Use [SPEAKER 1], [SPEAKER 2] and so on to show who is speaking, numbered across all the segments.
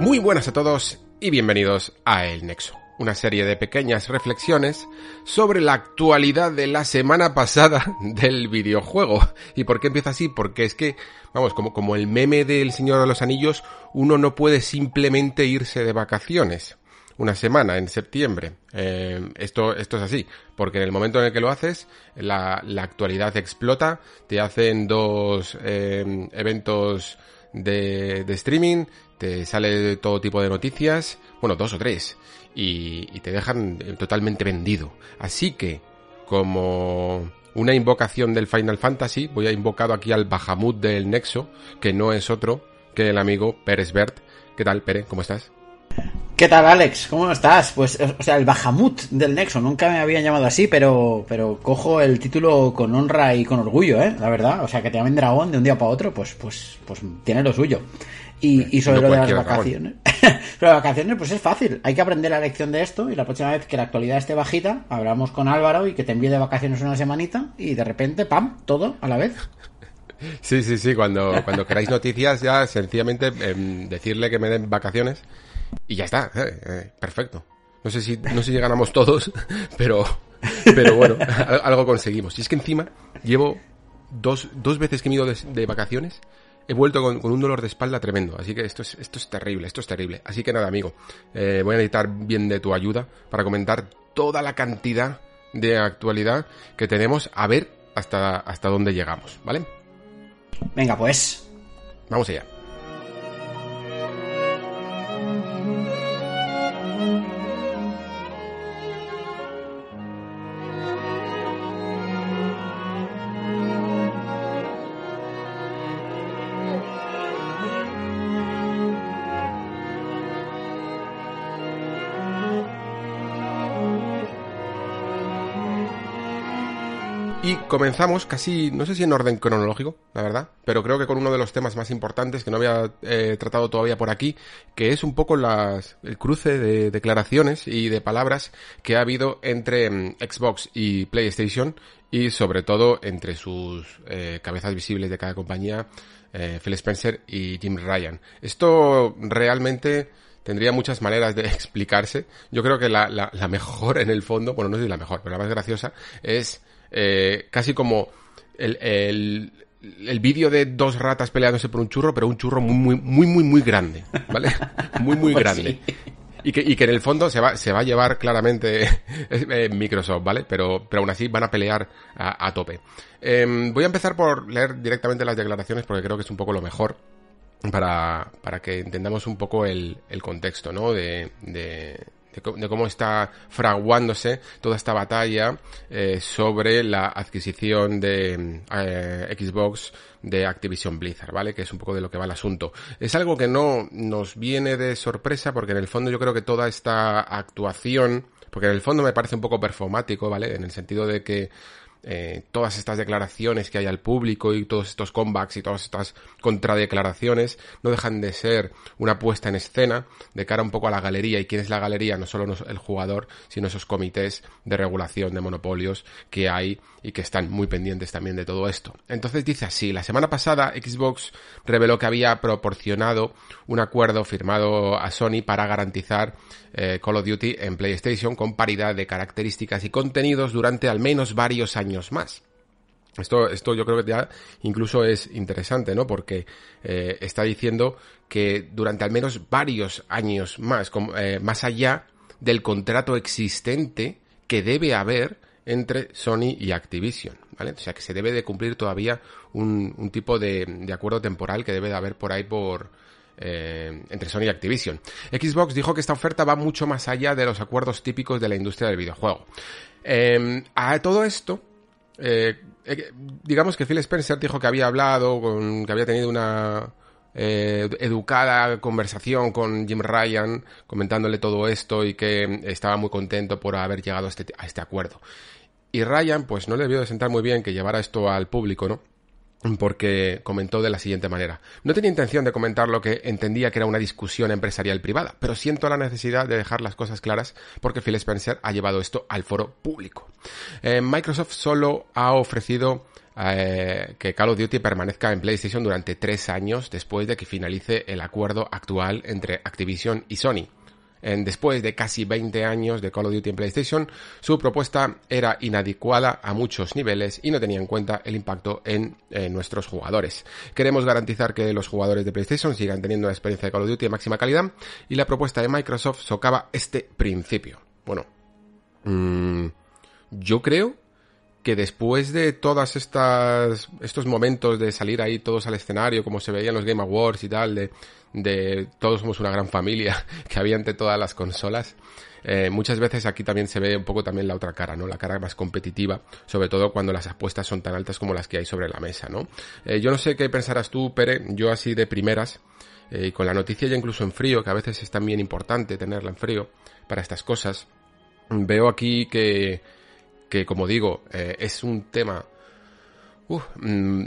[SPEAKER 1] Muy buenas a todos y bienvenidos a El Nexo, una serie de pequeñas reflexiones sobre la actualidad de la semana pasada del videojuego. ¿Y por qué empieza así? Porque es que, vamos, como, como el meme del Señor de los Anillos, uno no puede simplemente irse de vacaciones una semana en septiembre. Eh, esto, esto es así, porque en el momento en el que lo haces, la, la actualidad explota, te hacen dos eh, eventos de, de streaming, te sale todo tipo de noticias, bueno, dos o tres, y, te dejan totalmente vendido. Así que, como una invocación del Final Fantasy, voy a invocar aquí al Bahamut del Nexo, que no es otro que el amigo Pérez Bert. ¿Qué tal, Pere? ¿Cómo estás?
[SPEAKER 2] ¿Qué tal, Alex? ¿Cómo estás? Pues, o sea, el Bahamut del Nexo, nunca me habían llamado así, pero, pero cojo el título con honra y con orgullo, ¿eh? La verdad, o sea, que te llamen dragón de un día para otro, pues, pues, pues tiene lo suyo. Y, y sobre
[SPEAKER 1] No
[SPEAKER 2] lo de las vacaciones. Pero las vacaciones, pues es fácil. Hay que aprender la lección de esto y la próxima vez que la actualidad esté bajita, hablamos con Álvaro y que te envíe de vacaciones una semanita y de repente, ¡pam! Todo a la vez.
[SPEAKER 1] Sí, sí, sí, cuando, cuando queráis noticias ya sencillamente em, decirle que me den vacaciones y ya está, eh, eh, perfecto. No sé si, no sé si ganamos todos, pero, pero bueno, al- algo conseguimos. Y es que encima llevo dos, dos veces que me he ido de, de vacaciones, he vuelto con, con un dolor de espalda tremendo. Así que esto es, esto es terrible, esto es terrible. Así que nada, amigo, eh, voy a necesitar bien de tu ayuda para comentar toda la cantidad de actualidad que tenemos, a ver hasta, hasta dónde llegamos, ¿vale?
[SPEAKER 2] Venga, pues.
[SPEAKER 1] Vamos allá. Comenzamos casi, no sé si en orden cronológico, la verdad, pero creo que con uno de los temas más importantes que no había eh, tratado todavía por aquí, que es un poco las, el cruce de declaraciones y de palabras que ha habido entre mm, Xbox y PlayStation y sobre todo entre sus eh, cabezas visibles de cada compañía, eh, Phil Spencer y Jim Ryan. Esto realmente tendría muchas maneras de explicarse. Yo creo que la, la, la mejor en el fondo, bueno, no si la mejor, pero la más graciosa es eh, casi como el, el, el vídeo de dos ratas peleándose por un churro, pero un churro muy, muy, muy, muy, muy grande, ¿vale? Muy, muy
[SPEAKER 2] Pues
[SPEAKER 1] grande.
[SPEAKER 2] sí.
[SPEAKER 1] Y que, y que en el fondo se va, se va a llevar claramente eh, Microsoft, ¿vale? Pero, pero aún así van a pelear a, a tope. Em, voy a empezar por leer directamente las declaraciones porque creo que es un poco lo mejor para, para que entendamos un poco el, el contexto, ¿no? De, de, de, cómo está fraguándose toda esta batalla eh, sobre la adquisición de eh, Xbox de Activision Blizzard, ¿vale? Que es un poco de lo que va el asunto. Es algo que no nos viene de sorpresa porque en el fondo yo creo que toda esta actuación, porque en el fondo me parece un poco performático, ¿vale? En el sentido de que eh, todas estas declaraciones que hay al público y todos estos comebacks y todas estas contradeclaraciones no dejan de ser una puesta en escena de cara un poco a la galería. Y quién es la galería, no solo el jugador, sino esos comités de regulación de monopolios que hay y que están muy pendientes también de todo esto. Entonces dice así, la semana pasada Xbox reveló que había proporcionado un acuerdo firmado a Sony para garantizar eh, Call of Duty en PlayStation con paridad de características y contenidos durante al menos varios años más. Esto, esto yo creo que ya incluso es interesante, ¿no? Porque eh, está diciendo que durante al menos varios años más, com- eh, más allá del contrato existente que debe haber entre Sony y Activision, ¿vale? O sea que se debe de cumplir todavía un, tipo de, acuerdo temporal que debe de haber por ahí por, eh, entre Sony y Activision. Xbox dijo que esta oferta va mucho más allá de los acuerdos típicos de la industria del videojuego. A todo esto, eh, eh, digamos que Phil Spencer dijo que había hablado, con, que había tenido una eh, educada conversación con Jim Ryan, comentándole todo esto y que estaba muy contento por haber llegado a este, a este acuerdo. Y Ryan, pues no le debió de sentar muy bien que llevara esto al público, ¿no? Porque comentó de la siguiente manera. No tenía intención de comentar lo que entendía que era una discusión empresarial privada, pero siento la necesidad de dejar las cosas claras porque Phil Spencer ha llevado esto al foro público. Eh, Microsoft solo ha ofrecido eh, que Call of Duty permanezca en PlayStation durante tres años después de que finalice el acuerdo actual entre Activision y Sony después de casi 20 años de Call of Duty en PlayStation, su propuesta era inadecuada a muchos niveles y no tenía en cuenta el impacto en, nuestros jugadores. Queremos garantizar que los jugadores de PlayStation sigan teniendo una experiencia de Call of Duty de máxima calidad y la propuesta de Microsoft socava este principio. Bueno, mm, yo creo que después de todas estas estos momentos de salir ahí todos al escenario como se veía en los Game Awards y tal de, de todos somos una gran familia que había entre todas las consolas eh, muchas veces aquí también se ve un poco también la otra cara no la cara más competitiva sobre todo cuando las apuestas son tan altas como las que hay sobre la mesa no eh, yo no sé qué pensarás tú Pere yo así de primeras eh, y con la noticia ya incluso en frío que a veces es también importante tenerla en frío para estas cosas veo aquí que que como digo, eh, es un tema mm,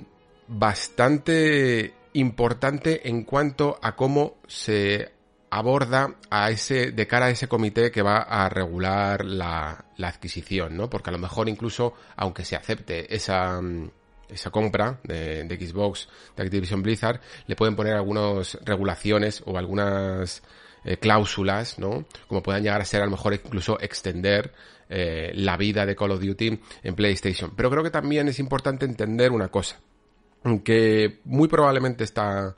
[SPEAKER 1] bastante importante en cuanto a cómo se aborda a ese, de cara a ese comité que va a regular la, la adquisición, ¿no? Porque a lo mejor incluso, aunque se acepte esa, mm, esa compra de, Xbox de Activision Blizzard, le pueden poner algunas regulaciones o algunas eh, cláusulas, ¿no? Como puedan llegar a ser a lo mejor incluso extender eh, la vida de Call of Duty en PlayStation. Pero creo que también es importante entender una cosa, que muy probablemente esta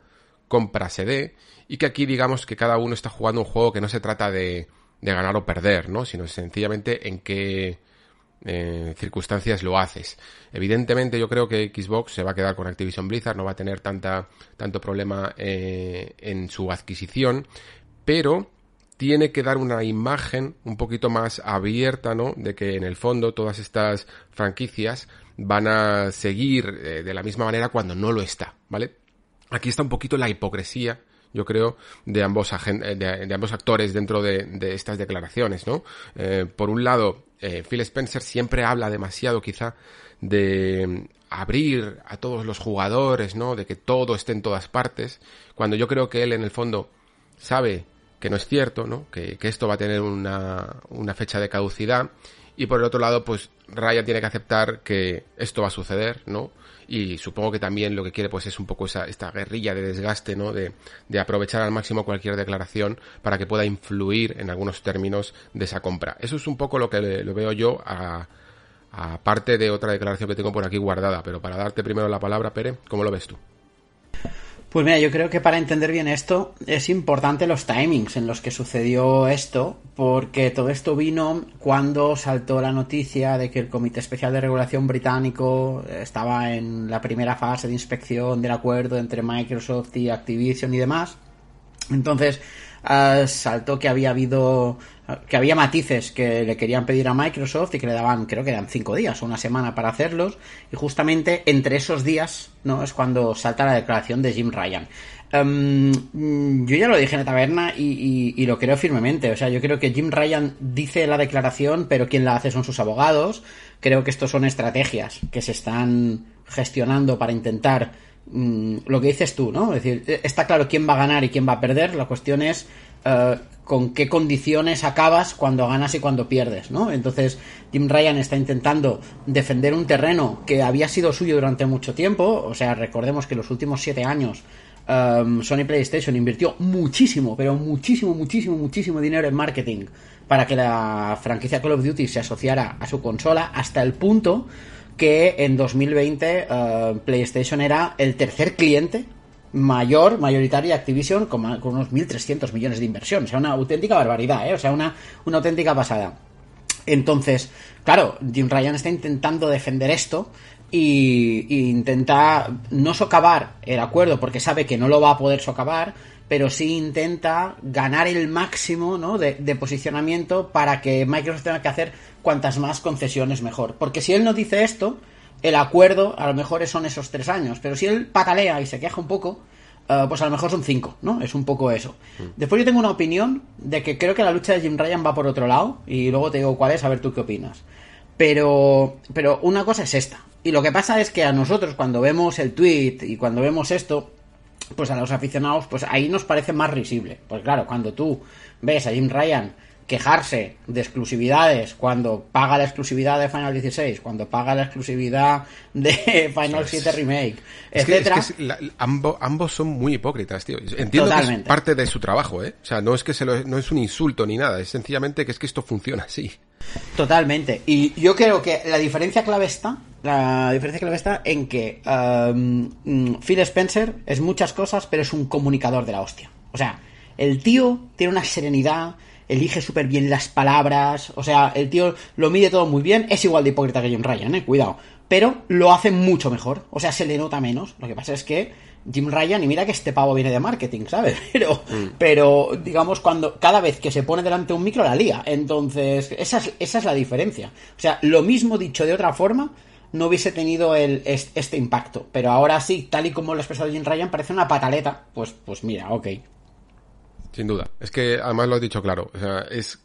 [SPEAKER 1] compra se dé y que aquí digamos que cada uno está jugando un juego que no se trata de, ganar o perder, ¿no? Sino sencillamente en qué eh, circunstancias lo haces. Evidentemente yo creo que Xbox se va a quedar con Activision Blizzard, no va a tener tanta, tanto problema eh, en su adquisición, pero tiene que dar una imagen un poquito más abierta, ¿no? De que en el fondo todas estas franquicias van a seguir eh, de la misma manera cuando no lo está, ¿vale? Aquí está un poquito la hipocresía, yo creo, de ambos, eh, de, ambos actores dentro de, estas declaraciones, ¿no? Eh, por un lado, Phil Spencer siempre habla demasiado, quizá, de abrir a todos los jugadores, ¿no? De que todo esté en todas partes, cuando yo creo que él en el fondo sabe que no es cierto, ¿no? Que, esto va a tener una, una, fecha de caducidad. Y por el otro lado, pues Ryan tiene que aceptar que esto va a suceder, ¿no? Y supongo que también lo que quiere pues es un poco esa, esta guerrilla de desgaste, ¿no? De, de aprovechar al máximo cualquier declaración para que pueda influir en algunos términos de esa compra. Eso es un poco lo que lo veo yo a, a parte de otra declaración que tengo por aquí guardada. Pero para darte primero la palabra, Pere, ¿cómo lo ves tú?
[SPEAKER 2] Pues mira, yo creo que para entender bien esto es importante los timings en los que sucedió esto, porque todo esto vino cuando saltó la noticia de que el Comité Especial de Regulación británico estaba en la primera fase de inspección del acuerdo entre Microsoft y Activision y demás. Entonces, uh, saltó que había habido que había matices que le querían pedir a Microsoft y que le daban, creo que eran cinco días o una semana para hacerlos, y justamente entre esos días, ¿no? Es cuando salta la declaración de Jim Ryan. Em, yo ya lo dije en la taberna y, lo creo firmemente. O sea, yo creo que Jim Ryan dice la declaración, pero quien la hace son sus abogados. Creo que estos son estrategias que se están gestionando para intentar mm, lo que dices tú, ¿no? Es decir, está claro quién va a ganar y quién va a perder. La cuestión es eh, con qué condiciones acabas cuando ganas y cuando pierdes, ¿no? Entonces, Jim Ryan está intentando defender un terreno que había sido suyo durante mucho tiempo, o sea, recordemos que los últimos siete años um, Sony PlayStation invirtió muchísimo, pero muchísimo, muchísimo, muchísimo dinero en marketing para que la franquicia Call of Duty se asociara a su consola, hasta el punto que en 2020 uh, PlayStation era el tercer cliente mayor, mayoritaria Activision, con, unos 1.300 millones de inversión. O sea, una auténtica barbaridad, ¿eh? O sea, una, una auténtica pasada. Entonces, claro, Jim Ryan está intentando defender esto y, intenta no socavar el acuerdo porque sabe que no lo va a poder socavar, pero sí intenta ganar el máximo ¿no? de, de, posicionamiento para que Microsoft tenga que hacer cuantas más concesiones mejor. Porque si él no dice esto, el acuerdo a lo mejor son esos tres años. Pero si él patalea y se queja un poco, eh, pues a lo mejor son cinco, ¿no? Es un poco eso. Mm. Después yo tengo una opinión de que creo que la lucha de Jim Ryan va por otro lado y luego te digo cuál es, a ver tú qué opinas. Pero, pero una cosa es esta. Y lo que pasa es que a nosotros cuando vemos el tweet y cuando vemos esto, pues a los aficionados, pues ahí nos parece más risible. Pues claro, cuando tú ves a Jim Ryan quejarse de exclusividades cuando paga la exclusividad de Final 16, cuando paga la exclusividad de Final 7 Remake, etcétera.
[SPEAKER 1] ambos, son muy hipócritas, tío. Entiendo que es parte de su trabajo, ¿eh? O sea, no es que se no es un insulto ni nada, es sencillamente que es que esto funciona así.
[SPEAKER 2] Totalmente. Y yo creo que la diferencia clave está, la diferencia clave está en que um, Phil Spencer es muchas cosas, pero es un comunicador de la hostia. O sea, el tío tiene una serenidad, elige súper bien las palabras, o sea, el tío lo mide todo muy bien, es igual de hipócrita que John Ryan, eh, cuidado, pero lo hace mucho mejor, o sea, se le nota menos, lo que pasa es que Jim Ryan, y mira que este pavo viene de marketing, ¿sabes? Pero, mm. pero digamos, cuando cada vez que se pone delante un micro la lía, entonces, esa es, esa es la diferencia, o sea, lo mismo dicho de otra forma, no hubiese tenido el, este impacto. Pero ahora sí, tal y como lo ha expresado Jim Ryan, parece una pataleta. Pues, pues mira, ok.
[SPEAKER 1] Sin duda. Es que además lo has dicho claro. O sea, es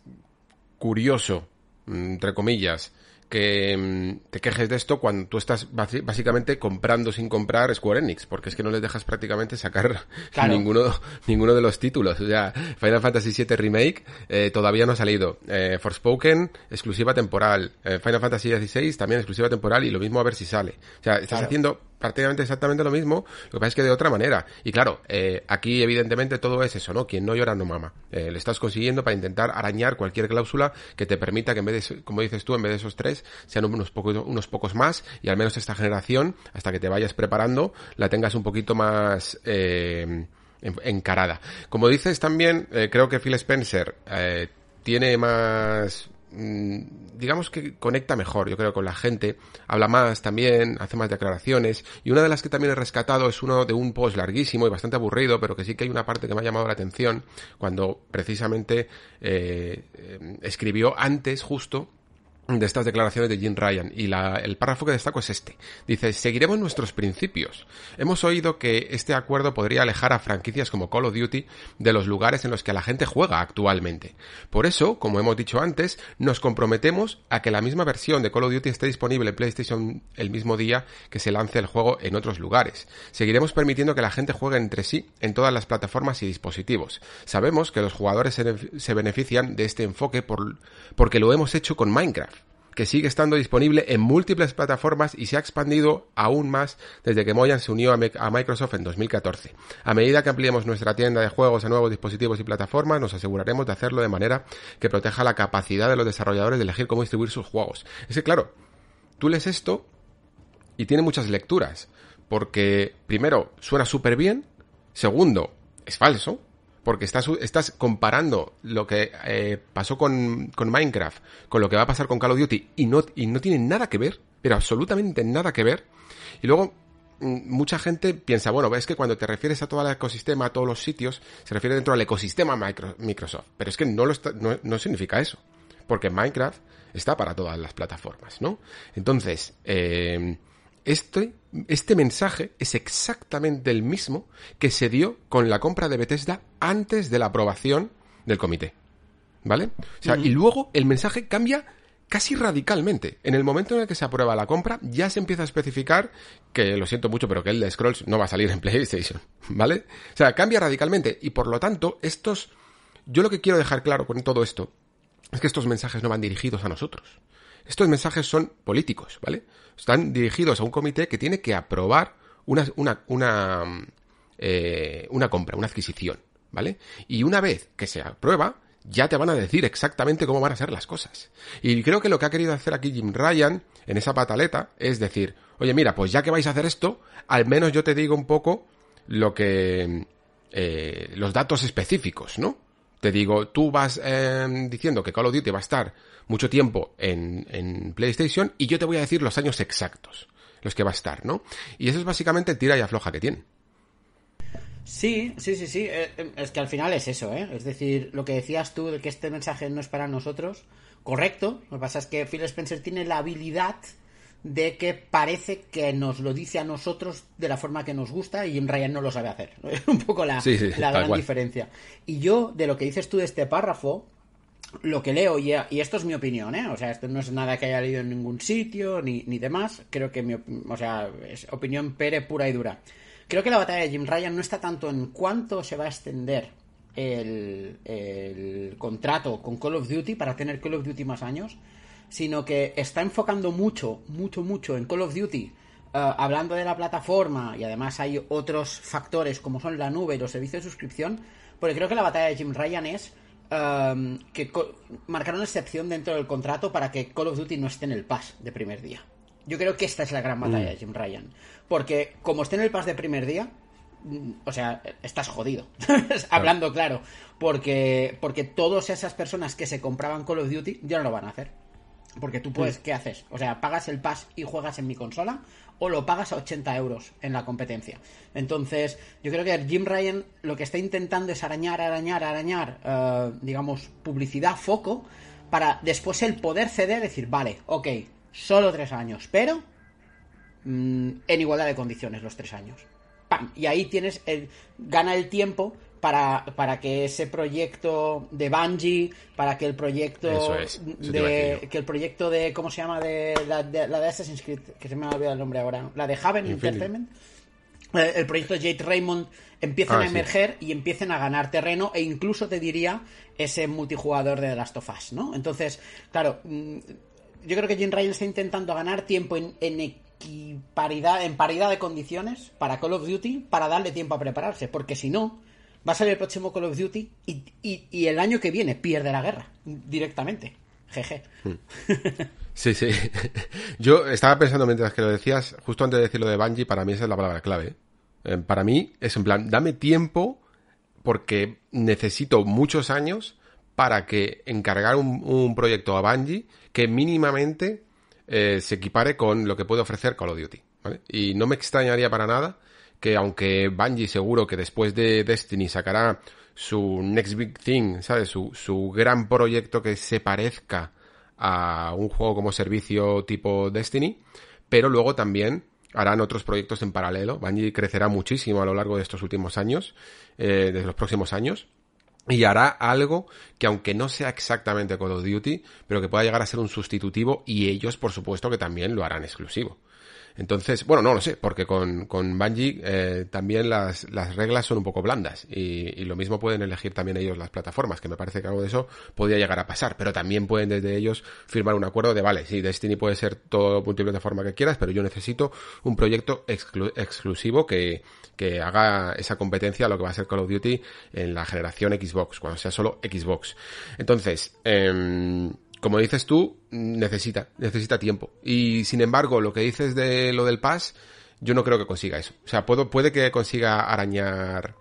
[SPEAKER 1] curioso, mm, entre comillas, que mm, te quejes de esto cuando tú estás básicamente comprando sin comprar Square Enix, porque es que no les dejas prácticamente sacar ninguno, ninguno de los títulos. O sea, Final Fantasy VII Remake eh, todavía no ha salido. Eh, Forspoken, exclusiva temporal. Eh, Final Fantasy XVI también exclusiva temporal y lo mismo a ver si sale. O sea, estás haciendo prácticamente exactamente lo mismo, lo que pasa es que de otra manera. Y claro, eh, aquí evidentemente todo es eso, ¿no? Quien no llora no mama. Eh, le estás consiguiendo para intentar arañar cualquier cláusula que te permita que en vez de, como dices tú, en vez de esos tres, sean unos pocos, unos pocos más y al menos esta generación, hasta que te vayas preparando, la tengas un poquito más... Eh, encarada. Como dices también, eh, creo que Phil Spencer eh, tiene más digamos que conecta mejor, yo creo, con la gente, habla más también, hace más declaraciones, y una de las que también he rescatado es uno de un post larguísimo y bastante aburrido, pero que sí que hay una parte que me ha llamado la atención, cuando precisamente eh, eh escribió antes justo de estas declaraciones de Jim Ryan y el párrafo que destaco es este. Dice, seguiremos nuestros principios. Hemos oído que este acuerdo podría alejar a franquicias como Call of Duty de los lugares en los que la gente juega actualmente. Por eso, como hemos dicho antes, nos comprometemos a que la misma versión de Call of Duty esté disponible en PlayStation el mismo día que se lance el juego en otros lugares. Seguiremos permitiendo que la gente juegue entre sí en todas las plataformas y dispositivos. Sabemos que los jugadores se benefician de este enfoque por, porque lo hemos hecho con Minecraft que sigue estando disponible en múltiples plataformas y se ha expandido aún más desde que Moyan se unió a, Microsoft en 2014. A medida que ampliemos nuestra tienda de juegos a nuevos dispositivos y plataformas, nos aseguraremos de hacerlo de manera que proteja la capacidad de los desarrolladores de elegir cómo distribuir sus juegos. Es que claro, tú lees esto y tiene muchas lecturas, porque primero suena súper bien, segundo es falso, porque estás, estás comparando lo que eh, pasó con, con, Minecraft con lo que va a pasar con Call of Duty y no, y no tiene nada que ver, pero absolutamente nada que ver. Y luego mm, mucha gente piensa, bueno, ves que cuando te refieres a todo el ecosistema, a todos los sitios, se refiere dentro del ecosistema Microsoft. Pero es que no, lo no, no significa eso. Porque Minecraft está para todas las plataformas, ¿no? Entonces, eh, este, este mensaje es exactamente el mismo que se dio con la compra de Bethesda antes de la aprobación del comité. ¿Vale? O sea, y luego el mensaje cambia casi radicalmente. En el momento en el que se aprueba la compra, ya se empieza a especificar que, lo siento mucho, pero que el de Scrolls no va a salir en PlayStation. ¿Vale? O sea, cambia radicalmente. Y por lo tanto, estos. Yo lo que quiero dejar claro con todo esto es que estos mensajes no van dirigidos a nosotros. Estos mensajes son políticos, ¿vale? Están dirigidos a un comité que tiene que aprobar una, una, una, eh, una compra, una adquisición, ¿vale? Y una vez que se aprueba, ya te van a decir exactamente cómo van a ser las cosas. Y creo que lo que ha querido hacer aquí Jim Ryan en esa pataleta es decir, oye, mira, pues ya que vais a hacer esto, al menos yo te digo un poco lo que... Eh, los datos específicos, ¿no? Te digo, tú vas eh, diciendo que Call of Duty va a estar mucho tiempo en, PlayStation y yo te voy a decir los años exactos, los que va a estar, ¿no? Y eso es básicamente el tira y afloja que tiene.
[SPEAKER 2] Sí, sí, sí, sí. Eh, eh, es que al final es eso, ¿eh? Es decir, lo que decías tú de que este mensaje no es para nosotros, correcto. Lo que pasa es que Phil Spencer tiene la habilidad de que parece que nos lo dice a nosotros de la forma que nos gusta y Jim Ryan no lo sabe hacer. Es un poco la, la gran diferencia. Y yo, de lo que dices tú de este párrafo, lo que leo, y, esto es mi opinión, ¿eh? O sea, esto no es nada que haya leído en ningún sitio ni, ni demás. Creo que mi, o sea, es opinión pere pura y dura. Creo que la batalla de Jim Ryan no está tanto en cuánto se va a extender el, el contrato con Call of Duty para tener Call of Duty más años, sino que está enfocando mucho, mucho, mucho en Call of Duty, eh, hablando de la plataforma, y además hay otros factores como son la nube y los servicios de suscripción, porque creo que la batalla de Jim Ryan es um, que marcar una excepción dentro del contrato para que Call of Duty no esté en el pass de primer día. Yo creo que esta es la gran batalla mm. de Jim Ryan. Porque como esté en el pass de primer día, mm, o sea, estás jodido. Hablando claro. Porque, porque todas esas personas que se compraban Call of Duty ya no lo van a hacer. Porque tú puedes. ¿qué haces? O sea, pagas el pass y juegas en mi consola o lo pagas a 80 euros en la competencia. Entonces, yo creo que Jim Ryan lo que está intentando es arañar, arañar, arañar, eh, digamos, publicidad, foco, para después el poder ceder, decir, vale, ok, solo tres años, pero mm, en igualdad de condiciones los tres años. ¡Pam! Y ahí tienes, el, gana el tiempo para, para que ese proyecto de Bungie, para que el proyecto de que el proyecto de ¿cómo se llama? de la, de la de Assassin's Creed, que se me ha olvidado el nombre ahora, la de Haven Entertainment. Eh, el proyecto de Jade Raymond empiecen ah, a emerger y empiecen a ganar terreno e incluso te diría ese multijugador de The Last of Us, ¿no? Entonces, claro, mm, yo creo que Jim Ryan está intentando ganar tiempo en, en paridad, en paridad de condiciones para Call of Duty para darle tiempo a prepararse, porque si no, va a salir el próximo Call of Duty y, el año que viene pierde la guerra directamente. Jeje. Hmm.
[SPEAKER 1] Sí, sí. Yo estaba pensando mientras que lo decías, justo antes de decir lo de Bungie, para mí esa es la palabra clave. Eh, para mí es en plan, dame tiempo porque necesito muchos años para que encargar un, proyecto a Bungie que mínimamente eh, se equipare con lo que puede ofrecer Call of Duty. Y no me extrañaría para nada que aunque Bungie seguro que después de Destiny sacará su next big thing, ¿sabes? Su, su gran proyecto que se parezca a un juego como servicio tipo Destiny, pero luego también harán otros proyectos en paralelo. Bungie crecerá muchísimo a lo largo de estos últimos años, eh, de los próximos años, y hará algo que aunque no sea exactamente Call of Duty, pero que pueda llegar a ser un sustitutivo y ellos por supuesto que también lo harán exclusivo. Entonces, bueno, no lo sé, porque con, con eh, también las, las reglas son un poco blandas y, y, lo mismo pueden elegir también ellos las plataformas, que me parece que algo de eso podría llegar a pasar, pero también pueden desde ellos firmar un acuerdo de, vale, sí, Destiny puede ser todo multiplataforma que quieras, pero yo necesito un proyecto exclusivo que, que haga esa competencia a lo que va a ser Call of Duty en la generación Xbox, cuando sea solo Xbox. Entonces, eh, como dices tú, necesita, necesita tiempo. Y sin embargo, lo que dices de lo del pass, yo no creo que consiga eso. O sea, puedo, puede que consiga arañar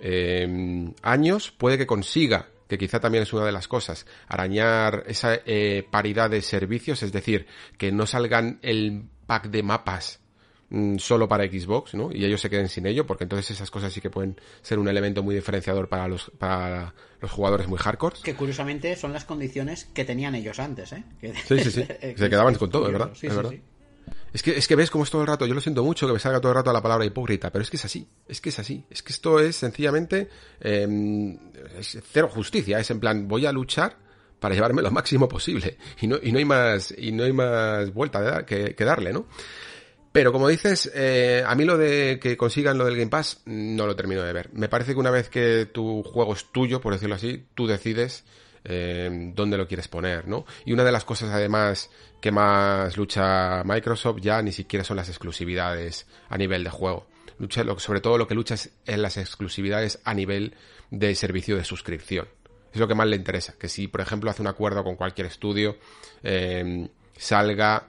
[SPEAKER 1] eh, años, puede que consiga, que quizá también es una de las cosas, arañar esa eh, paridad de servicios, es decir, que no salgan el pack de mapas Mm, solo para Xbox, ¿no? Y ellos se queden sin ello, porque entonces esas cosas sí que pueden ser un elemento muy diferenciador para los, para los jugadores muy hardcore.
[SPEAKER 2] Que curiosamente son las condiciones que tenían ellos antes, ¿eh?
[SPEAKER 1] Sí, sí, sí. se quedaban con todo, ¿verdad? Sí, es verdad. Es que, es que ves cómo es todo el rato, yo lo siento mucho que me salga todo el rato la palabra hipócrita, pero es que es así, es que es así, es que esto es sencillamente eh, cero justicia, es en plan, voy a luchar para llevarme lo máximo posible y no, y no hay más y no hay más vuelta que, que darle, ¿no? Pero como dices, eh, a mí lo de que consigan lo del Game Pass no lo termino de ver. Me parece que una vez que tu juego es tuyo, por decirlo así, tú decides eh, dónde lo quieres poner, ¿no? Y una de las cosas además que más lucha Microsoft ya ni siquiera son las exclusividades a nivel de juego. Lucha, sobre todo lo que lucha es en las exclusividades a nivel de servicio de suscripción. Es lo que más le interesa. Que si, por ejemplo, hace un acuerdo con cualquier estudio, eh, salga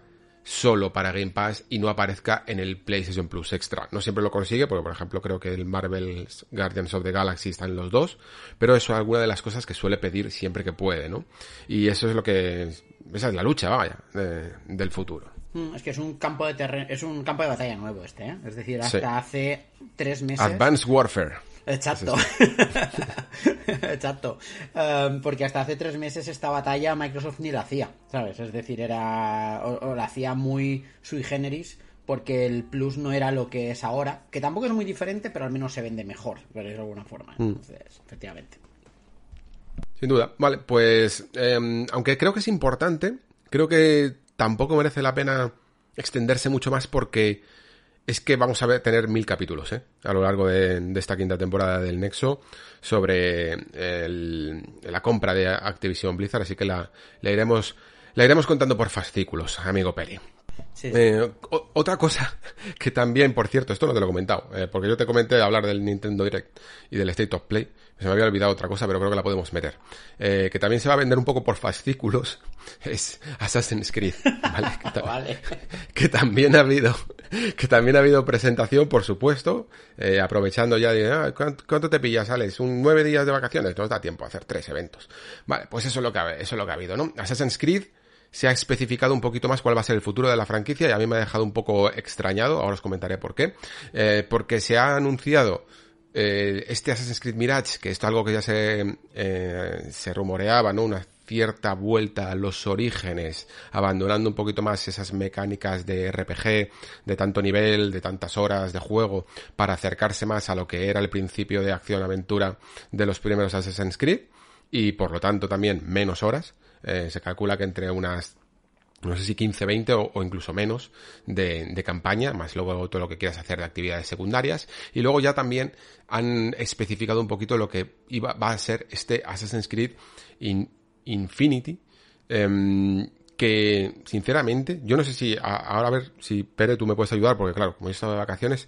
[SPEAKER 1] solo para Game Pass y no aparezca en el PlayStation Plus Extra. No siempre lo consigue, porque por ejemplo creo que el Marvel Guardians of the Galaxy está en los dos, pero eso es alguna de las cosas que suele pedir siempre que puede, ¿no? Y eso es lo que... Esa es la lucha, vaya, del futuro.
[SPEAKER 2] Mm, Es que es un campo de terreno, es un campo de batalla nuevo este, ¿eh? Es decir, hasta
[SPEAKER 1] Sí.
[SPEAKER 2] hace tres meses.
[SPEAKER 1] Advanced Warfare.
[SPEAKER 2] Exacto. Exacto. Um, porque hasta hace tres meses esta batalla Microsoft ni la hacía, ¿sabes? Es decir, era. O, o la hacía muy sui generis. Porque el Plus no era lo que es ahora. Que tampoco es muy diferente, pero al menos se vende mejor, de alguna forma.
[SPEAKER 1] Mm.
[SPEAKER 2] Entonces, efectivamente.
[SPEAKER 1] Sin duda. Vale, pues eh, aunque creo que es importante, creo que tampoco merece la pena extenderse mucho más porque es que vamos a ver, tener mil capítulos ¿eh? a lo largo de, de esta quinta temporada del Nexo sobre el- la compra de Activision Blizzard, así que la, la iremos la iremos contando por fascículos, amigo Peri.
[SPEAKER 2] Sí, sí.
[SPEAKER 1] Eh, o- otra cosa que también, por cierto, esto no te lo he comentado, eh, porque yo te comenté hablar del Nintendo Direct y del State of Play. Se me había olvidado otra cosa, pero creo que la podemos meter. Eh, que también se va a vender un poco por fascículos. Es Assassin's Creed. ¿vale? Que, ta-
[SPEAKER 2] Vale.
[SPEAKER 1] que también ha habido, que también ha habido presentación, por supuesto, aprovechando ya de, ah, ¿cuánto, cuánto te pillas, Alex? ¿Un nueve días de vacaciones? Nos da tiempo a hacer tres eventos. Vale, pues eso es lo que ha, eso es lo que ha habido, ¿no? Assassin's Creed se ha especificado un poquito más cuál va a ser el futuro de la franquicia y a mí me ha dejado un poco extrañado, ahora os comentaré por qué, Eh, porque se ha anunciado eh, este Assassin's Creed Mirage, que esto es algo que ya se, eh, se rumoreaba, ¿no? Una cierta vuelta a los orígenes, abandonando un poquito más esas mecánicas de RPG de tanto nivel, de tantas horas de juego, para acercarse más a lo que era el principio de acción-aventura de los primeros Assassin's Creed, y por lo tanto también menos horas. Eh, se calcula que entre unas no sé si 15, 20 o, incluso menos de, campaña, más luego todo lo que quieras hacer de actividades secundarias. Y luego ya también han especificado un poquito lo que iba, va a ser este Assassin's Creed In- Infinity. em, que sinceramente, yo no sé si, ahora a ver si Pere tú me puedes ayudar, porque claro, como he estado de vacaciones,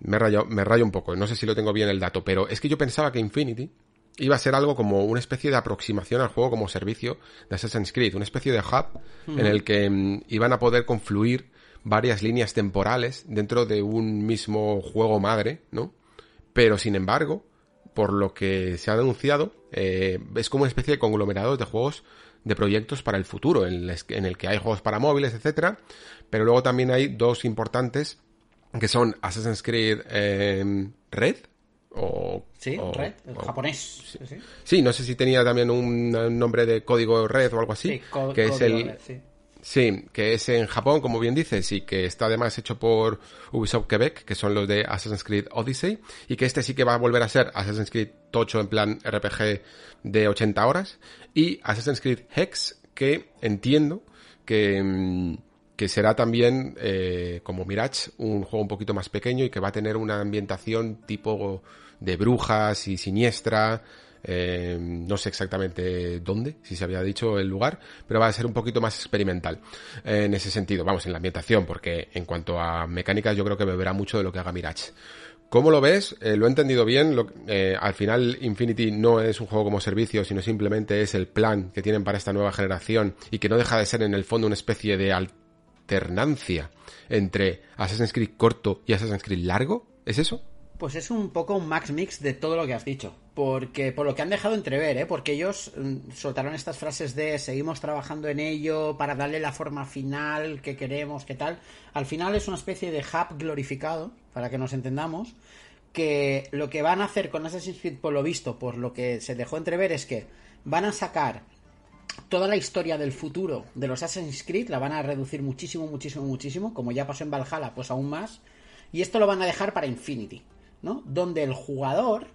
[SPEAKER 1] me rayo, me rayo un poco, no sé si lo tengo bien el dato, pero es que yo pensaba que Infinity iba a ser algo como una especie de aproximación al juego como servicio de Assassin's Creed, una especie de hub en el que mm, iban a poder confluir varias líneas temporales dentro de un mismo juego madre, ¿no? Pero sin embargo, por lo que se ha anunciado, eh, es como una especie de conglomerado de juegos de proyectos para el futuro, en el, en el que hay juegos para móviles, etcétera, pero luego también hay dos importantes que son Assassin's Creed eh, Red o
[SPEAKER 2] Sí,
[SPEAKER 1] o-
[SPEAKER 2] Red, el
[SPEAKER 1] o-
[SPEAKER 2] japonés. Sí, sí.
[SPEAKER 1] Sí, no sé si tenía también un, nombre de código red o algo así,
[SPEAKER 2] Sí,
[SPEAKER 1] que es
[SPEAKER 2] código
[SPEAKER 1] el
[SPEAKER 2] Red, sí.
[SPEAKER 1] Sí, que es en Japón, como bien dices, y que está además hecho por Ubisoft Quebec, que son los de Assassin's Creed Odyssey, y que este sí que va a volver a ser Assassin's Creed Tocho en plan RPG de 80 horas, y Assassin's Creed Hex, que entiendo que, mm, que será también, eh, como Mirage, un juego un poquito más pequeño y que va a tener una ambientación tipo de brujas y siniestra, eh, no sé exactamente dónde, si se había dicho el lugar, pero va a ser un poquito más experimental eh, en ese sentido, vamos, en la ambientación, porque en cuanto a mecánicas yo creo que beberá mucho de lo que haga Mirage. ¿Cómo lo ves? Eh, lo he entendido bien. Eh, al final, Infinity no es un juego como servicio, sino simplemente es el plan que tienen para esta nueva generación y que no deja de ser en el fondo una especie de entre Assassin's Creed corto y Assassin's Creed largo. ¿Es eso?
[SPEAKER 2] Pues es un poco un max mix de todo lo que has dicho. Porque, por lo que han dejado entrever, ¿eh? Porque ellos mm, soltaron estas frases de seguimos trabajando en ello para darle la forma final que queremos, que tal. Al final es una especie de hub glorificado, para que nos entendamos. Que lo que van a hacer con Assassin's Creed, por lo visto, por lo que se dejó entrever, es que van a sacar toda la historia del futuro de los Assassin's Creed la van a reducir muchísimo, muchísimo, muchísimo, como ya pasó en Valhalla, pues aún más. Y esto lo van a dejar para Infinity, ¿no? Donde el jugador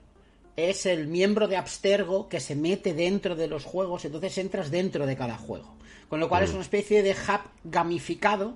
[SPEAKER 2] es el miembro de Abstergo que se mete dentro de los juegos, entonces entras dentro de cada juego. Con lo cual es una especie de hub gamificado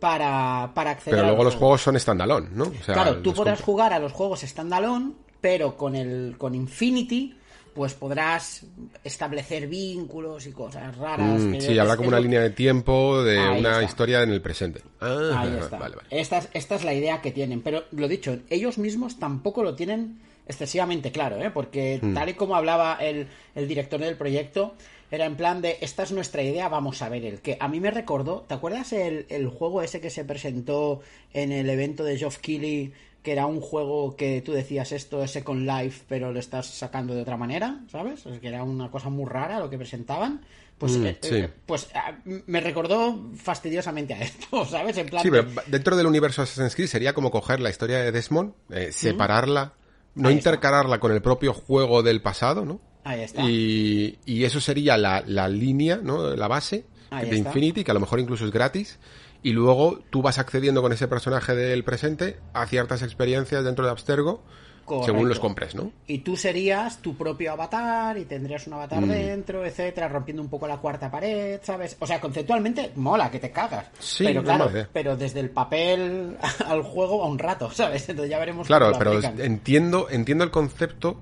[SPEAKER 2] para, para acceder
[SPEAKER 1] Pero
[SPEAKER 2] a
[SPEAKER 1] luego los
[SPEAKER 2] juegos.
[SPEAKER 1] son standalone, ¿no? O sea,
[SPEAKER 2] Claro, tú podrás jugar a los juegos standalone, pero con el con Infinity pues podrás establecer vínculos y cosas raras.
[SPEAKER 1] Mm, sí,
[SPEAKER 2] es
[SPEAKER 1] como una línea de tiempo de
[SPEAKER 2] Ahí
[SPEAKER 1] una
[SPEAKER 2] está.
[SPEAKER 1] historia en el presente. Ah,
[SPEAKER 2] Ahí está.
[SPEAKER 1] Vale, vale.
[SPEAKER 2] Esta, es, esta es la idea que tienen. Pero lo dicho, ellos mismos tampoco lo tienen excesivamente claro, ¿eh? Porque
[SPEAKER 1] Hmm.
[SPEAKER 2] tal y como hablaba el, el director del proyecto, era en plan de, esta es nuestra idea, vamos a ver el que. A mí me recordó, ¿te acuerdas el, el juego ese que se presentó en el evento de Geoff Keighley? Que era un juego que tú decías esto es Second Life, pero lo estás sacando de otra manera, ¿sabes? Es que era una cosa muy rara lo que presentaban. Pues,
[SPEAKER 1] Mm,
[SPEAKER 2] eh,
[SPEAKER 1] sí.
[SPEAKER 2] eh, pues ah, me recordó fastidiosamente a esto, ¿sabes? En plan
[SPEAKER 1] Sí, pero dentro del universo Assassin's Creed sería como coger la historia de Desmond, eh, separarla, no
[SPEAKER 2] Ahí está.
[SPEAKER 1] intercalarla con el propio juego del pasado, ¿no?
[SPEAKER 2] Ahí está.
[SPEAKER 1] Y, y eso sería la, la línea, ¿no? La base
[SPEAKER 2] Ahí
[SPEAKER 1] de
[SPEAKER 2] está.
[SPEAKER 1] Infinity, que a lo mejor incluso es gratis. Y luego tú vas accediendo con ese personaje del presente a ciertas experiencias dentro de Abstergo,
[SPEAKER 2] Correcto.
[SPEAKER 1] según los compres, ¿no?
[SPEAKER 2] Y tú serías tu propio avatar y tendrías un
[SPEAKER 1] Mm.
[SPEAKER 2] avatar dentro, etcétera, rompiendo un poco la cuarta pared, ¿sabes? O sea, conceptualmente mola que te cagas.
[SPEAKER 1] Sí,
[SPEAKER 2] pero claro, pero desde el papel al juego a un rato, ¿sabes? Entonces ya veremos
[SPEAKER 1] Claro,
[SPEAKER 2] cómo lo
[SPEAKER 1] pero
[SPEAKER 2] aplican.
[SPEAKER 1] entiendo, entiendo el concepto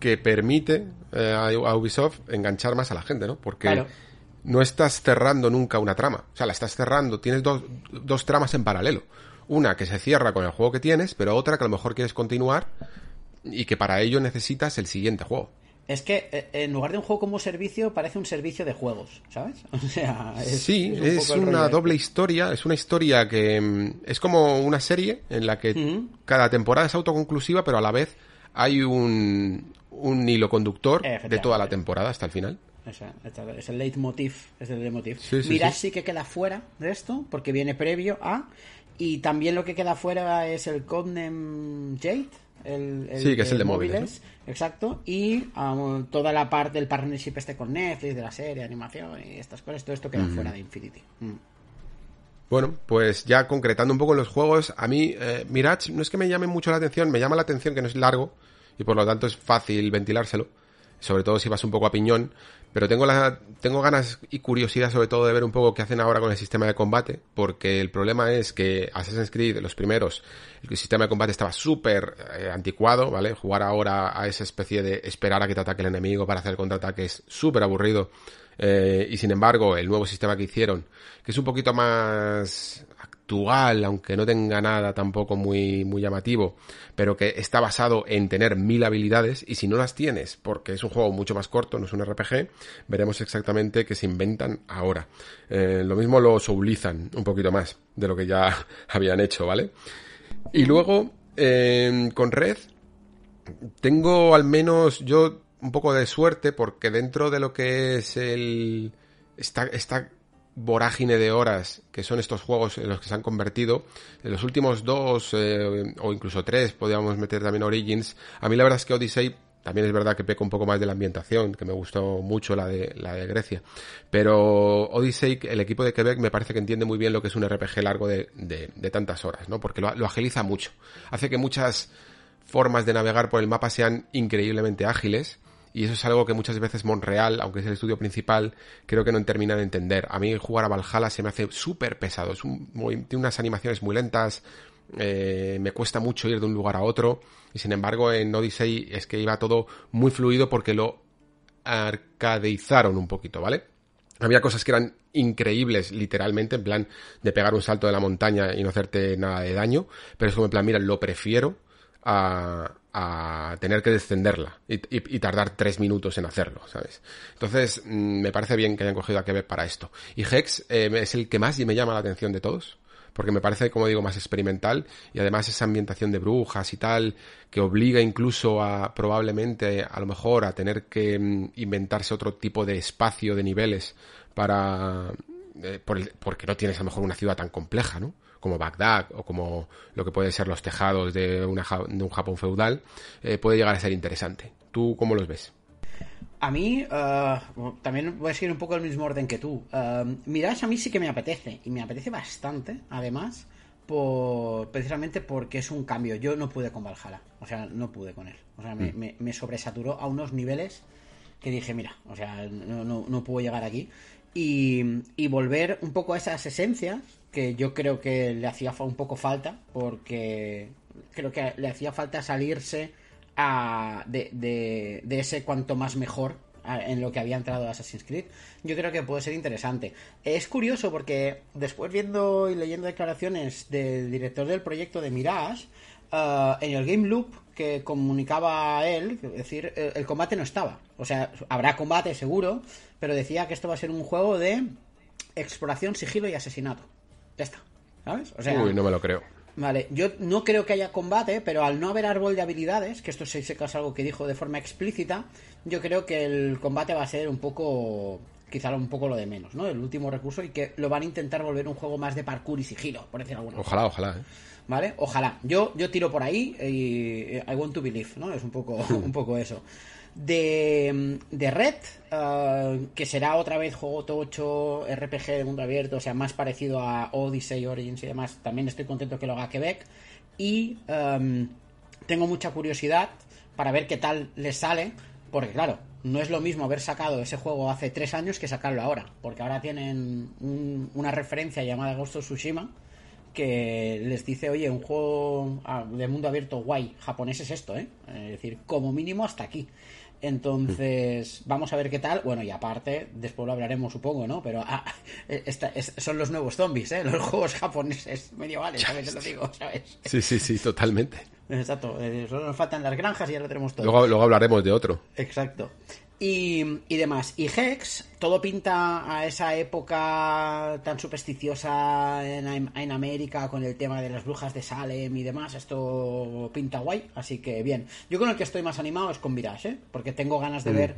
[SPEAKER 1] que permite eh, a a Ubisoft enganchar más a la gente, ¿no? Porque
[SPEAKER 2] Claro.
[SPEAKER 1] No estás cerrando nunca una trama. O sea, la estás cerrando, tienes dos, dos tramas en paralelo. Una que se cierra con el juego que tienes, pero otra que a lo mejor quieres continuar y que para ello necesitas el siguiente juego.
[SPEAKER 2] Es que eh, en lugar de un juego como servicio, parece un servicio de juegos, ¿sabes? O sea, es,
[SPEAKER 1] sí,
[SPEAKER 2] un
[SPEAKER 1] es, una doble historia, es una historia que mm, es como una serie en la que cada temporada es autoconclusiva, pero a la vez hay un, un hilo conductor de toda la temporada hasta el final.
[SPEAKER 2] Esa- esta- es el leitmotiv. Es el leitmotiv.
[SPEAKER 1] Sí, sí,
[SPEAKER 2] Mirage
[SPEAKER 1] sí.
[SPEAKER 2] que queda fuera de esto, porque viene previo a. Y también lo que queda fuera es el Codename Jade. El,
[SPEAKER 1] Sí, que es el de móviles,
[SPEAKER 2] Exacto. Y um, toda la parte del partnership este con Netflix, de la serie, animación y estas cosas, todo esto queda fuera de Infinity. Mm.
[SPEAKER 1] Bueno, pues ya concretando un poco los juegos, a mí eh, Mirage no es que me llame mucho la atención, me llama la atención que no es largo y por lo tanto es fácil ventilárselo, sobre todo si vas un poco a piñón, pero tengo la tengo ganas y curiosidad sobre todo de ver un poco qué hacen ahora con el sistema de combate, porque el problema es que Assassin's Creed los primeros el sistema de combate estaba súper eh, anticuado, ¿vale? Jugar ahora a esa especie de esperar a que te ataque el enemigo para hacer el contraataque es súper aburrido. Eh, y sin embargo, el nuevo sistema que hicieron, que es un poquito más actual, aunque no tenga nada tampoco muy, muy llamativo, pero que está basado en tener mil habilidades, y si no las tienes, porque es un juego mucho más corto, no es un RPG, veremos exactamente qué se inventan ahora. Eh, lo mismo lo soulizan un poquito más de lo que ya habían hecho, ¿vale? Y luego, eh, con Red, tengo al menos yo un poco de suerte porque dentro de lo que es el esta, esta vorágine de horas que son estos juegos en los que se han convertido en los últimos dos eh, o incluso tres podríamos meter también Origins a mí la verdad es que Odyssey también es verdad que peco un poco más de la ambientación, que me gustó mucho la de, la de Grecia. Pero Odyssey, el equipo de Quebec, me parece que entiende muy bien lo que es un RPG largo de, de, tantas horas, ¿no? Porque lo, lo agiliza mucho. Hace que muchas formas de navegar por el mapa sean increíblemente ágiles. Y eso es algo que muchas veces Montreal, aunque es el estudio principal, creo que no termina de entender. A mí jugar a Valhalla se me hace súper pesado. Es un, muy- tiene unas animaciones muy lentas, eh, me cuesta mucho ir de un lugar a otro. Y sin embargo, en Odyssey es que iba todo muy fluido porque lo arcadeizaron un poquito, ¿vale? Había cosas que eran increíbles, literalmente, en plan de pegar un salto de la montaña y no hacerte nada de daño, pero es como en plan, mira, lo prefiero a, a tener que descenderla y, y- y tardar tres minutos en hacerlo, ¿sabes? Entonces, mm, me parece bien que hayan cogido a Quebec para esto. Y Hex eh, es el que más me llama la atención de todos, porque me parece, como digo, más experimental y además esa ambientación de brujas y tal, que obliga incluso a probablemente, a lo mejor, a tener que mm, inventarse otro tipo de espacio, de niveles para... eh, por porque no tienes a lo mejor una ciudad tan compleja, ¿no? Como Bagdad o como lo que pueden ser los tejados de, una, de un Japón feudal, eh, puede llegar a ser interesante. ¿Tú cómo los ves?
[SPEAKER 2] A mí, eh, también voy a seguir un poco el mismo orden que tú. Mirage a mí sí que me apetece, y me apetece bastante, además, por, precisamente porque es un cambio. Yo no pude con Valhalla, o sea, no pude con él. O sea, me, me- me sobresaturó a unos niveles que dije, mira, o sea, no, no, no puedo llegar aquí. Y, y volver un poco a esas esencias que yo creo que le hacía un poco falta, porque creo que le hacía falta salirse a, de, de, de ese cuanto más mejor a- en lo que había entrado Assassin's Creed. Yo creo que puede ser interesante. Es curioso porque después viendo y leyendo declaraciones del director del proyecto de Mirage, eh, en el Game Loop que comunicaba él, es decir, el, el combate no estaba. O sea, habrá combate seguro, pero decía que esto va a ser un juego de exploración, sigilo y asesinato. Ya está. ¿Sabes? O sea,
[SPEAKER 1] Uy, no me lo creo.
[SPEAKER 2] Vale, yo no creo que haya combate, pero al no haber árbol de habilidades, que esto que es algo que dijo de forma explícita, yo creo que el combate va a ser un poco quizá un poco lo de menos, ¿no? El último recurso y que lo van a intentar volver un juego más de parkour y sigilo, por decir alguna
[SPEAKER 1] Ojalá, ojalá. ¿eh?
[SPEAKER 2] ¿Vale? Ojalá. Yo, yo tiro por ahí y I want to believe, ¿no? Es un poco, un poco eso. De, de Red, uh, que será otra vez juego tocho, RPG de mundo abierto, o sea, más parecido a Odyssey, Origins y demás. También estoy contento que lo haga Quebec. Y um, tengo mucha curiosidad para ver qué tal les sale, porque claro, no es lo mismo haber sacado ese juego hace tres años que sacarlo ahora, porque ahora tienen un, una referencia llamada Ghost of Tsushima que les dice, oye, un juego ah, de mundo abierto guay japonés es esto, ¿eh? Es decir, como mínimo hasta aquí. Entonces, vamos a ver qué tal. Bueno, y aparte, después lo hablaremos, supongo, ¿no? Pero ah, esta, es, son los nuevos zombies, ¿eh? Los juegos japoneses medievales, ¿sabes? Te lo digo, ¿sabes?
[SPEAKER 1] Sí, sí, sí, totalmente.
[SPEAKER 2] Exacto. Eh, solo nos faltan las granjas y ya lo tenemos todo.
[SPEAKER 1] Luego, luego hablaremos de otro.
[SPEAKER 2] Exacto. Y, y, demás. Y Hex, todo pinta a esa época tan supersticiosa en, en, América con el tema de las brujas de Salem y demás. Esto pinta guay, así que bien. Yo con el que estoy más animado es con Mirage, ¿eh? porque tengo ganas de ver.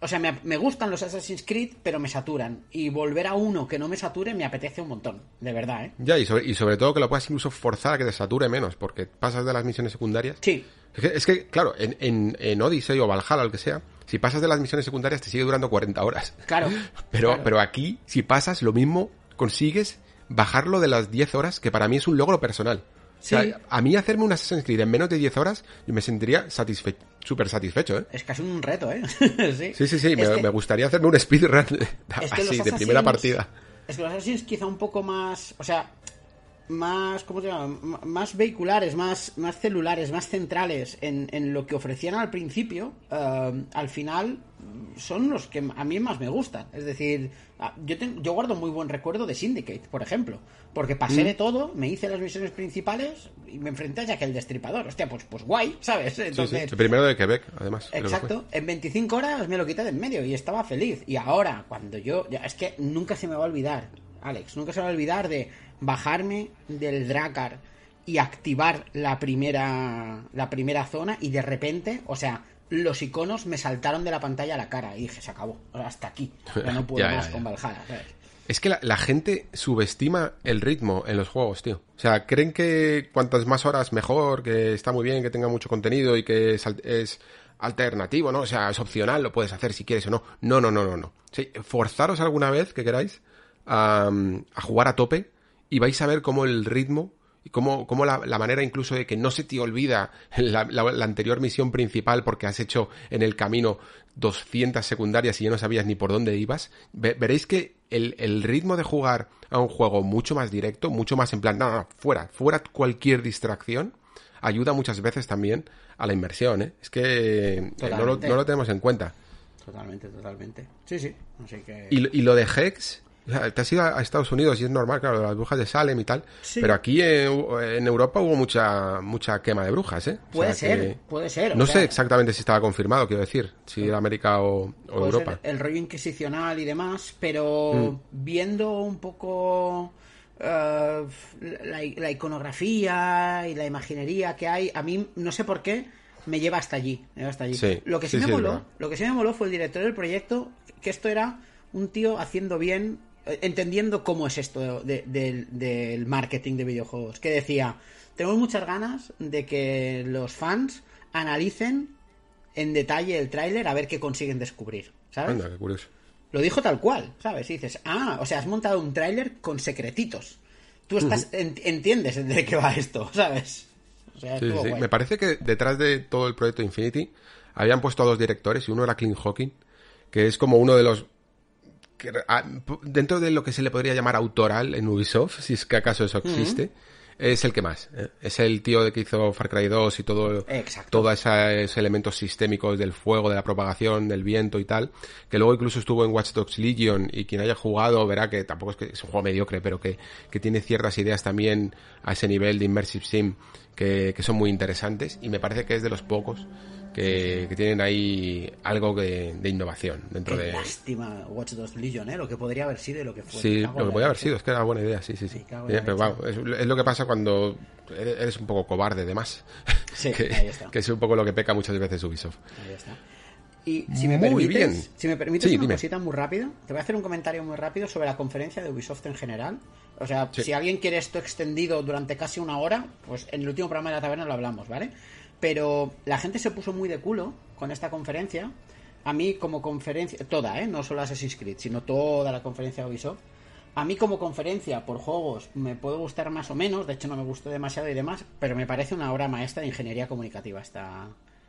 [SPEAKER 2] O sea, me, me, gustan los Assassin's Creed, pero me saturan. Y volver a uno que no me sature me apetece un montón, de verdad, ¿eh?
[SPEAKER 1] Ya, y sobre, y sobre todo que lo puedas incluso forzar a que te sature menos, porque pasas de las misiones secundarias.
[SPEAKER 2] Sí.
[SPEAKER 1] Es que, es que claro, en, en, en, Odyssey o Valhalla, el que sea, si pasas de las misiones secundarias te sigue durando 40 horas.
[SPEAKER 2] Claro.
[SPEAKER 1] Pero,
[SPEAKER 2] claro.
[SPEAKER 1] pero aquí, si pasas lo mismo, consigues bajarlo de las 10 horas, que para mí es un logro personal.
[SPEAKER 2] Sí.
[SPEAKER 1] O sea, a mí hacerme un Assassin's Creed en menos de 10 horas, yo me sentiría satisfe súper satisfecho, ¿eh?
[SPEAKER 2] Es casi un reto, ¿eh?
[SPEAKER 1] sí, sí, sí, sí. Me, que... me, gustaría hacerme un speedrun
[SPEAKER 2] que
[SPEAKER 1] así, de primera partida.
[SPEAKER 2] Es que los Assassins quizá un poco más... O sea, más, ¿cómo se llama? Más vehiculares, más, más celulares, más centrales en, en lo que ofrecían al principio, uh, al final son los que a mí más me gustan. Es decir, yo, te, yo guardo muy buen recuerdo de Syndicate, por ejemplo, porque pasé mm. de todo, me hice las misiones principales y me enfrenté a Jack el Destripador. Hostia, pues, pues guay, ¿sabes? Entonces,
[SPEAKER 1] sí, sí. El primero de Quebec, además.
[SPEAKER 2] Exacto, en 25 horas me lo quité de en medio y estaba feliz. Y ahora, cuando yo, ya, es que nunca se me va a olvidar, Alex, nunca se va a olvidar de bajarme del Dracar y activar la primera la primera zona y de repente, o sea, los iconos me saltaron de la pantalla a la cara y dije, se acabó, hasta aquí, ya no puedo
[SPEAKER 1] ya,
[SPEAKER 2] más
[SPEAKER 1] ya,
[SPEAKER 2] con Valhalla, ¿sabes?
[SPEAKER 1] Es que la, la, gente subestima el ritmo en los juegos, tío. O sea, creen que cuantas más horas mejor, que está muy bien, que tenga mucho contenido y que es, es alternativo, ¿no? O sea, es opcional, lo puedes hacer si quieres o no. No, no, no, no, no. Sí, forzaros alguna vez que queráis a, a jugar a tope y vais a ver cómo el ritmo y cómo, cómo la, la, manera incluso de que no se te olvida la, la, la, anterior misión principal porque has hecho en el camino 200 secundarias y ya no sabías ni por dónde ibas, ve, veréis que el, el, ritmo de jugar a un juego mucho más directo, mucho más en plan, no, no, fuera, fuera cualquier distracción, ayuda muchas veces también a la inmersión, ¿eh? Es que no lo, no lo, tenemos en cuenta.
[SPEAKER 2] Totalmente, totalmente. Sí, sí. Así que...
[SPEAKER 1] y, y lo de Hex, te has ido a Estados Unidos y es normal, claro, las brujas de Salem y tal. Sí. Pero aquí en, en, Europa hubo mucha mucha quema de brujas, ¿eh?
[SPEAKER 2] Puede o sea ser, que, puede ser.
[SPEAKER 1] No sea, sé exactamente si estaba confirmado, quiero decir, si era América o, o Europa.
[SPEAKER 2] el rollo inquisicional y demás, pero mm. viendo un poco uh, la, la, iconografía y la imaginería que hay, a mí no sé por qué me lleva hasta allí, me lleva hasta allí.
[SPEAKER 1] Sí,
[SPEAKER 2] lo que sí,
[SPEAKER 1] sí
[SPEAKER 2] me moló, lo que sí me moló fue el director del proyecto, que esto era un tío haciendo bien entendiendo cómo es esto del de, de, marketing de videojuegos. Que decía, tenemos muchas ganas de que los fans analicen en detalle el tráiler a ver qué consiguen descubrir. ¿Sabes?
[SPEAKER 1] Anda, qué curioso.
[SPEAKER 2] Lo dijo tal cual, ¿sabes? Y dices, ah, o sea, has montado un tráiler con secretitos. Tú estás, uh -huh. entiendes de qué va esto, ¿sabes?
[SPEAKER 1] O sea, sí, sí. Me parece que detrás de todo el proyecto Infinity habían puesto a dos directores y uno era Clint Hawking, que es como uno de los que, a, dentro de lo que se le podría llamar autoral en Ubisoft, si es que acaso eso existe, es el que más. ¿eh? Es el tío de que hizo Far Cry 2 y todo, todos esos elementos sistémicos del fuego, de la propagación, del viento y tal, que luego incluso estuvo en Watch Dogs Legion y quien haya jugado verá que tampoco es que es un juego mediocre, pero que, que tiene ciertas ideas también a ese nivel de Immersive Sim que, que son muy interesantes y me parece que es de los pocos que, que, tienen ahí algo de, de innovación dentro
[SPEAKER 2] Qué
[SPEAKER 1] de.
[SPEAKER 2] Lástima Watch Dogs Legion, ¿eh? Lo que podría haber sido y lo que fue.
[SPEAKER 1] Sí, lo que podría haber sido, es que era buena idea, sí, sí, sí. Pero wow, es, es, lo que pasa cuando eres un poco cobarde de más.
[SPEAKER 2] Sí,
[SPEAKER 1] que,
[SPEAKER 2] ahí está.
[SPEAKER 1] que es un poco lo que peca muchas veces Ubisoft.
[SPEAKER 2] Ahí está. Y si me
[SPEAKER 1] Muy
[SPEAKER 2] permites,
[SPEAKER 1] bien.
[SPEAKER 2] si me permites
[SPEAKER 1] Sí,
[SPEAKER 2] una
[SPEAKER 1] dime.
[SPEAKER 2] cosita muy rápida, te voy a hacer un comentario muy rápido sobre la conferencia de Ubisoft en general. O sea,
[SPEAKER 1] Sí.
[SPEAKER 2] si alguien quiere esto extendido durante casi una hora, pues en el último programa de la taberna lo hablamos, ¿vale? Pero la gente se puso muy de culo con esta conferencia. A mí como conferencia, toda, ¿eh? No solo Assassin's Creed, sino toda la conferencia de Ubisoft. A mí como conferencia por juegos me puede gustar más o menos, de hecho no me gustó demasiado y demás, pero me parece una obra maestra de ingeniería comunicativa esta,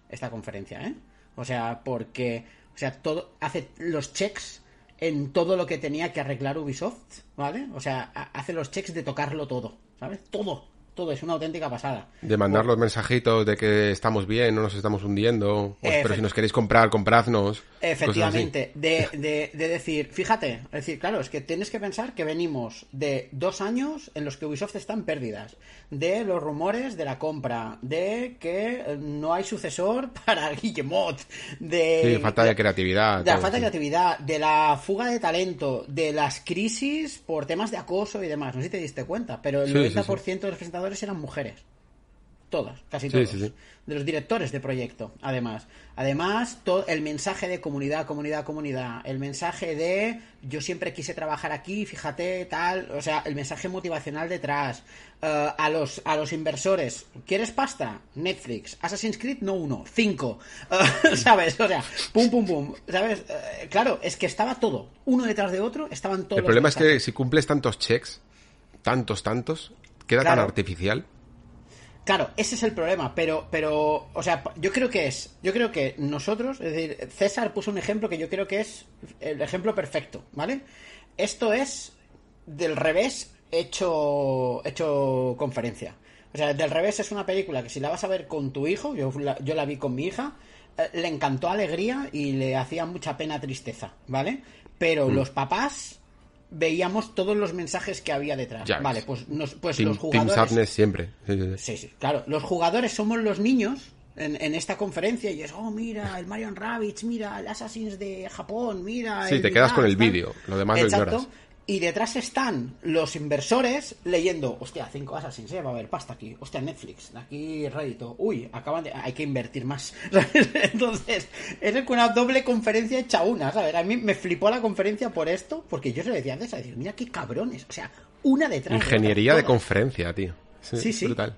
[SPEAKER 2] esta conferencia, ¿eh? O sea, porque, o sea, todo, hace los checks en todo lo que tenía que arreglar Ubisoft, ¿vale? O sea, ha- hace los checks de tocarlo todo, ¿sabes? Todo, todo, es una auténtica pasada.
[SPEAKER 1] De mandar los mensajitos de que estamos bien, no nos estamos hundiendo. pues, pero si nos queréis comprar, compradnos.
[SPEAKER 2] Efectivamente, de, de, de decir, fíjate, es decir, claro, es que tienes que pensar que venimos de dos años en los que Ubisoft está en pérdidas, de los rumores de la compra, de que no hay sucesor para Guillemot, de...
[SPEAKER 1] Sí, falta de creatividad.
[SPEAKER 2] De la falta de creatividad, de la fuga de talento, de las crisis por temas de acoso y demás. No sé si te diste cuenta, pero el
[SPEAKER 1] sí,
[SPEAKER 2] 90% de los presentadores eran mujeres. Todas, casi todos.
[SPEAKER 1] sí, sí.
[SPEAKER 2] De los directores de proyecto, además. Además, todo el mensaje de comunidad, comunidad, comunidad. El mensaje de yo siempre quise trabajar aquí, fíjate, tal. O sea, el mensaje motivacional detrás. Eh, a, los, a los inversores, ¿quieres pasta? Netflix. Assassin's Creed, no uno, cinco. Eh, ¿Sabes? O sea, pum, pum, pum. ¿Sabes? Eh, claro, es que estaba todo. Uno detrás de otro, estaban todos
[SPEAKER 1] El problema es que si cumples tantos checks, tantos, tantos, queda tan
[SPEAKER 2] Claro.
[SPEAKER 1] artificial.
[SPEAKER 2] Claro, ese es el problema, pero, pero, o sea, yo creo que es, yo creo que nosotros, es decir, César puso un ejemplo que yo creo que es el ejemplo perfecto, ¿vale? Esto es del revés hecho, hecho conferencia. O sea, del revés es una película que si la vas a ver con tu hijo, yo la, yo la vi con mi hija, eh, le encantó alegría y le hacía mucha pena tristeza, ¿vale? Pero los papás veíamos todos los mensajes que había detrás.
[SPEAKER 1] Ya
[SPEAKER 2] vale,
[SPEAKER 1] ves.
[SPEAKER 2] pues, nos, pues
[SPEAKER 1] Team,
[SPEAKER 2] los
[SPEAKER 1] Team
[SPEAKER 2] jugadores...
[SPEAKER 1] Sadness siempre. Sí, sí, sí.
[SPEAKER 2] Sí, sí, claro. Los jugadores somos los niños en, en esta conferencia y es, oh, mira, el Marion Rabbids, mira, el Assassin's de Japón, mira.
[SPEAKER 1] Sí,
[SPEAKER 2] el
[SPEAKER 1] te quedas con el vídeo, lo demás lo ignoras.
[SPEAKER 2] Y detrás están los inversores leyendo, hostia, cinco Assassins, eh, va a haber pasta aquí, hostia, Netflix, aquí rédito, uy, acaban de, hay que invertir más. Entonces, es una doble conferencia hecha una, ¿sabes? A mí me flipó la conferencia por esto, porque yo se lo decía antes, a decir, mira qué cabrones, o sea, una detrás de otra,
[SPEAKER 1] Ingeniería de
[SPEAKER 2] todas.
[SPEAKER 1] conferencia, tío. Sí,
[SPEAKER 2] Sí, sí.
[SPEAKER 1] Brutal.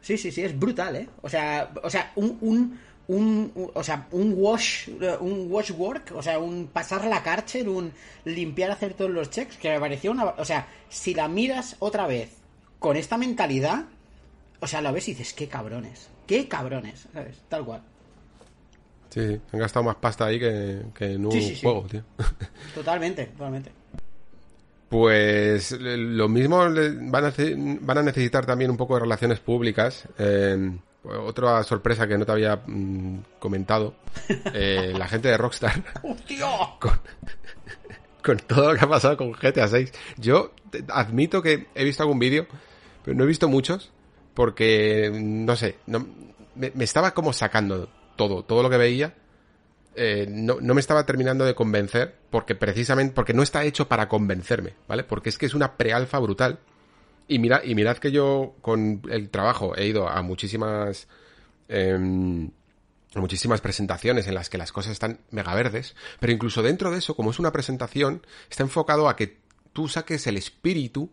[SPEAKER 2] Sí, sí, sí, es brutal, ¿eh? O sea, o sea, un, un, un, un- o sea, un wash, un wash work, o sea, un pasar la cárcel, un limpiar, hacer todos los checks, que me pareció una, o sea, si la miras otra vez con esta mentalidad, o sea, la ves y dices, qué cabrones, qué cabrones, ¿sabes? Tal cual.
[SPEAKER 1] Sí, sí. Han gastado más pasta ahí que, que en un
[SPEAKER 2] Sí, sí, sí.
[SPEAKER 1] juego, tío.
[SPEAKER 2] Totalmente, totalmente.
[SPEAKER 1] Pues eh, lo mismo van a, van a necesitar también un poco de relaciones públicas. Eh, otra sorpresa que no te había mm, comentado. eh, la gente de Rockstar.
[SPEAKER 2] ¡Hostia!
[SPEAKER 1] con, con todo lo que ha pasado con GTA 6. Yo admito que he visto algún vídeo, pero no he visto muchos, porque, no sé, no, me, me estaba como sacando todo, todo lo que veía. eh, no, no me estaba terminando de convencer, porque precisamente, porque no está hecho para convencerme, ¿vale? Porque es que es una prealfa brutal. Y mira, y mirad que yo con el trabajo he ido a muchísimas em, muchísimas presentaciones en las que las cosas están mega verdes, pero incluso dentro de eso, como es una presentación, está enfocado a que tú saques el espíritu,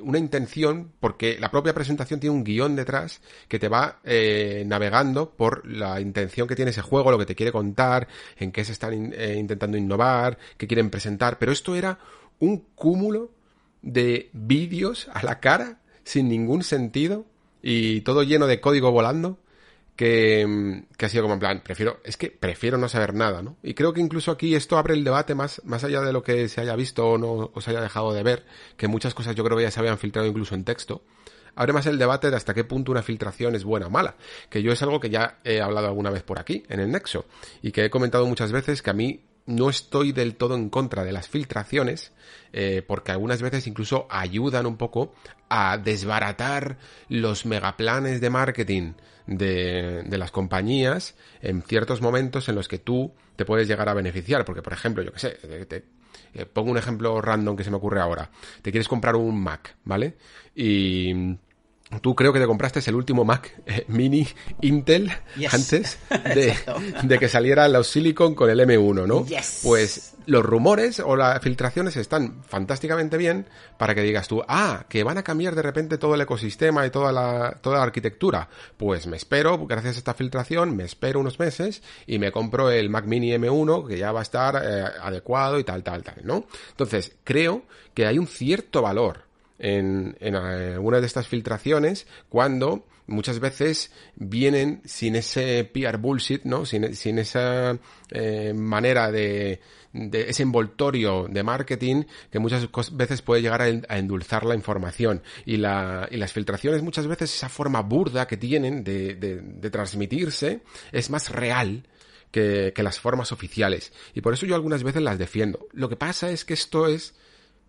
[SPEAKER 1] una intención, porque la propia presentación tiene un guion detrás que te va eh, navegando por la intención que tiene ese juego, lo que te quiere contar, en qué se están eh, intentando innovar, qué quieren presentar, pero esto era un cúmulo de vídeos a la cara sin ningún sentido y todo lleno de código volando que, mm, que ha sido como en plan, prefiero, es que prefiero no saber nada, ¿no? Y creo que incluso aquí esto abre el debate más, más allá de lo que se haya visto o no o se haya dejado de ver, que muchas cosas yo creo que ya se habían filtrado incluso en texto. Abre más el debate de hasta qué punto una filtración es buena o mala, que yo es algo que ya he hablado alguna vez por aquí, en el Nexo, y que he comentado muchas veces que a mí no estoy del todo en contra de las filtraciones, eh, porque algunas veces incluso ayudan un poco a desbaratar los megaplanes de marketing de, de las compañías en ciertos momentos en los que tú te puedes llegar a beneficiar. Porque, por ejemplo, yo que sé, te- eh, pongo un ejemplo random que se me ocurre ahora. Te quieres comprar un Mac, ¿vale? Y Tú creo que te compraste el último Mac eh, mini Intel
[SPEAKER 2] Yes.
[SPEAKER 1] antes de, que saliera los Silicon con el M1, ¿no?
[SPEAKER 2] Yes.
[SPEAKER 1] Pues los rumores o las filtraciones están fantásticamente bien para que digas tú, ah, que van a cambiar de repente todo el ecosistema y toda la, toda la arquitectura. Pues me espero, gracias a esta filtración, me espero unos meses y me compro el Mac mini M1 que ya va a estar eh, adecuado y tal, tal, tal, ¿no? Entonces, creo que hay un cierto valor en, en algunas de estas filtraciones cuando muchas veces vienen sin ese PR bullshit, ¿no? Sin, sin esa eh, manera de, de ese envoltorio de marketing que muchas veces puede llegar a, a endulzar la información. Y, la, y las filtraciones muchas veces esa forma burda que tienen de, de, de transmitirse es más real que, que las formas oficiales. Y por eso yo algunas veces las defiendo. Lo que pasa es que esto es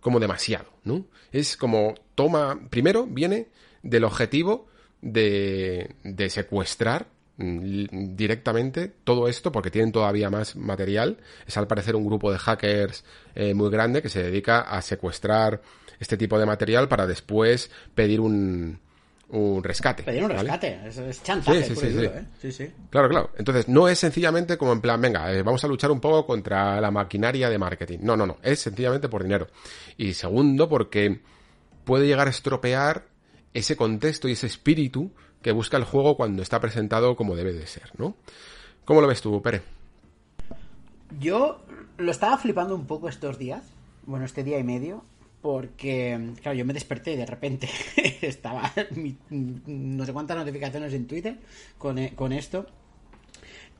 [SPEAKER 1] como demasiado, ¿no? Es como toma, primero viene del objetivo de, de secuestrar mm, directamente todo esto porque tienen todavía más material. Es al parecer un grupo de hackers eh, muy grande que se dedica a secuestrar este tipo de material para después pedir un, un rescate.
[SPEAKER 2] Pedir un
[SPEAKER 1] ¿vale?
[SPEAKER 2] rescate. Es, es chantaje,
[SPEAKER 1] Sí, sí,
[SPEAKER 2] puro y
[SPEAKER 1] sí,
[SPEAKER 2] duro,
[SPEAKER 1] sí.
[SPEAKER 2] ¿eh? Sí, sí.
[SPEAKER 1] Claro, claro. Entonces, no es sencillamente como en plan, venga, eh, vamos a luchar un poco contra la maquinaria de marketing. No, no, no. Es sencillamente por dinero. Y segundo, porque puede llegar a estropear ese contexto y ese espíritu que busca el juego cuando está presentado como debe de ser, ¿no? ¿Cómo lo ves tú, Pere?
[SPEAKER 2] Yo lo estaba flipando un poco estos días, bueno, este día y medio, porque, claro, yo me desperté y de repente estaba mi- no sé cuántas notificaciones en Twitter con, e- con esto.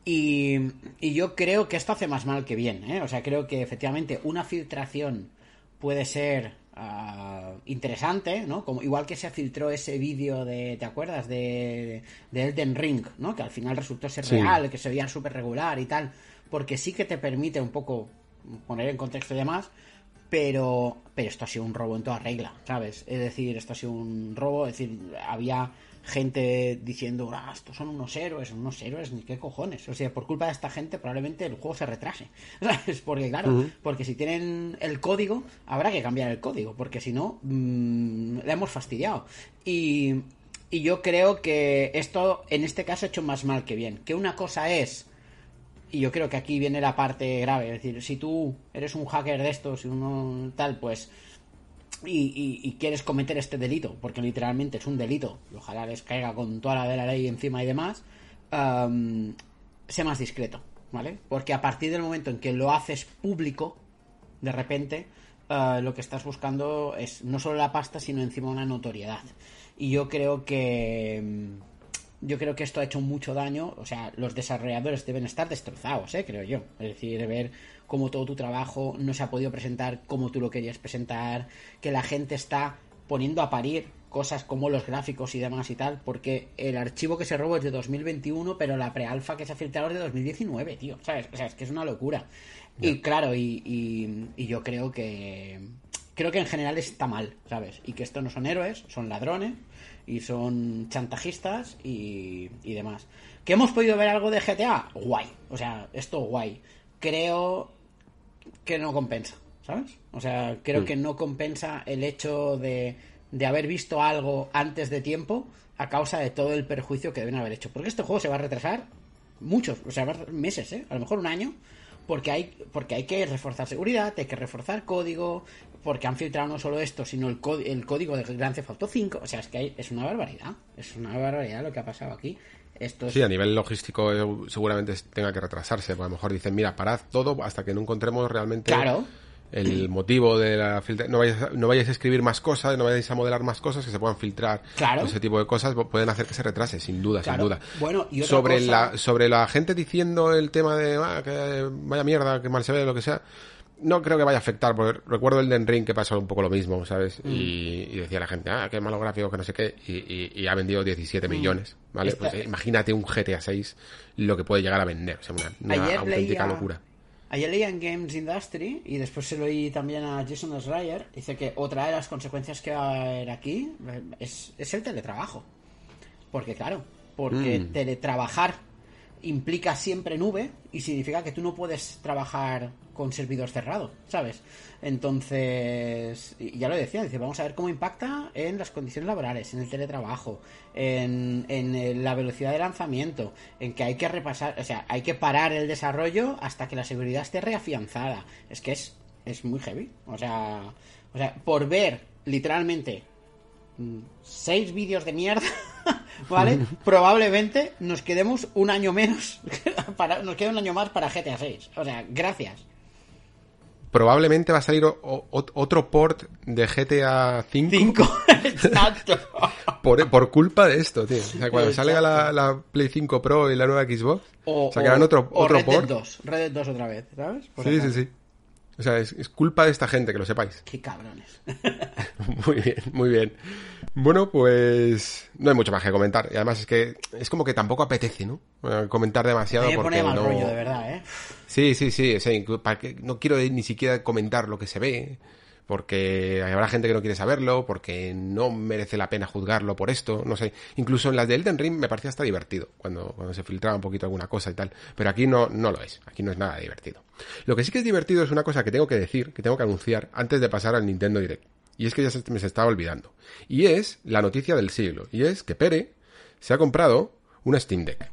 [SPEAKER 2] Y, y yo creo que esto hace más mal que bien, ¿eh? O sea, creo que efectivamente una filtración puede ser ah, interesante, ¿no? Como, igual que se filtró ese vídeo de, ¿te acuerdas? De, de Elden Ring, ¿no? Que al final resultó ser
[SPEAKER 1] Sí.
[SPEAKER 2] real, que se veía súper regular y tal, porque sí que te permite un poco poner en contexto y demás, pero, pero esto ha sido un robo en toda regla, ¿sabes? Es decir, esto ha sido un robo, es decir, había gente diciendo, ah, estos son unos héroes, unos héroes, ni qué cojones. O sea, por culpa de esta gente probablemente el juego se retrase, ¿sabes? Porque claro, porque si tienen el código, habrá que cambiar el código, porque si no, mm, le hemos fastidiado. Y, y yo creo que esto, en este caso, ha hecho más mal que bien. Que una cosa es y yo creo que aquí viene la parte grave. Es decir, si tú eres un hacker de estos y uno tal, pues. Y, quieres cometer este delito, porque literalmente es un delito, y ojalá les caiga con toda la de la ley encima y demás, am, sé más discreto, ¿vale? Porque a partir del momento en que lo haces público, de repente, eh, lo que estás buscando es no solo la pasta, sino encima una notoriedad. Y yo creo que. Yo creo que esto ha hecho mucho daño. O sea, los desarrolladores deben estar destrozados, ¿eh? creo yo. Es decir, ver cómo todo tu trabajo no se ha podido presentar como tú lo querías presentar, que la gente está poniendo a parir cosas como los gráficos y demás y tal, porque el archivo que se robó es de 2021, pero la prealfa que se ha filtrado es de 2019, tío, ¿sabes? O sea, es que es una locura. Y claro, y, y- y yo creo que creo que en general está mal, ¿sabes? Y que estos no son héroes, son ladrones y son chantajistas y, y demás. ¿Que hemos podido ver algo de GTA? Guay. O sea, esto guay. Creo que no compensa, ¿sabes? O sea, creo que no compensa el hecho de, de haber visto algo antes de tiempo a causa de todo el perjuicio que deben haber hecho. Porque este juego se va a retrasar muchos, o sea, meses, ¿eh? A lo mejor un año, porque hay, porque hay que reforzar seguridad, hay que reforzar código, porque han filtrado no solo esto, sino el, el código de Grand Theft Auto 5. O sea, es que hay- es una barbaridad. Es una barbaridad lo que ha pasado aquí. Esto es...
[SPEAKER 1] Sí, a nivel logístico eh, seguramente tenga que retrasarse. porque a lo mejor dicen, mira, parad todo hasta que no encontremos realmente
[SPEAKER 2] Claro.
[SPEAKER 1] El motivo de la filtración. No vayáis, a- no vayáis a escribir más cosas, no vayáis a modelar más cosas que se puedan filtrar.
[SPEAKER 2] Claro.
[SPEAKER 1] Ese tipo de cosas pueden hacer que se retrase, sin duda,
[SPEAKER 2] Claro.
[SPEAKER 1] sin duda.
[SPEAKER 2] Bueno, y otra
[SPEAKER 1] sobre,
[SPEAKER 2] cosa-
[SPEAKER 1] la, sobre la gente diciendo el tema de ah, que vaya mierda, que mal se ve, lo que sea. No creo que vaya a afectar, porque recuerdo el Den Ring que pasó un poco lo mismo, ¿sabes?
[SPEAKER 2] Mm.
[SPEAKER 1] Y, y decía la gente, ah, qué malo gráfico, que no sé qué, y, y- y ha vendido 17 millones, ¿vale?
[SPEAKER 2] Mm. Esta-
[SPEAKER 1] Pues eh, imagínate un GTA 6 lo que puede llegar a vender, o sea, una, auténtica
[SPEAKER 2] leía-
[SPEAKER 1] locura.
[SPEAKER 2] Ayer leía en Games Industry y después se lo oí también a Jason Schreier. Dice que otra de las consecuencias que va a haber aquí es, es el teletrabajo. Porque, claro, porque
[SPEAKER 1] Mm.
[SPEAKER 2] teletrabajar implica siempre nube y significa que tú no puedes trabajar con servidor cerrado, ¿sabes? Entonces, ya lo decía, dice, vamos a ver cómo impacta en las condiciones laborales, en el teletrabajo, en, en la velocidad de lanzamiento, en que hay que repasar, o sea, hay que parar el desarrollo hasta que la seguridad esté reafianzada. Es que es, es muy heavy. O sea, o sea, por ver literalmente seis vídeos de mierda, ¿vale? Probablemente nos quedemos un año menos, para, nos queda un año más para GTA 6. O sea, gracias.
[SPEAKER 1] Probablemente va a salir o- o- otro port de GTA 5
[SPEAKER 2] Cinco. Exacto.
[SPEAKER 1] por, por culpa de esto, tío. O sea, cuando
[SPEAKER 2] Exacto.
[SPEAKER 1] salga la, la Play 5 Pro y la nueva Xbox,
[SPEAKER 2] O,
[SPEAKER 1] sacarán otro, otro
[SPEAKER 2] Red Dead
[SPEAKER 1] port.
[SPEAKER 2] 2. Red Dead 2 otra vez, ¿sabes? Por
[SPEAKER 1] Sí, sí, sí. O sea, es, es culpa de esta gente, que lo sepáis.
[SPEAKER 2] Qué cabrones.
[SPEAKER 1] Muy bien, muy bien. Bueno, pues no hay mucho más que comentar. Y además es que es como que tampoco apetece, ¿no? Comentar demasiado
[SPEAKER 2] Me
[SPEAKER 1] porque
[SPEAKER 2] pone mal
[SPEAKER 1] no...
[SPEAKER 2] rollo, de verdad, ¿eh?
[SPEAKER 1] Sí, sí, sí. para que- no quiero ni siquiera comentar lo que se ve, porque habrá gente que no quiere saberlo, porque no merece la pena juzgarlo por esto, no sé. Incluso en las de Elden Ring me parecía hasta divertido, cuando, cuando se filtraba un poquito alguna cosa y tal. Pero aquí no, no lo es, aquí no es nada divertido. Lo que sí que es divertido es una cosa que tengo que decir, que tengo que anunciar antes de pasar al Nintendo Direct. Y es que ya se, me se estaba olvidando. Y es la noticia del siglo. Y es que Pere se ha comprado una Steam Deck.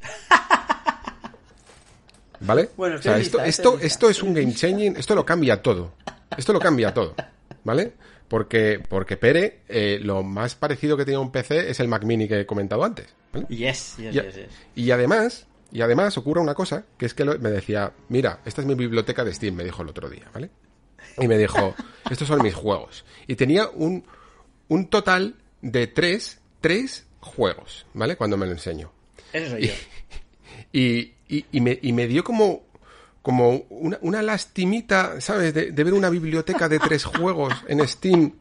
[SPEAKER 1] ¿Vale?
[SPEAKER 2] Bueno,
[SPEAKER 1] o sea, esto, esto,
[SPEAKER 2] lista.
[SPEAKER 1] esto es un game changing, esto lo cambia todo. Esto lo cambia todo. ¿Vale? Porque, porque Pere, eh, lo más parecido que tenía a un PC es el Mac Mini que he comentado antes. ¿vale?
[SPEAKER 2] Yes, yes,
[SPEAKER 1] Y,
[SPEAKER 2] yes, yes.
[SPEAKER 1] y además, y además ocurre una cosa, que es que lo- me decía, mira, esta es mi biblioteca de Steam, me dijo el otro día, ¿vale? Y me dijo, estos son mis juegos. Y tenía un, un total de tres, tres juegos, ¿vale? Cuando me lo enseño.
[SPEAKER 2] Eso soy yo.
[SPEAKER 1] Y, y, y me, y me dio como, como una, una lastimita, ¿sabes? De, de ver una biblioteca de tres juegos en Steam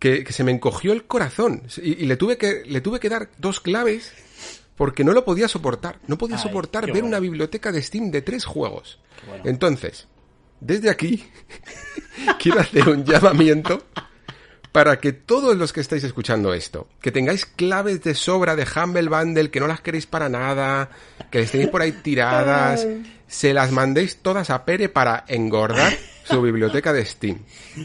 [SPEAKER 1] que, que se me encogió el corazón. Y, y le, tuve que, le tuve que dar dos claves porque no lo podía soportar. No podía
[SPEAKER 2] Ay,
[SPEAKER 1] soportar ver
[SPEAKER 2] bueno.
[SPEAKER 1] una biblioteca de Steam de tres juegos.
[SPEAKER 2] bueno.
[SPEAKER 1] Entonces, desde aquí, quiero hacer un llamamiento para que todos los que estáis escuchando esto, que tengáis claves de sobra de Humble Bundle, que no las queréis para nada, que les tenéis por ahí tiradas, se las mandéis todas a Pere para engordar su biblioteca de Steam,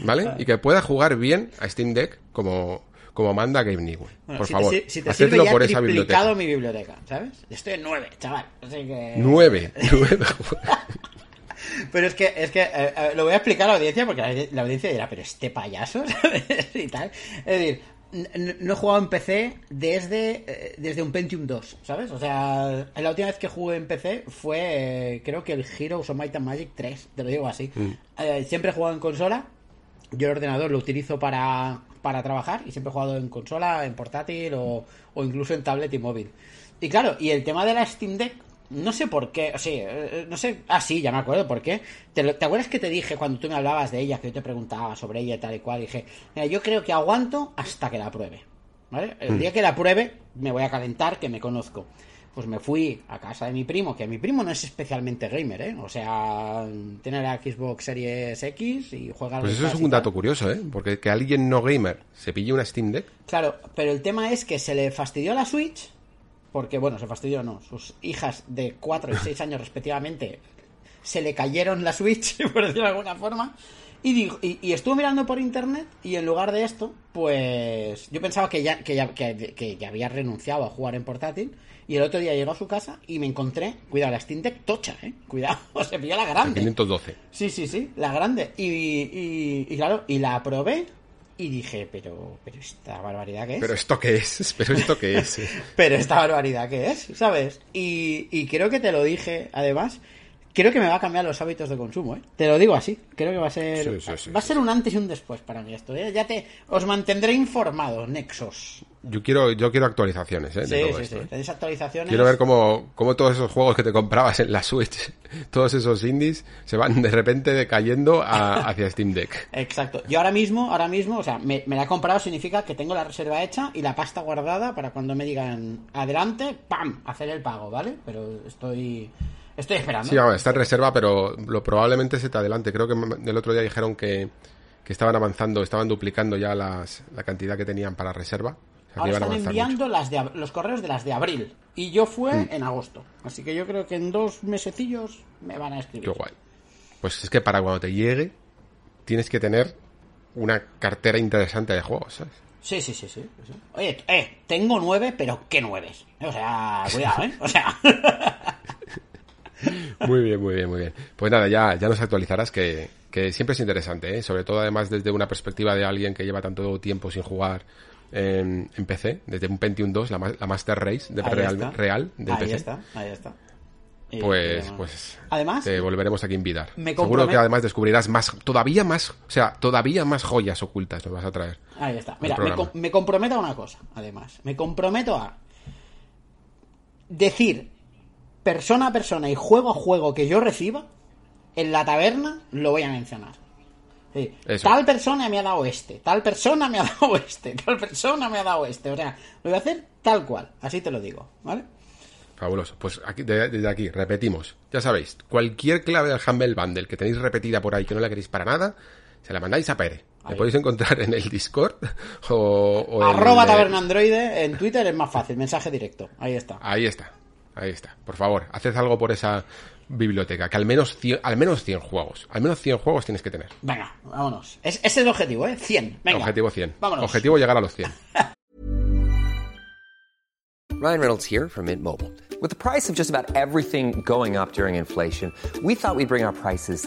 [SPEAKER 1] ¿vale? Y que pueda jugar bien a Steam Deck como, como manda Gabe Newell.
[SPEAKER 2] Bueno,
[SPEAKER 1] por
[SPEAKER 2] si
[SPEAKER 1] favor,
[SPEAKER 2] te, si- si te sirve
[SPEAKER 1] hacedlo por esa biblioteca.
[SPEAKER 2] mi biblioteca, ¿sabes? Estoy en nueve, chaval. Así que...
[SPEAKER 1] Nueve, nueve.
[SPEAKER 2] Pero es que, es que eh, eh, lo voy a explicar a la audiencia porque la, la audiencia dirá, pero este payaso, ¿sabes? y tal. Es decir, no he jugado en PC desde, eh, desde un Pentium 2, ¿sabes? O sea, la última vez que jugué en PC fue, eh, creo que el Heroes of Might and Magic 3, te lo digo así. Eh, siempre he jugado en consola. Yo el ordenador lo utilizo para, para trabajar y siempre he jugado en consola, en portátil o, o incluso en tablet y móvil. Y claro, y el tema de la Steam Deck, no sé por qué, o sea, eh, no sé, ah, sí, ya me acuerdo por qué. ¿Te, ¿Te acuerdas que te dije cuando tú me hablabas de ella, que yo te preguntaba sobre ella y tal y cual? Dije, mira, yo creo que aguanto hasta que la pruebe, ¿vale? El día que la pruebe, me voy a calentar, que me conozco. Pues me fui a casa de mi primo, que mi primo no es especialmente gamer, ¿eh? O sea, tiene la Xbox Series X y juega
[SPEAKER 1] Pues eso es un dato curioso, ¿eh? Porque que alguien no gamer se pille una Steam Deck.
[SPEAKER 2] Claro, pero el tema es que se le fastidió la Switch, porque, bueno, se fastidió no, sus hijas de 4 y 6 años respectivamente se le cayeron la Switch, por decirlo de alguna forma, y, dijo, y, y estuvo mirando por internet y en lugar de esto, pues yo pensaba que ya, que, ya, que, que ya había renunciado a jugar en portátil. Y el otro día llegó a su casa y me encontré, cuidado, la Steam Deck tocha, eh. Cuidado, se pilló la
[SPEAKER 1] La
[SPEAKER 2] grande.
[SPEAKER 1] 512.
[SPEAKER 2] Sí, sí, sí, la grande. Y, y, y claro, y la probé y dije, pero, pero esta barbaridad que es.
[SPEAKER 1] Pero esto qué es, pero esto qué es.
[SPEAKER 2] Pero esta barbaridad que es, ¿sabes? Y, y creo que te lo dije, además, creo que me va a cambiar los hábitos de consumo, ¿eh? Te lo digo así, creo que va a ser
[SPEAKER 1] Sí, sí, sí,
[SPEAKER 2] va a ser un antes y un después para mí esto, ¿eh? Ya te os mantendré informados, Nexos.
[SPEAKER 1] Yo quiero, yo quiero actualizaciones, ¿eh? de
[SPEAKER 2] Sí,
[SPEAKER 1] todo
[SPEAKER 2] sí,
[SPEAKER 1] esto,
[SPEAKER 2] sí.
[SPEAKER 1] ¿eh?
[SPEAKER 2] Tenéis actualizaciones.
[SPEAKER 1] Quiero ver cómo, cómo todos esos juegos que te comprabas en la Switch, todos esos indies, se van de repente decayendo a- hacia Steam Deck.
[SPEAKER 2] Exacto. Yo ahora mismo, ahora mismo, o sea, me, me la he comprado significa que tengo la reserva hecha y la pasta guardada para cuando me digan adelante, ¡pam! hacer el pago, ¿vale? Pero estoy estoy esperando.
[SPEAKER 1] Sí, vamos, está en reserva, pero lo probablemente se te adelante. Creo que el otro día dijeron que, que estaban avanzando, estaban duplicando ya las, la cantidad que tenían para reserva.
[SPEAKER 2] Ahora están enviando las de, los correos de las de abril. Y yo fue mm. en agosto. Así que yo creo que en dos mesecillos me van a escribir.
[SPEAKER 1] Qué guay. Pues es que para cuando te llegue, tienes que tener una cartera interesante de juegos, ¿sabes?
[SPEAKER 2] Sí, sí, sí, sí. Oye, eh, tengo nueve, pero ¿qué nueve? O sea, cuidado, ¿eh? O sea.
[SPEAKER 1] muy bien, muy bien, muy bien. Pues nada, ya, ya nos actualizarás que, que siempre es interesante, ¿eh? sobre todo además desde una perspectiva de alguien que lleva tanto tiempo sin jugar en, PC, desde un Pentium 2, la, la Master Race de Real, Real del
[SPEAKER 2] ahí
[SPEAKER 1] PC.
[SPEAKER 2] Ahí está, ahí está.
[SPEAKER 1] Pues, pues
[SPEAKER 2] además,
[SPEAKER 1] te volveremos a invitar. Seguro que además descubrirás más, todavía más, o sea, todavía más joyas ocultas nos vas a traer.
[SPEAKER 2] Ahí está. Mira, me, comprometo a una cosa, además. Me comprometo a decir persona a persona y juego a juego que yo reciba, en la taberna lo voy a mencionar. Tal persona me ha dado este, tal persona me ha dado este, tal persona me ha dado este. O sea, lo voy a hacer tal cual, así te lo digo, ¿vale?
[SPEAKER 1] Fabuloso. Pues aquí, desde aquí, repetimos. Ya sabéis, cualquier clave del Humble Bundle que tenéis repetida por ahí que no la queréis para nada, se la mandáis a Pere. La podéis encontrar en el Discord o,
[SPEAKER 2] Arroba en... en Twitter es más fácil, mensaje directo. Ahí está.
[SPEAKER 1] Ahí está. Ahí está. Por favor, haced algo por esa biblioteca, que al menos 100, al menos 100 juegos. Al menos 100 juegos tienes que tener.
[SPEAKER 2] Venga, vámonos. ese es el objetivo, ¿eh? 100. Venga.
[SPEAKER 1] Objetivo 100. Vámonos. Objetivo llegar a los 100.
[SPEAKER 3] Ryan Reynolds here from Mint Mobile. With the price of just about everything going up during inflation, we thought we'd bring our prices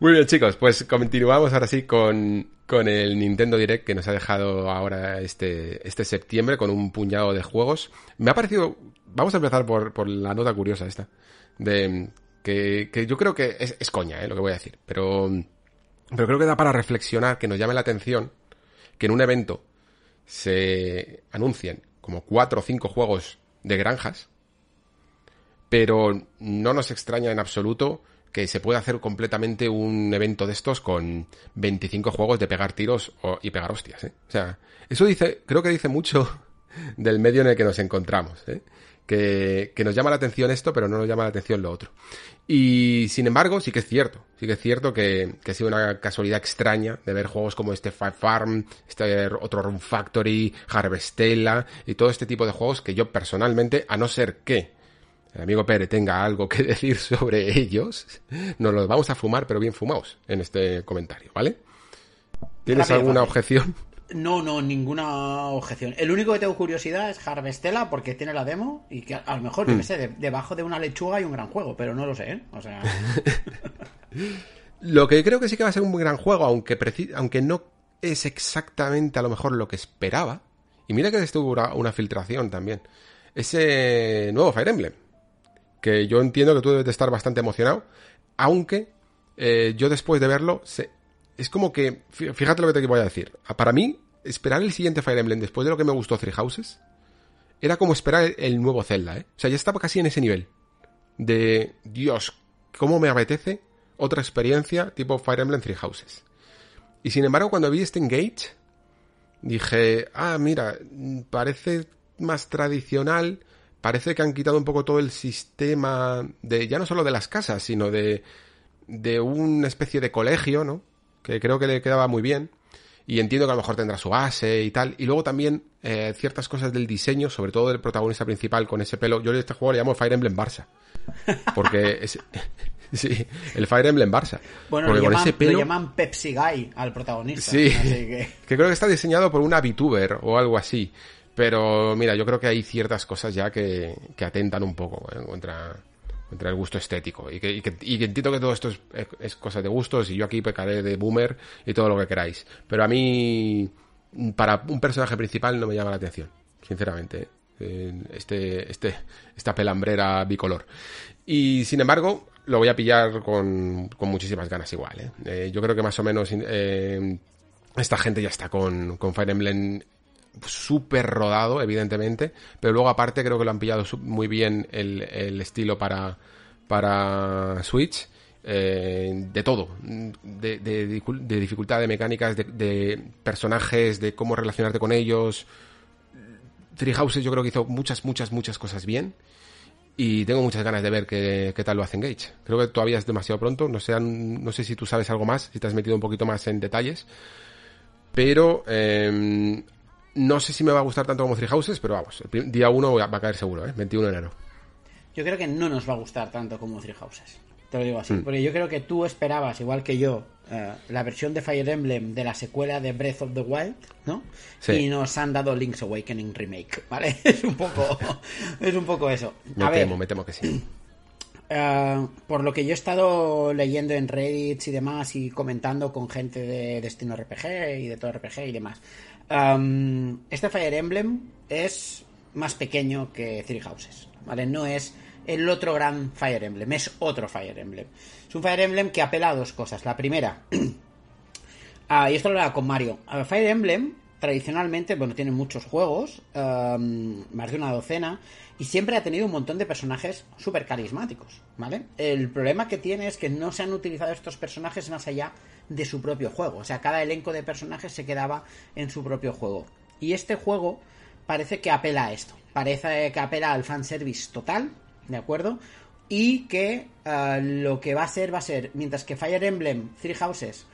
[SPEAKER 1] Muy bien, chicos. Pues continuamos ahora sí con, con el Nintendo Direct que nos ha dejado ahora este, este septiembre con un puñado de juegos. Me ha parecido, vamos a empezar por, por la nota curiosa esta, de que, que yo creo que es, es coña, eh, lo que voy a decir, pero, pero creo que da para reflexionar, que nos llame la atención que en un evento se anuncien como cuatro o cinco juegos de granjas, pero no nos extraña en absoluto que se puede hacer completamente un evento de estos con 25 juegos de pegar tiros y pegar hostias. ¿eh? O sea, eso dice, creo que dice mucho del medio en el que nos encontramos. ¿eh? Que, que, nos llama la atención esto, pero no nos llama la atención lo otro. Y sin embargo, sí que es cierto, sí que es cierto que, que ha sido una casualidad extraña de ver juegos como este Five Farm, este otro Room Factory, Harvestella y todo este tipo de juegos que yo personalmente, a no ser que el amigo Pérez tenga algo que decir sobre ellos, nos los vamos a fumar, pero bien fumados en este comentario, ¿vale? ¿Tienes alguna objeción?
[SPEAKER 2] No, no, ninguna objeción. El único que tengo curiosidad es Harvestella porque tiene la demo y que a lo mejor, yo mm. sé, debajo de una lechuga hay un gran juego, pero no lo sé, ¿eh? O sea...
[SPEAKER 1] lo que creo que sí que va a ser un muy gran juego, aunque, aunque no es exactamente a lo mejor lo que esperaba. Y mira que estuvo una filtración también. Ese nuevo Fire Emblem que yo entiendo que tú debes de estar bastante emocionado, aunque eh, yo después de verlo, es como que, fíjate lo que te voy a decir, para mí, esperar el siguiente Fire Emblem después de lo que me gustó Three Houses, era como esperar el nuevo Zelda, ¿eh? O sea, ya estaba casi en ese nivel de, Dios, cómo me apetece otra experiencia tipo Fire Emblem Three Houses. Y sin embargo, cuando vi este Engage, dije, ah, mira, parece más tradicional, parece que han quitado un poco todo el sistema de, ya no solo de las casas, sino de, de una especie de colegio, ¿no? Que creo que le quedaba muy bien. Y entiendo que a lo mejor tendrá su base y tal. Y luego también eh, ciertas cosas del diseño, sobre todo del protagonista principal con ese pelo. Yo este juego le llamo Fire Emblem Barça. Porque es, sí, el Fire Emblem Barça.
[SPEAKER 2] Bueno, le llaman, le llaman, Pepsi Guy al protagonista.
[SPEAKER 1] Sí, que... que creo que está diseñado por una VTuber o algo así Pero mira, yo creo que hay ciertas cosas ya que, que atentan un poco ¿eh? contra, contra el gusto estético. Y que, y que, y que entiendo que todo esto es, es cosa de gustos y yo aquí pecaré de boomer y todo lo que queráis. Pero a mí, para un personaje principal no me llama la atención, sinceramente. ¿eh? Este, este, esta pelambrera bicolor. Y sin embargo, lo voy a pillar con, con muchísimas ganas igual. ¿eh? Eh, yo creo que más o menos esta gente ya está con, con Fire Emblem súper rodado, evidentemente, pero luego aparte creo que lo han pillado muy bien el, el estilo para, para Switch. Eh, de todo, de, dificultad, de mecánicas, de, personajes, de cómo relacionarte con ellos. Three Houses yo creo que hizo muchas, muchas, muchas cosas bien. Y tengo muchas ganas de ver qué, qué tal lo hace Engage. Creo que todavía es demasiado pronto. No sé, no sé si tú sabes algo más, si te has metido un poquito más en detalles. Pero eh, no sé si me va a gustar tanto como Three Houses, pero vamos, el día 1 va a caer seguro, ¿eh? 21 de enero.
[SPEAKER 2] Yo creo que no nos va a gustar tanto como Three Houses. Te lo digo así. Mm. Porque yo creo que tú esperabas, igual que yo, uh, la versión de Fire Emblem de la secuela de Breath of the Wild, ¿no?
[SPEAKER 1] Sí.
[SPEAKER 2] Y nos han dado Link's Awakening Remake, ¿vale? Es un poco, es un poco eso.
[SPEAKER 1] Me
[SPEAKER 2] a
[SPEAKER 1] temo,
[SPEAKER 2] ver,
[SPEAKER 1] me temo que sí.
[SPEAKER 2] Uh, por lo que yo he estado leyendo en Reddit y demás y comentando con gente de Destino RPG y de todo RPG y demás, este Fire Emblem es más pequeño que Three Houses, ¿vale? No es el otro gran Fire Emblem, es otro Fire Emblem. Es un Fire Emblem que apela a dos cosas. La primera, uh, y esto lo hablaba con Mario, uh, Fire Emblem tradicionalmente, bueno, tiene muchos juegos, más de una docena, y siempre ha tenido un montón de personajes súper carismáticos, ¿vale? El problema que tiene es que no se han utilizado estos personajes más allá de su propio juego. O sea, cada elenco de personajes se quedaba en su propio juego. Y este juego parece que apela a esto. Parece que apela al fanservice total, ¿de acuerdo? Y que uh, lo que va a ser va a ser, mientras que Fire Emblem Three Houses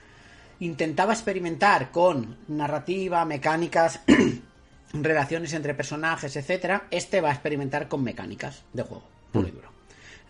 [SPEAKER 2] intentaba experimentar con narrativa, mecánicas, relaciones entre personajes, etcétera, este va a experimentar con mecánicas de juego, puro y duro.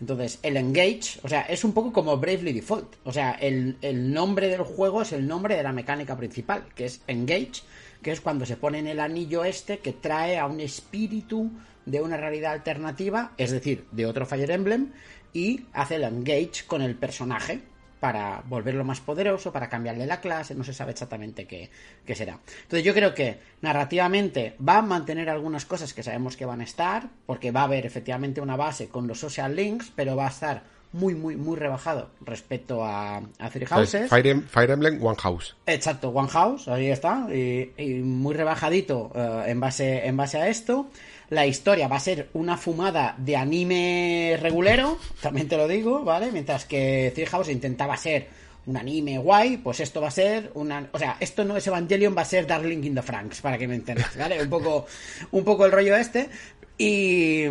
[SPEAKER 2] Entonces, el Engage, o sea, es un poco como Bravely Default. O sea, el, el, nombre del juego es el nombre de la mecánica principal, que es Engage, que es cuando se pone en el anillo este que trae a un espíritu de una realidad alternativa, es decir, de otro Fire Emblem, y hace el Engage con el personaje, para volverlo más poderoso, para cambiarle la clase, no se sabe exactamente qué, qué, será. Entonces yo creo que narrativamente va a mantener algunas cosas que sabemos que van a estar, porque va a haber efectivamente una base con los social links, pero va a estar muy, muy, muy rebajado respecto a, a Three Houses.
[SPEAKER 1] Fire, em Fire, Emblem One House.
[SPEAKER 2] Exacto, One House, ahí está, y, y muy rebajadito uh, en, base, en base a esto. La historia va a ser una fumada de anime regulero, también te lo digo, ¿vale? Mientras que Three House intentaba ser un anime guay, pues esto va a ser una... O sea, esto no es Evangelion, va a ser Darling in the Franks, para que me entendas, ¿vale? Un poco, un poco el rollo este. Y,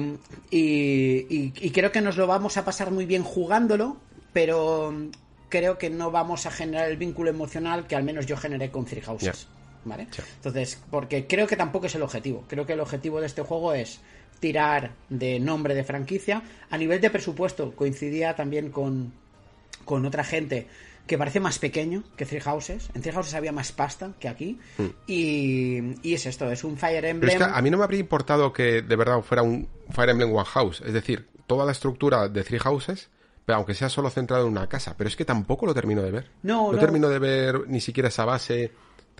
[SPEAKER 2] creo que nos lo vamos a pasar muy bien jugándolo, pero creo que no vamos a generar el vínculo emocional que al menos yo generé con Three Houses. ¿Vale? Sí. Entonces, porque creo que tampoco es el objetivo. Creo que el objetivo de este juego es tirar de nombre de franquicia. A nivel de presupuesto, coincidía también con, con otra gente que parece más pequeño que Three Houses. En Three Houses había más pasta que aquí. Mm. Y, y, es esto, es un Fire Emblem.
[SPEAKER 1] Pero es que a mí no me habría importado que de verdad fuera un Fire Emblem One House. Es decir, toda la estructura de Three Houses pero aunque sea solo centrado en una casa, pero es que tampoco lo termino de ver.
[SPEAKER 2] No,
[SPEAKER 1] no,
[SPEAKER 2] no.
[SPEAKER 1] termino de ver ni siquiera esa base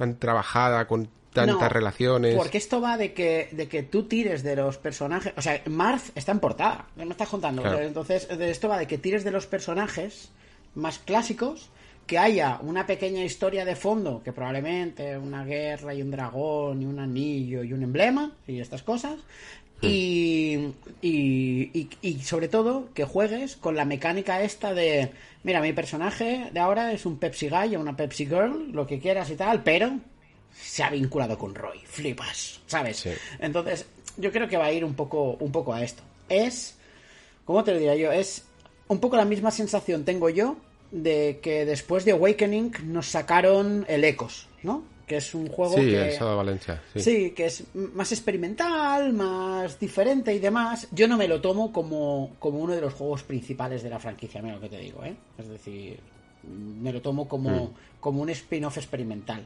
[SPEAKER 1] tan trabajada, con tantas
[SPEAKER 2] no,
[SPEAKER 1] relaciones.
[SPEAKER 2] Porque esto va de que, de que tú tires de los personajes. O sea, Marth está en portada, no me estás contando.
[SPEAKER 1] Claro.
[SPEAKER 2] Entonces, esto va de que tires de los personajes más clásicos, que haya una pequeña historia de fondo, que probablemente una guerra y un dragón y un anillo y un emblema y estas cosas. Y, y, y, y, sobre todo que juegues con la mecánica esta de mira mi personaje de ahora es un Pepsi Guy o una Pepsi Girl lo que quieras y tal pero se ha vinculado con Roy flipas sabes
[SPEAKER 1] Sí.
[SPEAKER 2] entonces yo creo que va a ir un poco un poco a esto. Es cómo te lo diría yo es un poco la misma sensación tengo yo de que después de Awakening nos sacaron el Ecos no que es un juego
[SPEAKER 1] sí,
[SPEAKER 2] que...
[SPEAKER 1] el Sábado Valencia. Sí.
[SPEAKER 2] sí. que es más experimental, más diferente y demás. Yo no me lo tomo como, como uno de los juegos principales de la franquicia, mira lo que te digo, ¿eh? Es decir, me lo tomo como, mm. como un spin-off experimental.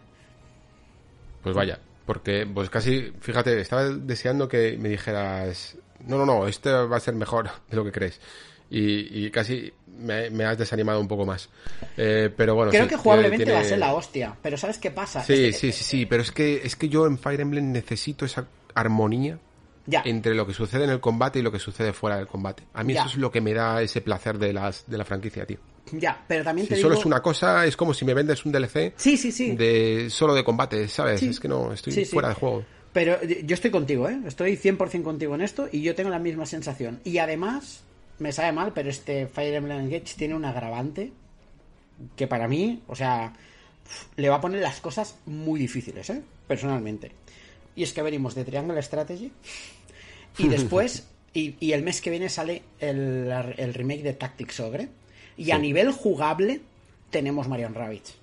[SPEAKER 1] Pues vaya, Porque, pues casi, fíjate, estaba deseando que me dijeras, no, no, no, este va a ser mejor de lo que crees. Y, y casi me, me has desanimado un poco más. Eh, pero bueno,
[SPEAKER 2] Creo
[SPEAKER 1] sí,
[SPEAKER 2] que jugablemente
[SPEAKER 1] tiene-
[SPEAKER 2] va a ser la hostia. Pero ¿sabes qué pasa?
[SPEAKER 1] Sí, sí, sí, sí, pero es que, es que yo en Fire Emblem necesito esa armonía
[SPEAKER 2] Ya.
[SPEAKER 1] entre lo que sucede en el combate y lo que sucede fuera del combate. A mí
[SPEAKER 2] Ya.
[SPEAKER 1] eso es lo que me da ese placer de, las, de la franquicia, tío.
[SPEAKER 2] Ya, pero también te
[SPEAKER 1] Si solo es una cosa, es como si me vendes un DLC
[SPEAKER 2] Sí, sí, sí.
[SPEAKER 1] de solo de combate, ¿sabes?
[SPEAKER 2] Sí.
[SPEAKER 1] Es que no, estoy
[SPEAKER 2] Sí,
[SPEAKER 1] fuera de juego.
[SPEAKER 2] Pero eh, yo estoy contigo, ¿eh? Estoy 100% contigo en esto y yo tengo la misma sensación. Y además, me sabe mal, pero este Fire Emblem Engage tiene un agravante que para mí, o sea, le va a poner las cosas muy difíciles, ¿eh? Personalmente. Y es que venimos de Triangle Strategy y después, y, y el mes que viene sale el, el remake de Tactics Ogre. Y a nivel jugable tenemos Marion Rabbids.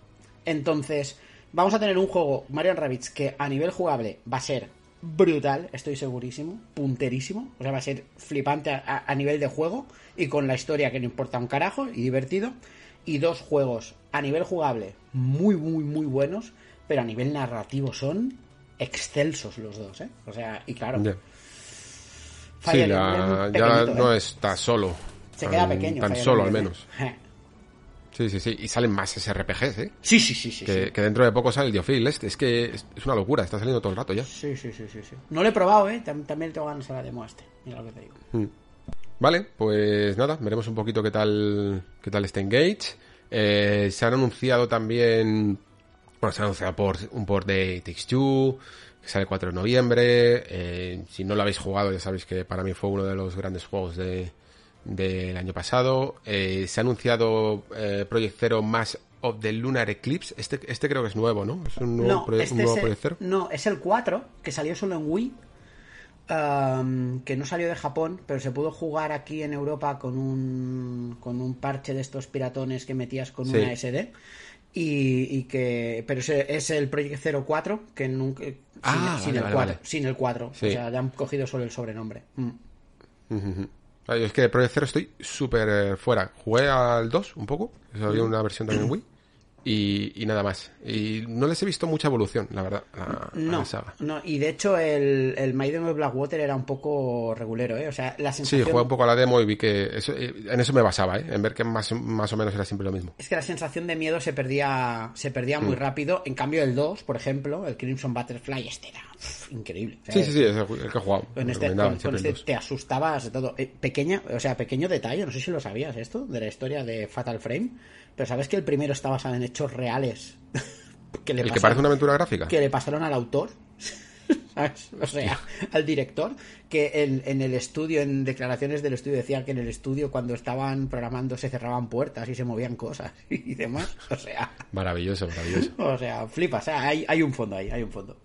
[SPEAKER 2] Entonces, vamos a tener un juego, Marion Rabbids, que a nivel jugable va a ser brutal, estoy segurísimo, punterísimo. O sea, va a ser flipante a, nivel de juego y con la historia que no importa un carajo y divertido. Y dos juegos a nivel jugable muy, muy, muy buenos, pero a nivel narrativo son excelsos los dos, ¿eh? O sea, y claro. Fire
[SPEAKER 1] Sí,
[SPEAKER 2] Emblem
[SPEAKER 1] ya
[SPEAKER 2] pequeñito,
[SPEAKER 1] no
[SPEAKER 2] ¿eh?
[SPEAKER 1] está solo.
[SPEAKER 2] Se queda
[SPEAKER 1] Tan-
[SPEAKER 2] pequeño.
[SPEAKER 1] Tan
[SPEAKER 2] Fire
[SPEAKER 1] solo, al menos. Sí, sí, sí. Y salen más SRPGs, ¿eh?
[SPEAKER 2] Sí, sí, sí, sí.
[SPEAKER 1] Que,
[SPEAKER 2] sí.
[SPEAKER 1] que dentro de poco sale el Diofil este. Es que es, es una locura, está saliendo todo el rato ya.
[SPEAKER 2] Sí, sí, sí, sí, sí. No lo he probado, ¿eh? Tam- También tengo ganas de la demo a este. Mira lo que te digo.
[SPEAKER 1] Vale, pues nada, veremos un poquito qué tal, qué tal está Engage. Eh, se han anunciado también, bueno, se ha anunciado por, un port de Takes Two, que sale el 4 de noviembre. Eh, si no lo habéis jugado, ya sabéis que para mí fue uno de los grandes juegos de, del año pasado. Eh, se ha anunciado eh, Project Zero más of the Lunar Eclipse. Este, este creo que es nuevo, ¿no? Es un nuevo,
[SPEAKER 2] No,
[SPEAKER 1] proye-
[SPEAKER 2] este
[SPEAKER 1] un nuevo
[SPEAKER 2] es el,
[SPEAKER 1] Project Zero.
[SPEAKER 2] no, es el 4, que salió solo en Wii. am, que no salió de Japón, pero se pudo jugar aquí en Europa con un, con un parche de estos piratones que metías con
[SPEAKER 1] Sí.
[SPEAKER 2] una SD. Y, y que. Pero es el Project 04, que nunca. Sin,
[SPEAKER 1] Ah,
[SPEAKER 2] sin
[SPEAKER 1] vale,
[SPEAKER 2] el
[SPEAKER 1] vale,
[SPEAKER 2] 4.
[SPEAKER 1] vale.
[SPEAKER 2] Sin el 4.
[SPEAKER 1] Sí.
[SPEAKER 2] O sea, ya han cogido solo el sobrenombre. Mm.
[SPEAKER 1] Ay, Es que de Project Zero estoy súper eh, fuera. Jugué al 2 un poco, había una versión también en Wii, y, y nada más. Y no les he visto mucha evolución, la verdad, a, a
[SPEAKER 2] No,
[SPEAKER 1] la saga.
[SPEAKER 2] no, y de hecho el, el Maiden of Blackwater era un poco regulero, ¿eh? O sea, la
[SPEAKER 1] Sí,
[SPEAKER 2] sensación...
[SPEAKER 1] jugué un poco a la demo y vi que eso, eh, en eso me basaba, ¿eh? en ver que más, más o menos era siempre lo mismo.
[SPEAKER 2] Es que la sensación de miedo se perdía se perdía muy
[SPEAKER 1] Mm.
[SPEAKER 2] rápido. En cambio, el 2, por ejemplo, el Crimson Butterfly, este era increíble. Sea,
[SPEAKER 1] Sí, sí, sí, es el, el que he jugado.
[SPEAKER 2] Con este, con- con este
[SPEAKER 1] 2.
[SPEAKER 2] te asustabas de todo. Eh, pequeña, o sea, pequeño detalle, no sé si lo sabías esto, de la historia de Fatal Frame, pero sabes que el primero está basado en hechos reales. que le
[SPEAKER 1] El que parece una aventura gráfica.
[SPEAKER 2] que le pasaron al autor, ¿sabes? O sea, al director, que en, en el estudio, en declaraciones del estudio, decían que en el estudio cuando estaban programando se cerraban puertas y se movían cosas y demás. O sea,
[SPEAKER 1] Maravilloso, maravilloso.
[SPEAKER 2] o sea, flipa, o sea, hay, hay un fondo ahí, hay un fondo.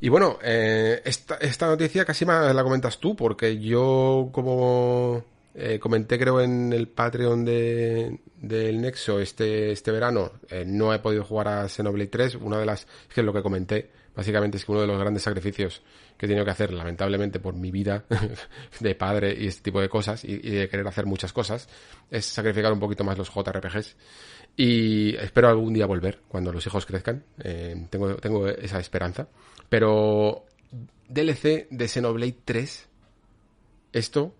[SPEAKER 1] Y bueno, eh, esta, esta noticia casi más la comentas tú, porque yo como eh, comenté creo en el Patreon de, del Nexo este, este verano, eh, no he podido jugar a Xenoblade 3, una de las, es que es lo que comenté, básicamente es que uno de los grandes sacrificios que he tenido que hacer, lamentablemente por mi vida de padre y este tipo de cosas, y, de querer hacer muchas cosas, es sacrificar un poquito más los JRPGs. Y espero algún día volver, cuando los hijos crezcan. Eh, tengo, tengo esa esperanza. Pero DLC de Xenoblade 3, esto,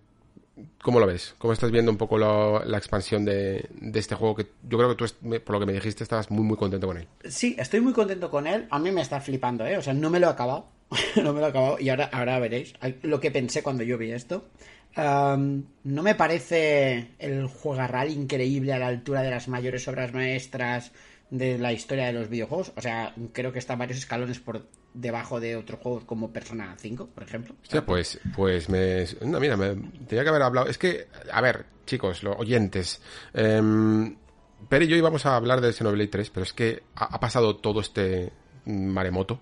[SPEAKER 1] ¿cómo lo ves? ¿Cómo estás viendo un poco la expansión de, este juego? Que yo creo que tú, por lo que me dijiste, estabas muy, muy contento con él.
[SPEAKER 2] Sí, estoy muy contento con él. A mí me está flipando, ¿eh? O sea, no me lo he acabado. no me lo he acabado. Y ahora, ahora veréis lo que pensé cuando yo vi esto. No me parece el juegarral increíble a la altura de las mayores obras maestras de la historia de los videojuegos. O sea, creo que está varios escalones por debajo de otros juegos como Persona 5, por ejemplo.
[SPEAKER 1] Hostia, pues, pues me... No, mira, me tenía que haber hablado... Es que, a ver, chicos, los oyentes... em, Pere y yo íbamos a hablar de Xenoblade 3, pero es que ha, ha pasado todo este maremoto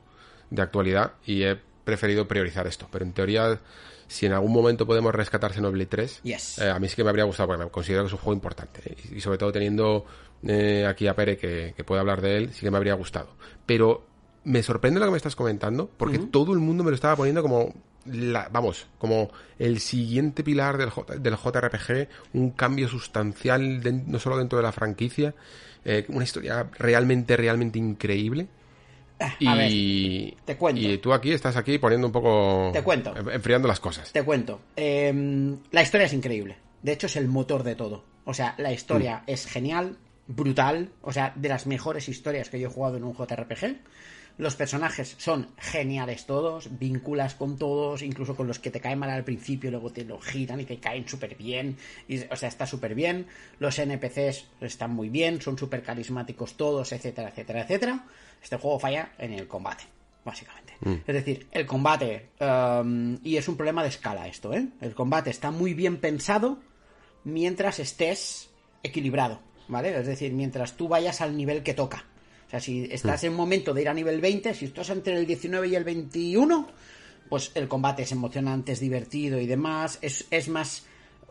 [SPEAKER 1] de actualidad y he preferido priorizar esto. Pero en teoría, si en algún momento podemos rescatar Xenoblade 3,
[SPEAKER 2] Yes.
[SPEAKER 1] eh, a mí sí que me habría gustado, porque me considero que es un juego importante. ¿eh? Y, y sobre todo teniendo eh, aquí a Pere que, que puede hablar de él, sí que me habría gustado. Pero me sorprende lo que me estás comentando, porque todo el mundo me lo estaba poniendo como, la- vamos, como el siguiente pilar del, J- del JRPG, un cambio sustancial, no solo dentro de la franquicia, eh, una historia realmente, realmente increíble.
[SPEAKER 2] A ver,
[SPEAKER 1] Y,
[SPEAKER 2] te cuento.
[SPEAKER 1] y tú aquí estás aquí poniendo un poco...
[SPEAKER 2] Te cuento.
[SPEAKER 1] en- Enfriando las cosas.
[SPEAKER 2] Te cuento. Eh, la historia es increíble. De hecho, es el motor de todo. O sea, la historia
[SPEAKER 1] Mm.
[SPEAKER 2] es genial, brutal. O sea, de las mejores historias que yo he jugado en un JRPG. Los personajes son geniales todos, vinculas con todos, incluso con los que te caen mal al principio, luego te lo giran y te caen súper bien. Y, o sea, está súper bien. Los NPCs están muy bien, son súper carismáticos todos, etcétera, etcétera, etcétera. Este juego falla en el combate, básicamente. Es decir, el combate, um, y es un problema de escala esto, ¿eh? El combate está muy bien pensado mientras estés equilibrado, ¿vale? Es decir, mientras tú vayas al nivel que toca. Sea, si estás en un momento de ir a nivel 20, si estás entre el 19 y el 21, pues el combate es emocionante, es divertido y demás, es, es más...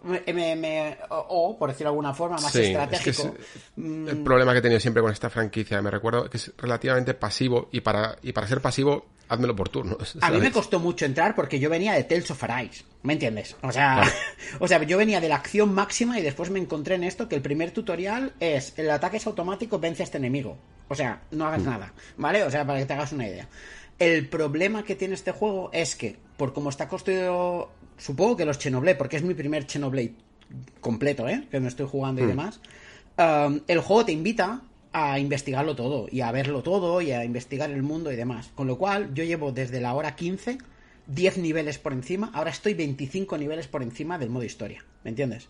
[SPEAKER 2] me- me- me- o, o, por decirlo de alguna forma, más
[SPEAKER 1] Sí, es que
[SPEAKER 2] estratégico.
[SPEAKER 1] es el problema que he tenido siempre con esta franquicia. Me recuerdo que es relativamente pasivo y para, y para ser pasivo, házmelo por turnos.
[SPEAKER 2] A mí me
[SPEAKER 1] ¿sabes?
[SPEAKER 2] costó mucho entrar porque yo venía de Tales of Arise, ¿me entiendes? O sea, o sea, yo venía de la acción máxima y después me encontré en esto que el primer tutorial es el ataque es automático, vence a este enemigo. O sea, no hagas nada, ¿vale? O sea, para que te hagas una idea. El problema que tiene este juego es que, por cómo está construido, supongo que los Xenoblade, porque es mi primer Xenoblade completo, ¿eh? Que me estoy jugando y demás. um, el juego te invita a investigarlo todo y a verlo todo y a investigar el mundo y demás. Con lo cual, yo llevo desde la hora 15 10 niveles por encima, ahora estoy 25 niveles por encima del modo historia, ¿me entiendes?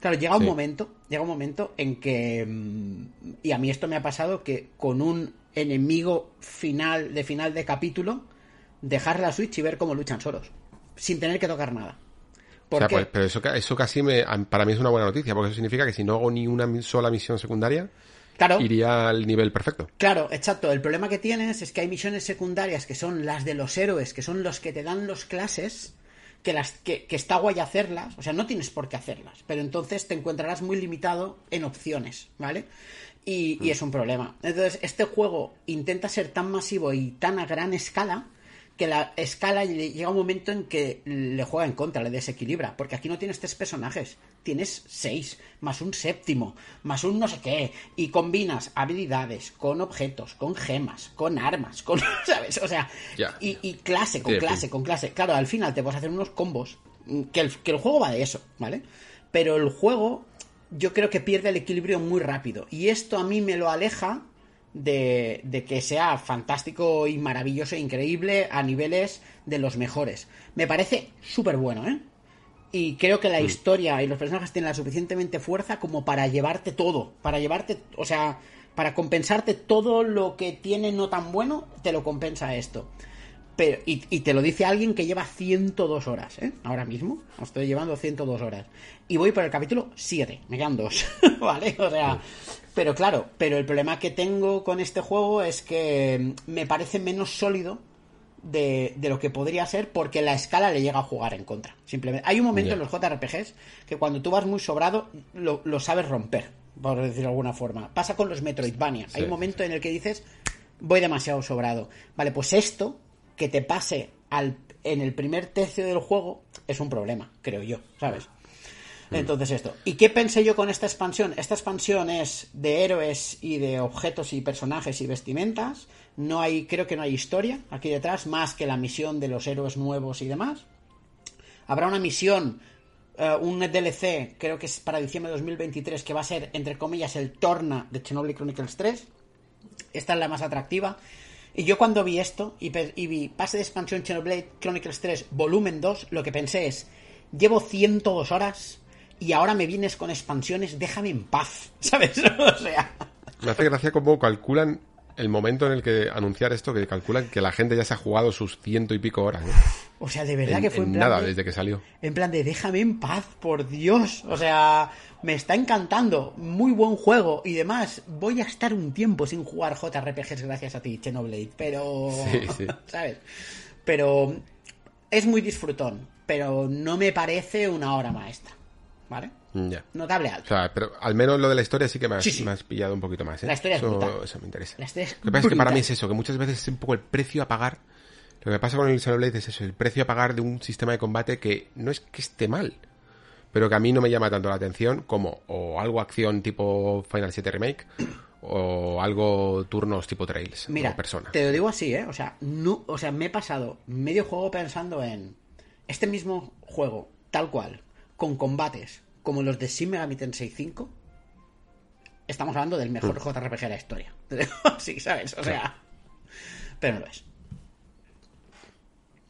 [SPEAKER 2] Claro, llega un
[SPEAKER 1] Sí.
[SPEAKER 2] momento, llega un momento en que mm, y a mí esto me ha pasado que con un enemigo final de final de capítulo dejar la Switch y ver cómo luchan solos, sin tener que tocar nada.
[SPEAKER 1] O sea,
[SPEAKER 2] Porque-
[SPEAKER 1] pues, pero eso, eso casi me, para mí es una buena noticia, porque eso significa que si no hago ni una sola misión secundaria,
[SPEAKER 2] claro,
[SPEAKER 1] iría al nivel perfecto.
[SPEAKER 2] Claro, exacto. El problema que tienes es que hay misiones secundarias que son las de los héroes, que son los que te dan los clases, que, las, que, que está guay hacerlas. O sea, no tienes por qué hacerlas, pero entonces te encontrarás muy limitado en opciones, ¿vale? Y, y es un problema. Entonces, este juego intenta ser tan masivo y tan a gran escala que la escala lle- llega un momento en que le juega en contra, le desequilibra, porque aquí no tienes tres personajes, tienes seis, más un séptimo, más un no sé qué, y combinas habilidades con objetos, con gemas, con armas, con, ¿sabes? O sea, y, y clase, con
[SPEAKER 1] Sí,
[SPEAKER 2] clase, con clase. Claro, al final te vas a hacer unos combos, mm, que el, que el juego va de eso, ¿vale? Pero el juego yo creo que pierde el equilibrio muy rápido, y esto a mí me lo aleja de, de que sea fantástico y maravilloso e increíble a niveles de los mejores. Me parece súper bueno, ¿eh? Y creo que la historia y los personajes tienen la suficientemente fuerza como para llevarte todo. Para llevarte, o sea, para compensarte todo lo que tiene no tan bueno, te lo compensa esto. Pero, y, y te lo dice alguien que lleva 102 horas, ¿eh? Ahora mismo. Estoy llevando 102 horas. Y voy por el capítulo 7. Me quedan dos. ¿Vale? O sea. Pero claro, pero el problema que tengo con este juego es que me parece menos sólido de, de lo que podría ser porque la escala le llega a jugar en contra. Simplemente. Hay un momento en los JRPGs que cuando tú vas muy sobrado lo, lo sabes romper, por decirlo de alguna forma. Pasa con los Metroidvania. Hay un momento en el que dices voy demasiado sobrado. Vale, pues esto que te pase al, en el primer tercio del juego es un problema, creo yo, ¿sabes? Entonces esto. ¿Y qué pensé yo con esta expansión? Esta expansión es de héroes y de objetos y personajes y vestimentas. No hay, creo que no hay historia aquí detrás, más que la misión de los héroes nuevos y demás. Habrá una misión, eh, un DLC, creo que es para diciembre de 2023, que va a ser, entre comillas, el Torna de Chernobyl Chronicles 3. Esta es la más atractiva. Y yo cuando vi esto y, y vi pase de expansión Xenoblade Chronicles 3 volumen 2, lo que pensé es, llevo 102 horas y ahora me vienes con expansiones, déjame en paz, ¿sabes? o sea,
[SPEAKER 1] Me hace gracia cómo calculan el momento en el que anunciar esto, que calculan que la gente ya se ha jugado sus ciento y pico horas. ¿no?
[SPEAKER 2] o sea, de verdad
[SPEAKER 1] En-
[SPEAKER 2] que fue en, plan
[SPEAKER 1] nada
[SPEAKER 2] de-
[SPEAKER 1] desde que salió.
[SPEAKER 2] En plan de déjame en paz, por Dios. O sea, me está encantando. Muy buen juego y demás. Voy a estar un tiempo sin jugar JRPGs gracias a ti, Xenoblade. Pero.
[SPEAKER 1] Sí, sí.
[SPEAKER 2] ¿Sabes? Pero es muy disfrutón. Pero no me parece una obra maestra. ¿Vale? Notable
[SPEAKER 1] O
[SPEAKER 2] alto.
[SPEAKER 1] sea, pero al menos lo de la historia sí que me has,
[SPEAKER 2] Sí, sí.
[SPEAKER 1] me has pillado un poquito más. ¿eh?
[SPEAKER 2] La historia es
[SPEAKER 1] eso,
[SPEAKER 2] brutal.
[SPEAKER 1] eso me interesa.
[SPEAKER 2] La historia es
[SPEAKER 1] Lo que pasa es que para mí es eso, que muchas veces es un poco el precio a pagar. Lo que pasa con el Xenoblade es eso, el precio a pagar de un sistema de combate que no es que esté mal, pero que a mí no me llama tanto la atención como o algo acción tipo Final 7 Remake o algo turnos tipo trails
[SPEAKER 2] Mira,
[SPEAKER 1] o persona.
[SPEAKER 2] te lo digo así, ¿eh? O sea, no, o sea, me he pasado medio juego pensando en este mismo juego, tal cual, con combates como los de Shin Megami Tensei 5. Estamos hablando del mejor JRPG de la historia. Así, ¿sabes? O sea, pero no lo es.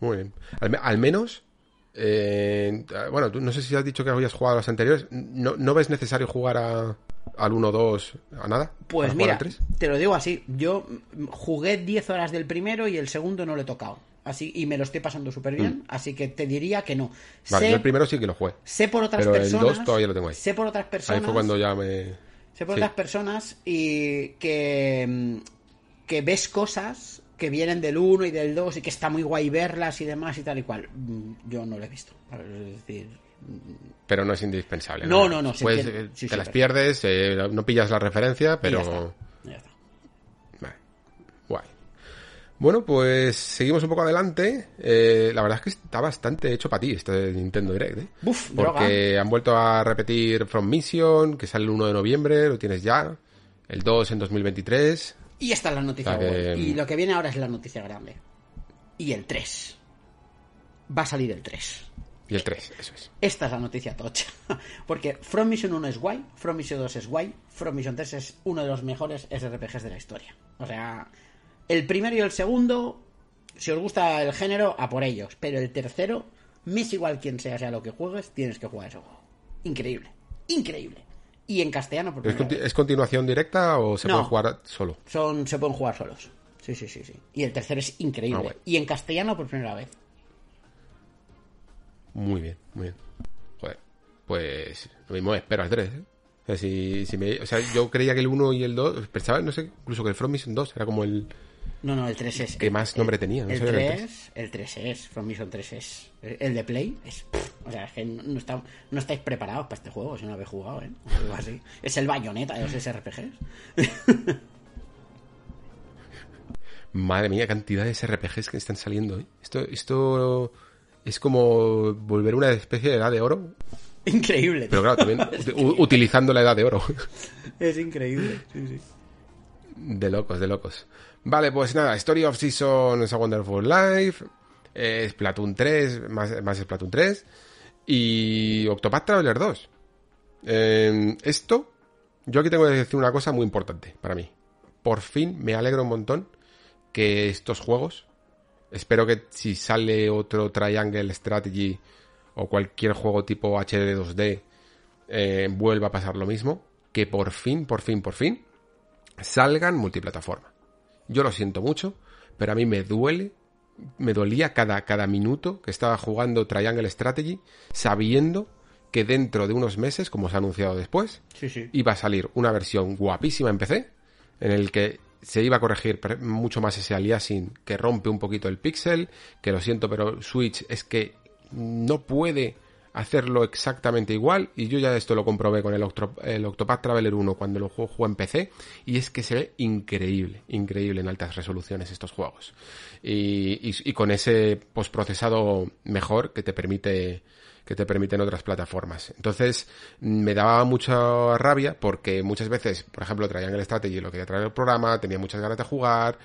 [SPEAKER 1] Muy bien. Al, me- al menos, eh, bueno, tú no sé si has dicho que habías jugado a los anteriores. ¿No, no ves necesario jugar a, al 1, 2, a nada?
[SPEAKER 2] Pues
[SPEAKER 1] ¿Para jugar
[SPEAKER 2] mira,
[SPEAKER 1] al 3?
[SPEAKER 2] te lo digo así, yo mm, jugué 10 horas del primero y el segundo no lo he tocado. Así, y me lo estoy pasando súper bien, así que te diría que no.
[SPEAKER 1] Mm. Vale,
[SPEAKER 2] sé,
[SPEAKER 1] yo el primero sí que lo jugué.
[SPEAKER 2] sé por otras
[SPEAKER 1] pero el
[SPEAKER 2] personas.
[SPEAKER 1] 2 todavía lo tengo ahí.
[SPEAKER 2] Sé por otras personas.
[SPEAKER 1] Ahí fue cuando ya me...
[SPEAKER 2] Sé por
[SPEAKER 1] Sí.
[SPEAKER 2] otras personas y que, mm, que ves cosas que vienen del 1 y del 2 y que está muy guay verlas y demás y tal y cual. Mm, Yo no lo he visto. Es decir,
[SPEAKER 1] Pero no es indispensable.
[SPEAKER 2] No, no, no,
[SPEAKER 1] Puedes,
[SPEAKER 2] entiende.
[SPEAKER 1] eh,
[SPEAKER 2] Sí,
[SPEAKER 1] te
[SPEAKER 2] sí,
[SPEAKER 1] las pierdes, eh, no pillas la referencia, pero... Bueno, pues seguimos un poco adelante. Eh, la verdad es que está bastante hecho para ti este Nintendo Direct, ¿eh?
[SPEAKER 2] Buf,
[SPEAKER 1] Porque han vuelto a repetir From Mission, que sale el 1 de noviembre, lo tienes ya. El 2 en 2023.
[SPEAKER 2] Y esta es la noticia
[SPEAKER 1] O sea que-
[SPEAKER 2] guay. Y lo que viene ahora es la noticia grande. Y el 3. Va a salir el 3.
[SPEAKER 1] Y el 3, eso es.
[SPEAKER 2] Esta es la noticia tocha. Porque From Mission 1 es guay, From Mission 2 es guay, From Mission 3 es uno de los mejores SRPGs de la historia. O sea, el primero y el segundo, si os gusta el género, a por ellos. Pero el tercero, me es igual quien sea, sea lo que juegues, tienes que jugar ese juego. Increíble. Increíble. Y en castellano, por
[SPEAKER 1] ¿Es, conti-
[SPEAKER 2] vez.
[SPEAKER 1] es continuación directa o se
[SPEAKER 2] No.
[SPEAKER 1] puede jugar solo?
[SPEAKER 2] Son, se pueden jugar solos. Sí, sí, sí, sí. Y el tercero es increíble.
[SPEAKER 1] Ah, bueno.
[SPEAKER 2] Y en castellano por primera vez.
[SPEAKER 1] Muy bien, muy bien. Joder, pues lo mismo espero al 3, ¿eh? O sea, si, si me- o sea, yo creía que el 1 y el 2, pensaba, no sé, incluso que el From Mission 2 era como el...
[SPEAKER 2] No, no, el 3 es.
[SPEAKER 1] ¿Qué más nombre tenía? No
[SPEAKER 2] el,
[SPEAKER 1] sabía que era el
[SPEAKER 2] 3, el 3 es. From Mission 3 es. El de Play es. pff, o sea, es que no, está- no estáis preparados para este juego si no habéis jugado, ¿eh? O algo así. Es el bayoneta de los SRPGs.
[SPEAKER 1] Madre mía, cantidad de SRPGs que están saliendo, ¿eh? Esto, esto es como volver una especie de edad de oro,
[SPEAKER 2] Increíble.
[SPEAKER 1] pero claro, también utilizando la edad de oro.
[SPEAKER 2] Es increíble. Sí, sí.
[SPEAKER 1] De locos, de locos. Vale, pues nada, Story of Seasons A Wonderful Life, eh, Splatoon 3, más, más Splatoon 3 y Octopath Traveler 2. Eh, esto, yo aquí tengo que decir una cosa muy importante para mí. Por fin me alegro un montón que estos juegos, espero que si sale otro Triangle Strategy o cualquier juego tipo HD 2D, eh, vuelva a pasar lo mismo, que por fin, por fin, por fin, salgan multiplataforma. Yo lo siento mucho, pero a mí me duele, me dolía cada, cada minuto que estaba jugando Triangle Strategy, sabiendo que dentro de unos meses, como se ha anunciado después,
[SPEAKER 2] Sí, sí.
[SPEAKER 1] iba a salir una versión guapísima en PC, en el que se iba a corregir mucho más ese aliasing que rompe un poquito el pixel, que lo siento, pero Switch es que no puede hacerlo exactamente igual, y yo ya esto lo comprobé con el, Octro- el Traveler 1 cuando lo juego, juego en PC, y es que se ve increíble, increíble en altas resoluciones estos juegos. Y, y- y con ese postprocesado mejor que te permite que te permiten otras plataformas. Entonces, me daba mucha rabia porque muchas veces, por ejemplo, traían el Strategy, lo quería traer el programa, tenía muchas ganas de jugar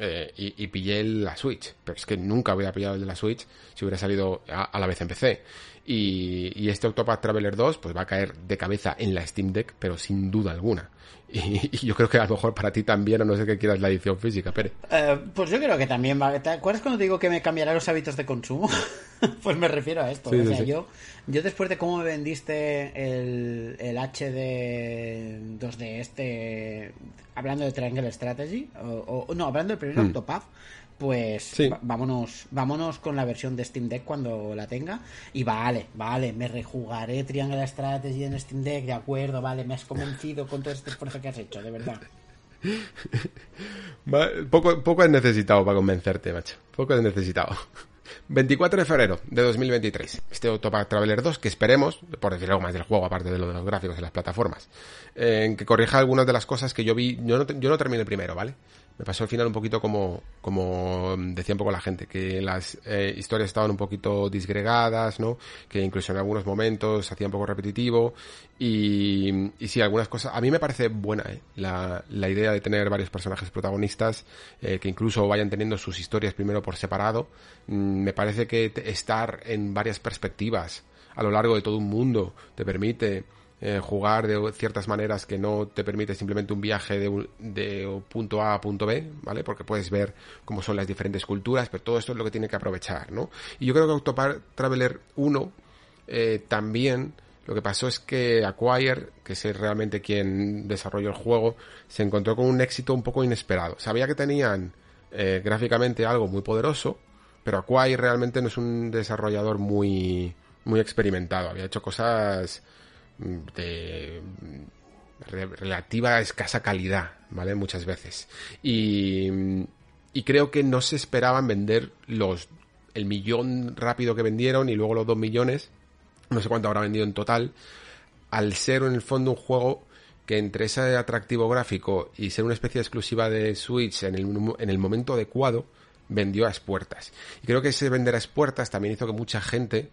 [SPEAKER 1] eh, y, y pillé la Switch. Pero es que nunca hubiera pillado el de la Switch si hubiera salido a, a la vez en PC. Y, y este Octopath Traveler 2 pues va a caer de cabeza en la Steam Deck, pero sin duda alguna. Y, y yo creo que a lo mejor para ti también, a no ser que quieras la edición física, Pere.
[SPEAKER 2] Eh, pues yo creo que también va. ¿Te acuerdas cuando te digo que me cambiará los hábitos de consumo? pues me refiero a esto.
[SPEAKER 1] Sí,
[SPEAKER 2] o sea,
[SPEAKER 1] sí.
[SPEAKER 2] yo, yo después de cómo me vendiste el, el HD 2D este, hablando de Triangle Strategy, o, o- no, hablando del primer Octopath, pues
[SPEAKER 1] Sí.
[SPEAKER 2] vámonos, vámonos con la versión de Steam Deck cuando la tenga. Y vale, vale, me rejugaré Triangle Strategy en Steam Deck, de acuerdo, vale, me has convencido con todo este esfuerzo que has hecho, de verdad.
[SPEAKER 1] Poco, poco es necesitado para convencerte, macho. Poco es necesitado. 24 de febrero de 2023. Este Octopath Traveler 2, que esperemos, por decir algo más del juego, aparte de lo de los gráficos de las plataformas, eh, en que corrija algunas de las cosas que yo vi. Yo no, yo no terminé el primero, ¿vale? Me pasó al final un poquito como, como decía un poco la gente, que las eh, historias estaban un poquito disgregadas, ¿no? Que incluso en algunos momentos se hacía un poco repetitivo. Y, y sí, algunas cosas. A mí me parece buena ¿eh? la, la idea de tener varios personajes protagonistas eh, que incluso vayan teniendo sus historias primero por separado. Mm, me parece que estar en varias perspectivas a lo largo de todo un mundo te permite eh, jugar de ciertas maneras que no te permite simplemente un viaje de, de, punto A a punto B, ¿vale? Porque puedes ver cómo son las diferentes culturas, pero todo esto es lo que tiene que aprovechar, ¿no? Y yo creo que Octopath Traveler 1 eh, también lo que pasó es que Acquire, que es realmente quien desarrolló el juego, se encontró con un éxito un poco inesperado. Sabía que tenían eh, gráficamente algo muy poderoso, pero Acquire realmente no es un desarrollador muy, muy experimentado. Había hecho cosas de relativa escasa calidad, ¿vale? Muchas veces. Y, y creo que no se esperaban vender los el millón rápido que vendieron y luego los dos millones, no sé cuánto habrá vendido en total, al ser en el fondo un juego que entre ese atractivo gráfico y ser una especie de exclusiva de Switch en el, en el momento adecuado, vendió a expuertas. Y creo que ese vender a expuertas también hizo que mucha gente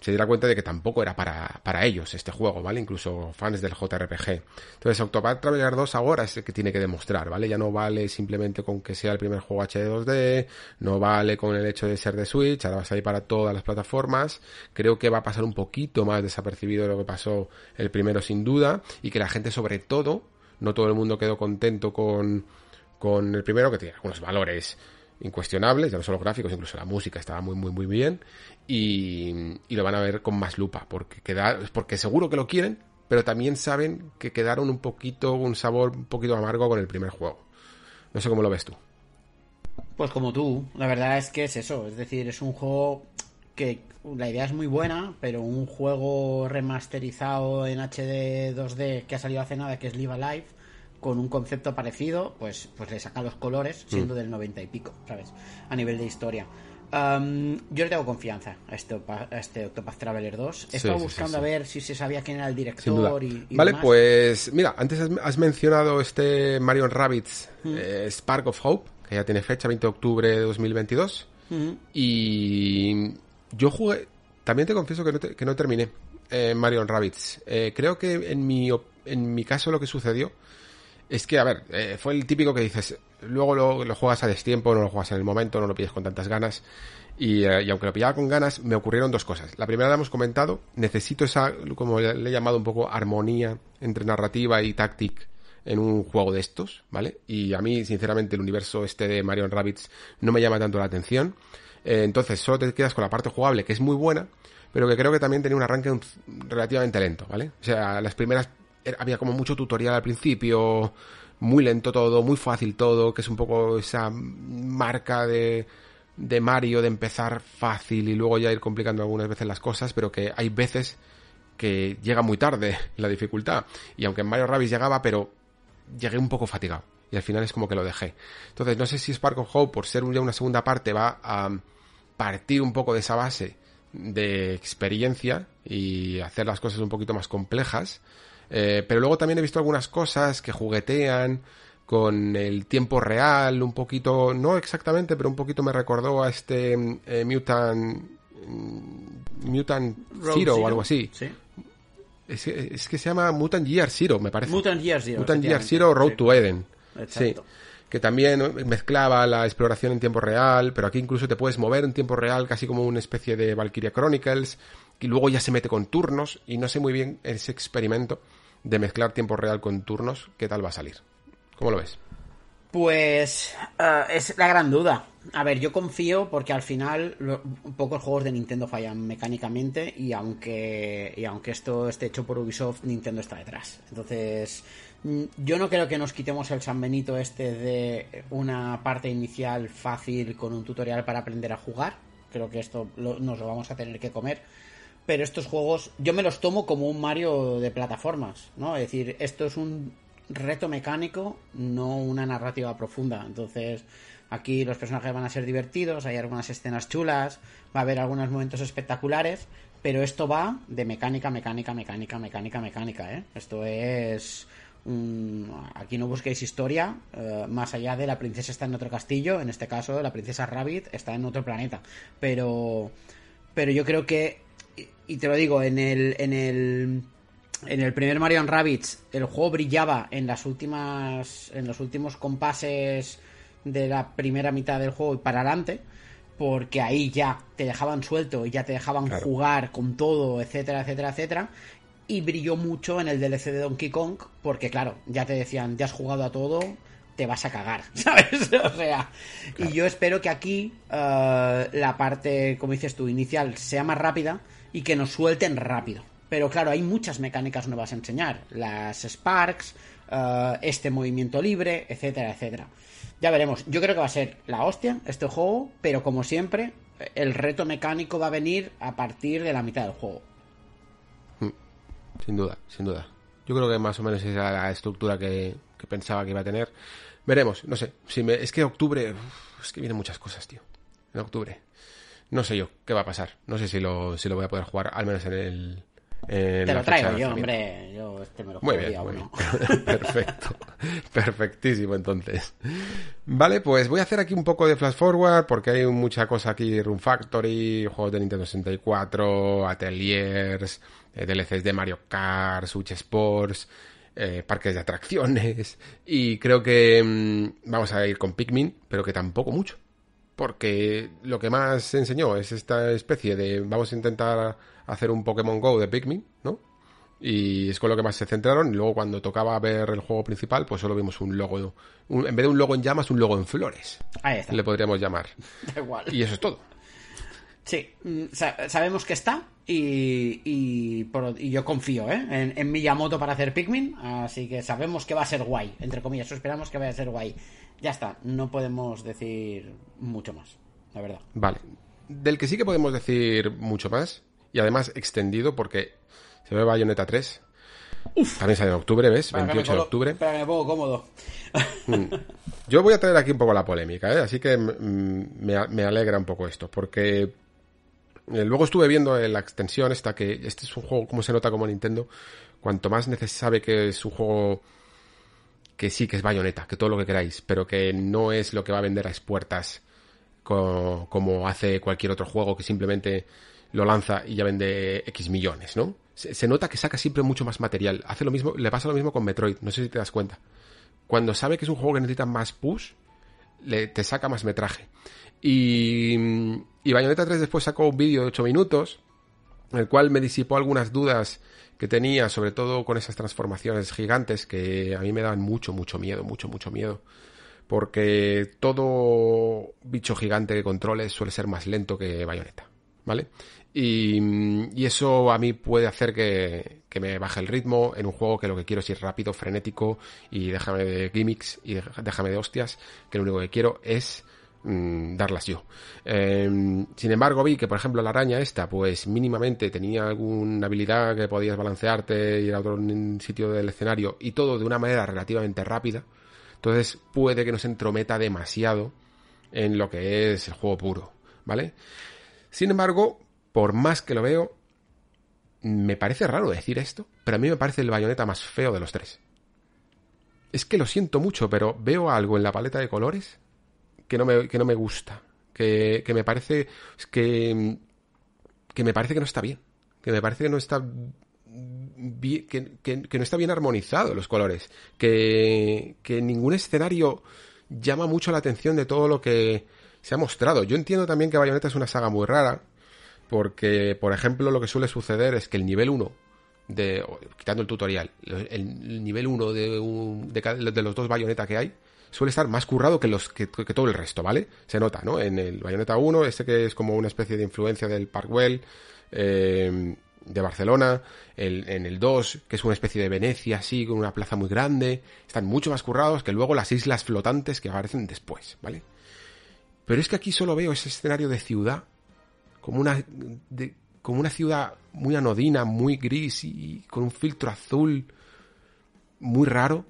[SPEAKER 1] se diera cuenta de que tampoco era para, para ellos este juego, ¿vale? Incluso fans del JRPG. Entonces Octopath Traveler 2 ahora es el que tiene que demostrar, ¿vale? Ya no vale simplemente con que sea el primer juego HD 2D, no vale con el hecho de ser de Switch, ahora va a salir para todas las plataformas. Creo que va a pasar un poquito más desapercibido de lo que pasó el primero sin duda, y que la gente sobre todo, no todo el mundo quedó contento con, con el primero, que tiene algunos valores incuestionables, ya no solo gráficos, incluso la música estaba muy, muy, muy bien. Y, y lo van a ver con más lupa, porque, queda, porque seguro que lo quieren, pero también saben que quedaron un poquito, un sabor un poquito amargo con el primer juego. No sé cómo lo ves tú.
[SPEAKER 2] Pues como tú, la verdad es que es eso, es decir, es un juego que la idea es muy buena, pero un juego remasterizado en HD 2D que ha salido hace nada, que es Live Alive, con un concepto parecido, pues, pues le saca los colores, siendo
[SPEAKER 1] Mm.
[SPEAKER 2] del 90 y pico, ¿sabes? A nivel de historia. Um, yo le tengo confianza a este, a este Octopath Traveler 2. He estado
[SPEAKER 1] sí,
[SPEAKER 2] buscando
[SPEAKER 1] sí.
[SPEAKER 2] a ver si se sabía quién era el director y, y
[SPEAKER 1] vale,
[SPEAKER 2] demás.
[SPEAKER 1] pues mira, antes has, has mencionado este Marion Rabbits
[SPEAKER 2] Mm.
[SPEAKER 1] eh, Spark of Hope, que ya tiene fecha, 20 de octubre de 2022.
[SPEAKER 2] Ujú.
[SPEAKER 1] Y yo jugué, también te confieso que no, te- que no terminé eh, Marion Rabbits. Eh, creo que en mi, en mi caso lo que sucedió es que, a ver, eh, fue el típico que dices, luego lo, juegas a destiempo, no lo juegas en el momento, no lo pides con tantas ganas. Y, eh, aunque lo pillaba con ganas, me ocurrieron dos cosas. La primera la hemos comentado, necesito esa, como le, he llamado un poco, armonía entre narrativa y táctic en un juego de estos, ¿vale? Y a mí, sinceramente, el universo este de Marion Rabbits no me llama tanto la atención. Eh, entonces, solo te quedas con la parte jugable, que es muy buena, pero que creo que también tenía un arranque relativamente lento, ¿vale? O sea, las primeras era- había como mucho tutorial al principio, muy lento todo, muy fácil todo, que es un poco esa marca de, de Mario de empezar fácil y luego ya ir complicando algunas veces las cosas, pero que hay veces que llega muy tarde la dificultad. Y aunque en Mario Rabbids llegaba, pero llegué un poco fatigado. Y al final es como que lo dejé. Entonces, no sé si Spark of Hope, por ser ya una segunda parte, va a partir un poco de esa base de experiencia y hacer las cosas un poquito más complejas. Eh, pero luego también he visto algunas cosas que juguetean con el tiempo real, un poquito, no exactamente, pero un poquito me recordó a este eh, Mutant, mm, Mutant Zero, o algo así.
[SPEAKER 2] Sí.
[SPEAKER 1] Es, es que se llama Mutant Year Zero, me parece.
[SPEAKER 2] Mutant Year Zero.
[SPEAKER 1] Mutant Year
[SPEAKER 2] efectivamente.
[SPEAKER 1] Zero Road
[SPEAKER 2] Sí.
[SPEAKER 1] to Eden.
[SPEAKER 2] Exacto.
[SPEAKER 1] Sí. Que también mezclaba la exploración en tiempo real, pero aquí incluso te puedes mover en tiempo real, casi como una especie de Valkyria Chronicles, y luego ya se mete con turnos, y no sé muy bien ese experimento de mezclar tiempo real con turnos, qué tal va a salir. ¿Cómo lo ves?
[SPEAKER 2] Pues eh, es la gran duda. A ver, yo confío porque al final pocos juegos de Nintendo fallan mecánicamente y aunque y aunque esto esté hecho por Ubisoft, Nintendo está detrás. Entonces, mm, yo no creo que nos quitemos el San Benito este de una parte inicial fácil con un tutorial para aprender a jugar. Creo que esto lo- nos lo vamos a tener que comer. Pero estos juegos yo me los tomo como un Mario de plataformas, ¿no? Es decir, esto es un reto mecánico, no una narrativa profunda. Entonces, aquí los personajes van a ser divertidos, hay algunas escenas chulas, va a haber algunos momentos espectaculares, pero esto va de mecánica, mecánica, mecánica, mecánica, mecánica, ¿eh? Esto es aquí no busquéis historia, eh, más allá de la princesa está en otro castillo, en este caso la princesa Rabbit está en otro planeta. Pero, pero yo creo que, y- te lo digo, en el, en el, en el primer Mario Rabbids el juego brillaba en las últimas, en los últimos compases de la primera mitad del juego y para adelante. Porque ahí ya te dejaban suelto y ya te dejaban
[SPEAKER 1] Claro.
[SPEAKER 2] jugar con todo, etcétera, etcétera, etcétera y brilló mucho en el DLC de Donkey Kong, porque claro, ya te decían, ya has jugado a todo, te vas a cagar, ¿sabes? O sea, y yo espero que aquí eh, la parte, como dices tú, inicial sea más rápida y que nos suelten rápido. Pero claro, hay muchas mecánicas nuevas a enseñar, las Sparks, eh, este movimiento libre, etcétera, etcétera. Ya veremos, yo creo que va a ser la hostia este juego, pero como siempre, el reto mecánico va a venir a partir de la mitad del juego.
[SPEAKER 1] Sin duda, sin duda. Yo creo que más o menos era la estructura que, pensaba que iba a tener. Veremos, no sé. Es que octubre. es que vienen muchas cosas, tío. En octubre. No sé yo qué va a pasar. No sé si lo, si lo voy a poder jugar, al menos en el. en
[SPEAKER 2] Te lo traigo yo, hombre. Yo este me lo
[SPEAKER 1] Muy
[SPEAKER 2] juego
[SPEAKER 1] bien,
[SPEAKER 2] día
[SPEAKER 1] muy
[SPEAKER 2] uno.
[SPEAKER 1] bien. Perfecto. Perfectísimo, entonces. Vale, pues voy a hacer aquí un poco de flash forward porque hay mucha cosa aquí. Run Factory, juegos de Nintendo 64, Ateliers, eh, DLCs de Mario Kart, Switch Sports, eh, parques de atracciones. Y creo que mm, vamos a ir con Pikmin, pero que tampoco mucho. Porque lo que más se enseñó es esta especie de vamos a intentar hacer un Pokémon Go de Pikmin, ¿no? Y es con lo que más se centraron. Y luego cuando tocaba ver el juego principal, pues solo vimos un logo. un- en vez de un logo en llamas, un logo en flores.
[SPEAKER 2] Ahí está.
[SPEAKER 1] Le podríamos llamar.
[SPEAKER 2] Da igual.
[SPEAKER 1] Y eso es todo.
[SPEAKER 2] Sí, mm, sa- sabemos que está y, y, por- y yo confío ¿eh? en, en Miyamoto para hacer Pikmin, así que sabemos que va a ser guay, entre comillas, esperamos que vaya a ser guay. Ya está, no podemos decir mucho más, la verdad.
[SPEAKER 1] Vale. Del que sí que podemos decir mucho más. Y además extendido porque se ve Bayonetta 3. También sale en octubre, ¿ves?
[SPEAKER 2] Espera que me
[SPEAKER 1] 28 de octubre.
[SPEAKER 2] espera que me pongo cómodo.
[SPEAKER 1] Yo voy a traer aquí un poco la polémica, ¿eh? Así que mm, me, alegra un poco esto, porque eh, luego estuve viendo en la extensión esta que este es un juego, como se nota como Nintendo, cuanto más sabe que es un juego que sí, que es bayoneta, que todo lo que queráis, pero que no es lo que va a vender a expuertas co- como hace cualquier otro juego que simplemente lo lanza y ya vende X millones, ¿no? Se, nota que saca siempre mucho más material. Hace lo mismo, le pasa lo mismo con Metroid, no sé si te das cuenta cuando sabe que es un juego que necesita más push, le, te saca más metraje. Y, y Bayonetta 3 después sacó un vídeo de 8 minutos, el cual me disipó algunas dudas que tenía, sobre todo con esas transformaciones gigantes que a mí me daban mucho, mucho miedo, mucho, mucho miedo. Porque todo bicho gigante que controles suele ser más lento que Bayonetta, ¿vale? Y, y eso a mí puede hacer que, que me baje el ritmo en un juego que lo que quiero es ir rápido, frenético y déjame de gimmicks y déjame de hostias, que lo único que quiero es mm, darlas yo. Eh, sin embargo, vi que, por ejemplo, la araña esta, pues mínimamente tenía alguna habilidad que podías balancearte, ir a otro sitio del escenario y todo de una manera relativamente rápida. Entonces puede que nos entrometa demasiado en lo que es el juego puro, ¿vale? Sin embargo, por más que lo veo, me parece raro decir esto, pero a mí me parece el bayoneta más feo de los tres. Es que lo siento mucho, pero veo algo en la paleta de colores que no me, que no me gusta. Que, que me parece. que. que me parece que no está bien. Que me parece que no está. bi- que, que- no está bien armonizado los colores. Que, que ningún escenario llama mucho la atención de todo lo que se ha mostrado. Yo entiendo también que Bayonetta es una saga muy rara. Porque, por ejemplo, lo que suele suceder es que el nivel 1 de, quitando el tutorial, el, el nivel 1 de, un- de, de los dos Bayonetta que hay, suele estar más currado que los que, todo el resto, ¿vale? Se nota, ¿no? En el Bayonetta 1, este que es como una especie de influencia del Parkwell, eh, de Barcelona, el, en el 2, que es una especie de Venecia, así, con una plaza muy grande, están mucho más currados que luego las islas flotantes que aparecen después, ¿vale? Pero es que aquí solo veo ese escenario de ciudad como una como una ciudad muy anodina, muy gris y con un filtro azul muy raro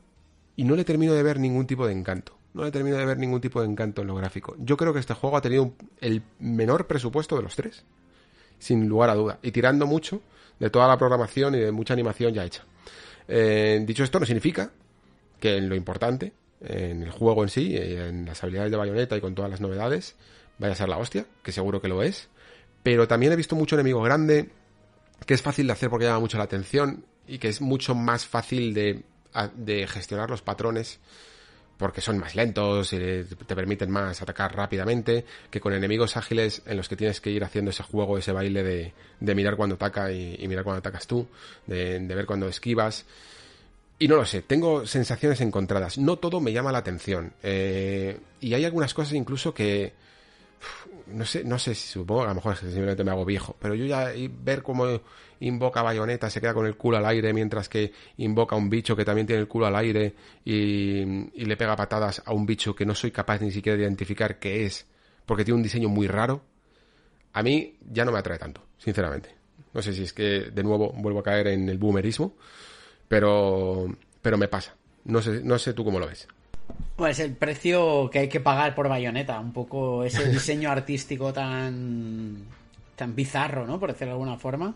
[SPEAKER 1] y no le termino de ver ningún tipo de encanto. No le termino de ver ningún tipo de encanto en lo gráfico. Yo creo que este juego ha tenido el menor presupuesto de los tres, sin lugar a duda, y tirando mucho de toda la programación y de mucha animación ya hecha. Eh, dicho esto, no significa que en lo importante, en el juego en sí, en las habilidades de bayoneta y con todas las novedades, vaya a ser la hostia, que seguro que lo es. Pero también he visto mucho enemigo grande, que es fácil de hacer porque llama mucho la atención y que es mucho más fácil de, de gestionar los patrones porque son más lentos y te permiten más atacar rápidamente que con enemigos ágiles en los que tienes que ir haciendo ese juego, ese baile de, de mirar cuando ataca y, mirar cuando atacas tú, de, ver cuando esquivas. Y no lo sé, tengo sensaciones encontradas. No todo me llama la atención. Eh, y hay algunas cosas incluso que, no sé, no sé si supongo, a lo mejor simplemente me hago viejo, pero yo ya ver cómo invoca bayoneta, se queda con el culo al aire, mientras que invoca a un bicho que también tiene el culo al aire y, y le pega patadas a un bicho que no soy capaz ni siquiera de identificar qué es, porque tiene un diseño muy raro, a mí ya no me atrae tanto, sinceramente. No sé si es que de nuevo vuelvo a caer en el boomerismo, pero, pero me pasa. No sé, no sé tú cómo lo ves.
[SPEAKER 2] Pues el precio que hay que pagar por Bayonetta, un poco ese diseño artístico tan tan bizarro, ¿no? Por decirlo de alguna forma.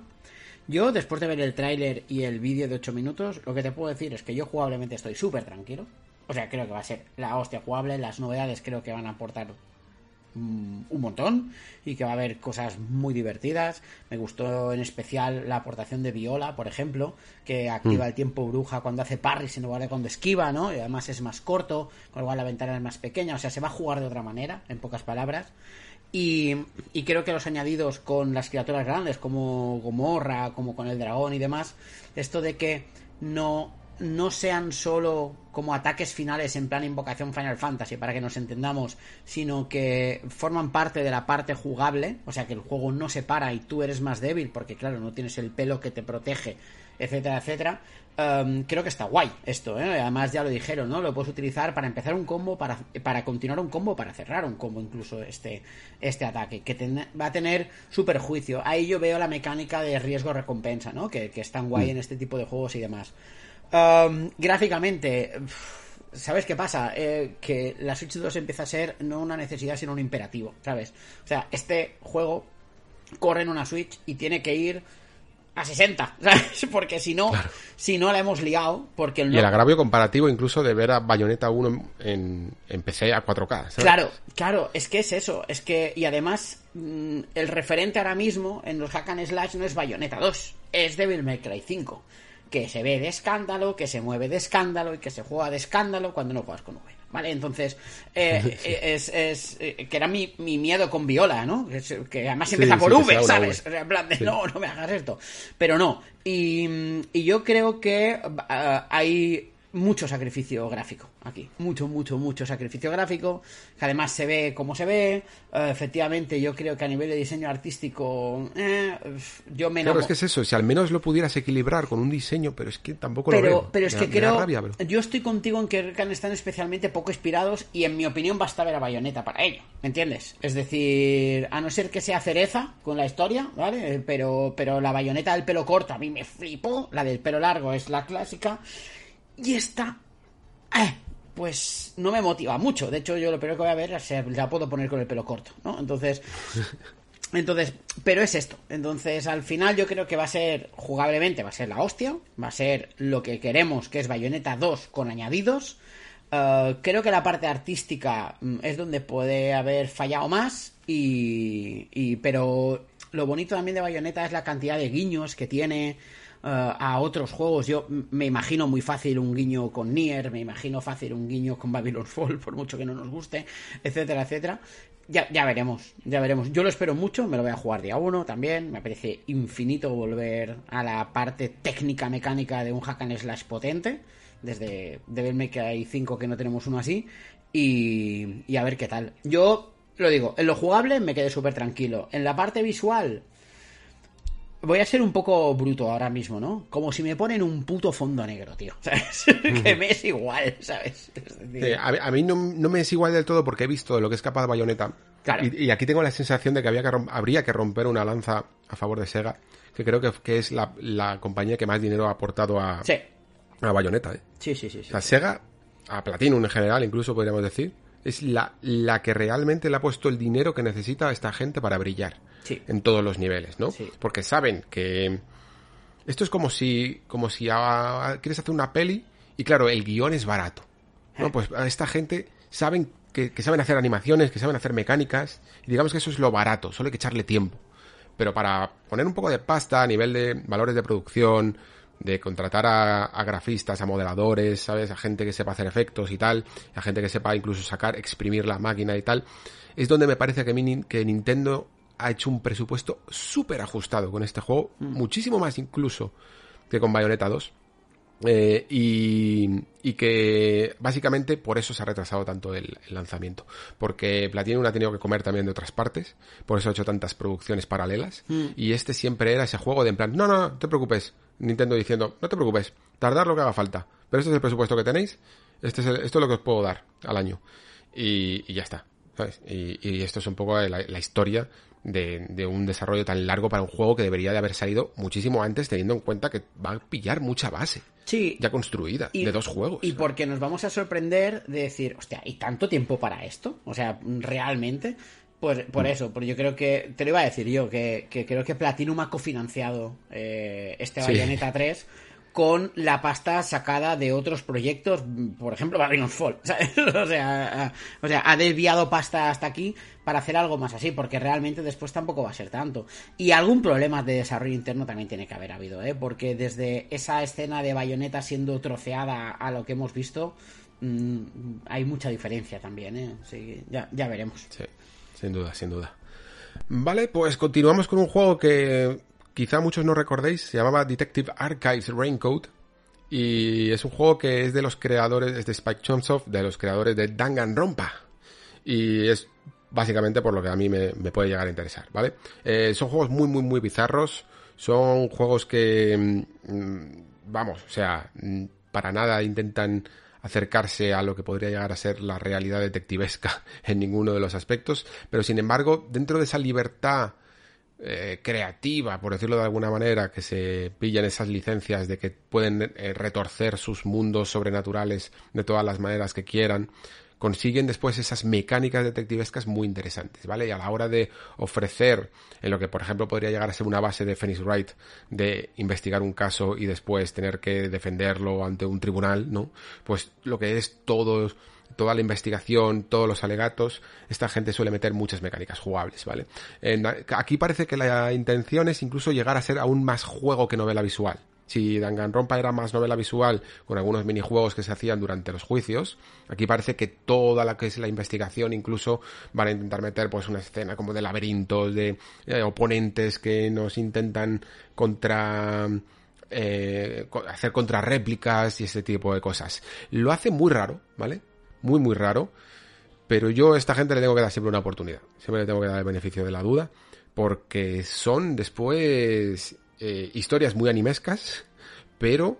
[SPEAKER 2] Yo, después de ver el tráiler y el vídeo de 8 minutos, lo que te puedo decir es que yo jugablemente estoy súper tranquilo. O sea, creo que va a ser la hostia jugable. Las novedades creo que van a aportar mm, un montón y que va a haber cosas muy divertidas. Me gustó en especial la aportación de Viola, por ejemplo, que activa el tiempo bruja cuando hace parry, sino vale cuando esquiva, ¿no? Y además es más corto, con lo cual la ventana es más pequeña. O sea, se va a jugar de otra manera, en pocas palabras. Y, y, creo que los añadidos con las criaturas grandes, como Gomorra, como con el dragón y demás, esto de que no, no sean solo como ataques finales en plan invocación Final Fantasy, para que nos entendamos, sino que forman parte de la parte jugable, o sea que el juego no se para y tú eres más débil, porque claro, no tienes el pelo que te protege, etcétera, etcétera. Um, creo que está guay esto, ¿eh? además ya lo dijeron, ¿no? Lo puedes utilizar para empezar un combo, para, para continuar un combo, para cerrar un combo, incluso este, este ataque, que ten, va a tener su perjuicio. Ahí yo veo la mecánica de riesgo-recompensa, ¿no? Que, que es tan guay mm. en este tipo de juegos y demás. Um, gráficamente, ¿sabes qué pasa? Eh, que la Switch 2 empieza a ser no una necesidad, sino un imperativo, ¿sabes? O sea, este juego corre en una Switch y tiene que ir a 60, ¿sabes? Porque si no, claro. si no la hemos liado, porque el
[SPEAKER 1] Y el agravio comparativo incluso de ver a Bayonetta 1 en, en PC a 4K, ¿sabes?
[SPEAKER 2] Claro, claro, es que es eso, es que, y además, mmm, el referente ahora mismo en los Hack and Slash no es Bayonetta 2, es Devil May Cry 5, que se ve de escándalo, que se mueve de escándalo y que se juega de escándalo cuando no juegas con V. ¿Vale? Entonces, eh, sí. es, es, eh, que era mi, mi, miedo con Viola, ¿no? Que, que además empieza sí, por sí, V, ¿sabes? En plan de, no, no me hagas esto. Pero no. Y, y yo creo que uh, hay mucho sacrificio gráfico aquí. Mucho, mucho, mucho sacrificio gráfico. Que además se ve como se ve. Uh, efectivamente, yo creo que a nivel de diseño artístico, eh, yo me
[SPEAKER 1] Claro, es que es eso. Si al menos lo pudieras equilibrar con un diseño, pero es que tampoco
[SPEAKER 2] pero,
[SPEAKER 1] lo veo.
[SPEAKER 2] Pero es
[SPEAKER 1] me,
[SPEAKER 2] que creo.
[SPEAKER 1] Rabia, pero...
[SPEAKER 2] Yo estoy contigo en que están especialmente poco inspirados y en mi opinión basta ver a Bayonetta para ello. ¿Me entiendes? Es decir, a no ser que sea cereza con la historia, ¿vale? Pero, pero la bayoneta del pelo corto a mí me flipó. La del pelo largo es la clásica. Y esta, eh, pues no me motiva mucho. De hecho, yo lo primero que voy a ver es la puedo poner con el pelo corto, ¿no? Entonces, entonces, pero es esto. Entonces, al final yo creo que va a ser, jugablemente, va a ser la hostia. Va a ser lo que queremos, que es Bayonetta 2 con añadidos. Uh, creo que la parte artística es donde puede haber fallado más. Y, y pero lo bonito también de Bayonetta es la cantidad de guiños que tiene uh, a otros juegos. Yo me imagino muy fácil un guiño con Nier, me imagino fácil un guiño con Babylon Fall, por mucho que no nos guste, etcétera, etcétera. Ya, ya veremos, ya veremos. Yo lo espero mucho, me lo voy a jugar día uno también. Me parece infinito volver a la parte técnica mecánica de un hack and slash potente. Desde Devil May Cry 5 que no tenemos uno así. Y, y a ver qué tal. Yo lo digo, en lo jugable me quedé súper tranquilo. En la parte visual, voy a ser un poco bruto ahora mismo, ¿no? Como si me ponen un puto fondo negro, tío. ¿Sabes? que me es igual, ¿sabes? Es
[SPEAKER 1] decir... a, a, mí no, no, me es igual del todo porque he visto lo que es capaz de Bayonetta.
[SPEAKER 2] Claro.
[SPEAKER 1] Y, y, aquí tengo la sensación de que, había que habría que romper una lanza a favor de Sega, que creo que, que es la, la, compañía que más dinero ha aportado a,
[SPEAKER 2] sí.
[SPEAKER 1] a Bayonetta. ¿eh?
[SPEAKER 2] Sí, sí, sí, sí.
[SPEAKER 1] Sega, a Platinum en general, incluso podríamos decir, es la, la que realmente le ha puesto el dinero que necesita a esta gente para brillar
[SPEAKER 2] sí.
[SPEAKER 1] en todos los niveles, ¿no?
[SPEAKER 2] Sí.
[SPEAKER 1] Porque saben que esto es como si, como si a, a, quieres hacer una peli Y claro, el guion es barato. ¿no? Pues a esta gente saben que, que saben hacer animaciones, que saben hacer mecánicas, y digamos que eso es lo barato, solo hay que echarle tiempo. Pero para poner un poco de pasta a nivel de valores de producción, de contratar a, a grafistas, a modeladores, ¿sabes? A gente que sepa hacer efectos y tal, a gente que sepa incluso sacar, exprimir la máquina y tal, es donde me parece que, mi- que Nintendo ha hecho un presupuesto súper ajustado con este juego, muchísimo más incluso que con Bayonetta 2. Eh, y, y que básicamente por eso se ha retrasado tanto el, el lanzamiento. Porque Platinum ha tenido que comer también de otras partes. Por eso ha hecho tantas producciones paralelas. Y este siempre era ese juego de en plan, no, no, no te preocupes. Nintendo diciendo, no te preocupes, tardar lo que haga falta. Pero este es el presupuesto que tenéis. Este es el- esto es lo que os puedo dar al año. Y, y ya está. ¿sabes? Y, y esto es un poco la, la historia de, de un desarrollo tan largo para un juego que debería de haber salido muchísimo antes, teniendo en cuenta que va a pillar mucha base
[SPEAKER 2] Sí.
[SPEAKER 1] ya construida de dos juegos.
[SPEAKER 2] Y porque nos vamos a sorprender de decir, hostia, ¿y tanto tiempo para esto? O sea, realmente. Pues por
[SPEAKER 1] Mm.
[SPEAKER 2] eso, porque yo creo que, te lo iba a decir yo, que, que creo que Platinum ha cofinanciado eh, este
[SPEAKER 1] Sí.
[SPEAKER 2] Bayonetta 3 con la pasta sacada de otros proyectos, por ejemplo, Babylon's Fall. ¿sabes? O, sea, ha- o sea, ha desviado pasta hasta aquí para hacer algo más así, porque realmente después tampoco va a ser tanto. Y algún problema de desarrollo interno también tiene que haber habido, ¿eh? porque desde esa escena de Bayonetta siendo troceada a lo que hemos visto, mm, hay mucha diferencia también, ¿eh? Así que ya, ya veremos.
[SPEAKER 1] Sí, sin duda, sin duda. Vale, pues continuamos con un juego que quizá muchos no recordéis, se llamaba Detective Archives Raincoat. Y es un juego que es de los creadores, es de Spike Chunsoft, de los creadores de Danganronpa. Y es básicamente por lo que a mí me, puede llegar a interesar, ¿vale? Eh, son juegos muy, muy, muy bizarros. Son juegos que, mm, vamos, o sea, mm, para nada intentan acercarse a lo que podría llegar a ser la realidad detectivesca en ninguno de los aspectos, pero sin embargo, dentro de esa libertad eh, creativa, por decirlo de alguna manera, que se pillan esas licencias de que pueden eh, retorcer sus mundos sobrenaturales de todas las maneras que quieran, consiguen después esas mecánicas detectivescas muy interesantes, ¿vale? Y a la hora de ofrecer en lo que, por ejemplo, podría llegar a ser una base de Phoenix Wright de investigar un caso y después tener que defenderlo ante un tribunal, ¿no? Pues lo que es todo toda la investigación, todos los alegatos, esta gente suele meter muchas mecánicas jugables, ¿vale? Aquí parece que la intención es incluso llegar a ser aún más juego que novela visual. Si Danganronpa era más novela visual, con algunos minijuegos que se hacían durante los juicios, aquí parece que toda la que es la investigación incluso van a intentar meter pues una escena como de laberintos, de eh, oponentes que nos intentan contra eh, hacer contrarréplicas y ese tipo de cosas. Lo hace muy raro, ¿vale? Muy, muy raro. Pero yo a esta gente le tengo que dar siempre una oportunidad. Siempre le tengo que dar el beneficio de la duda. Porque son después eh, historias muy animescas. Pero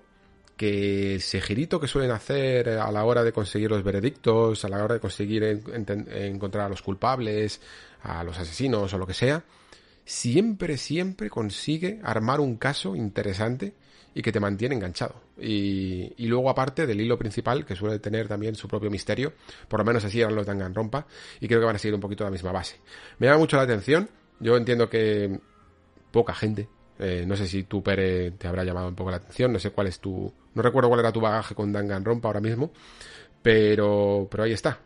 [SPEAKER 1] que ese girito que suelen hacer a la hora de conseguir los veredictos, a la hora de conseguir encontrar a los culpables, a los asesinos o lo que sea, siempre, siempre consigue armar un caso interesante y que te mantiene enganchado. Y, y luego aparte del hilo principal, que suele tener también su propio misterio, por lo menos así eran los Danganronpa, y creo que van a seguir un poquito la misma base. Me llama mucho la atención, yo entiendo que poca gente, eh, no sé si tú, Pere, te habrá llamado un poco la atención, no sé cuál es tu... No recuerdo cuál era tu bagaje con Danganronpa ahora mismo, pero, pero ahí está.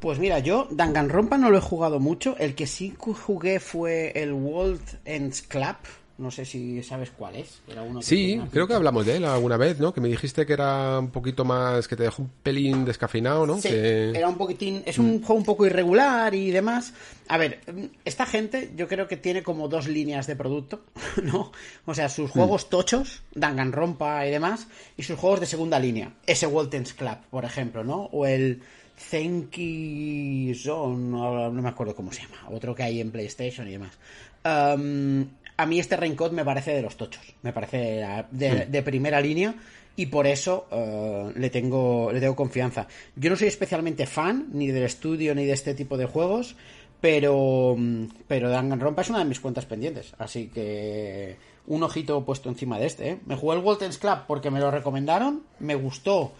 [SPEAKER 2] Pues mira, yo Danganronpa no lo he jugado mucho. El que sí jugué fue el World Ends Club. No sé si sabes cuál es. Era uno
[SPEAKER 1] Sí, creo que hablamos de él alguna vez, ¿no? Que me dijiste que era un poquito más, que te dejó un pelín descafeinado, ¿no?
[SPEAKER 2] Sí,
[SPEAKER 1] Que-
[SPEAKER 2] era un poquitín, es un juego un poco irregular y demás. A ver, esta gente yo creo que tiene como dos líneas de producto, ¿no? O sea, sus juegos tochos, Danganronpa y demás, y sus juegos de segunda línea. Ese Waltons Club, por ejemplo, ¿no? O el Zenki Zone, no, no me acuerdo cómo se llama, otro que hay en PlayStation y demás. Um, a mí este Raincoat me parece de los tochos, me parece de, de primera línea y por eso eh, le tengo le tengo confianza. Yo no soy especialmente fan ni del estudio ni de este tipo de juegos, pero mm, pero Danganronpa es una de mis cuentas pendientes, así que un ojito puesto encima de este. ¿eh? Me jugué el Waltons Club porque me lo recomendaron, me gustó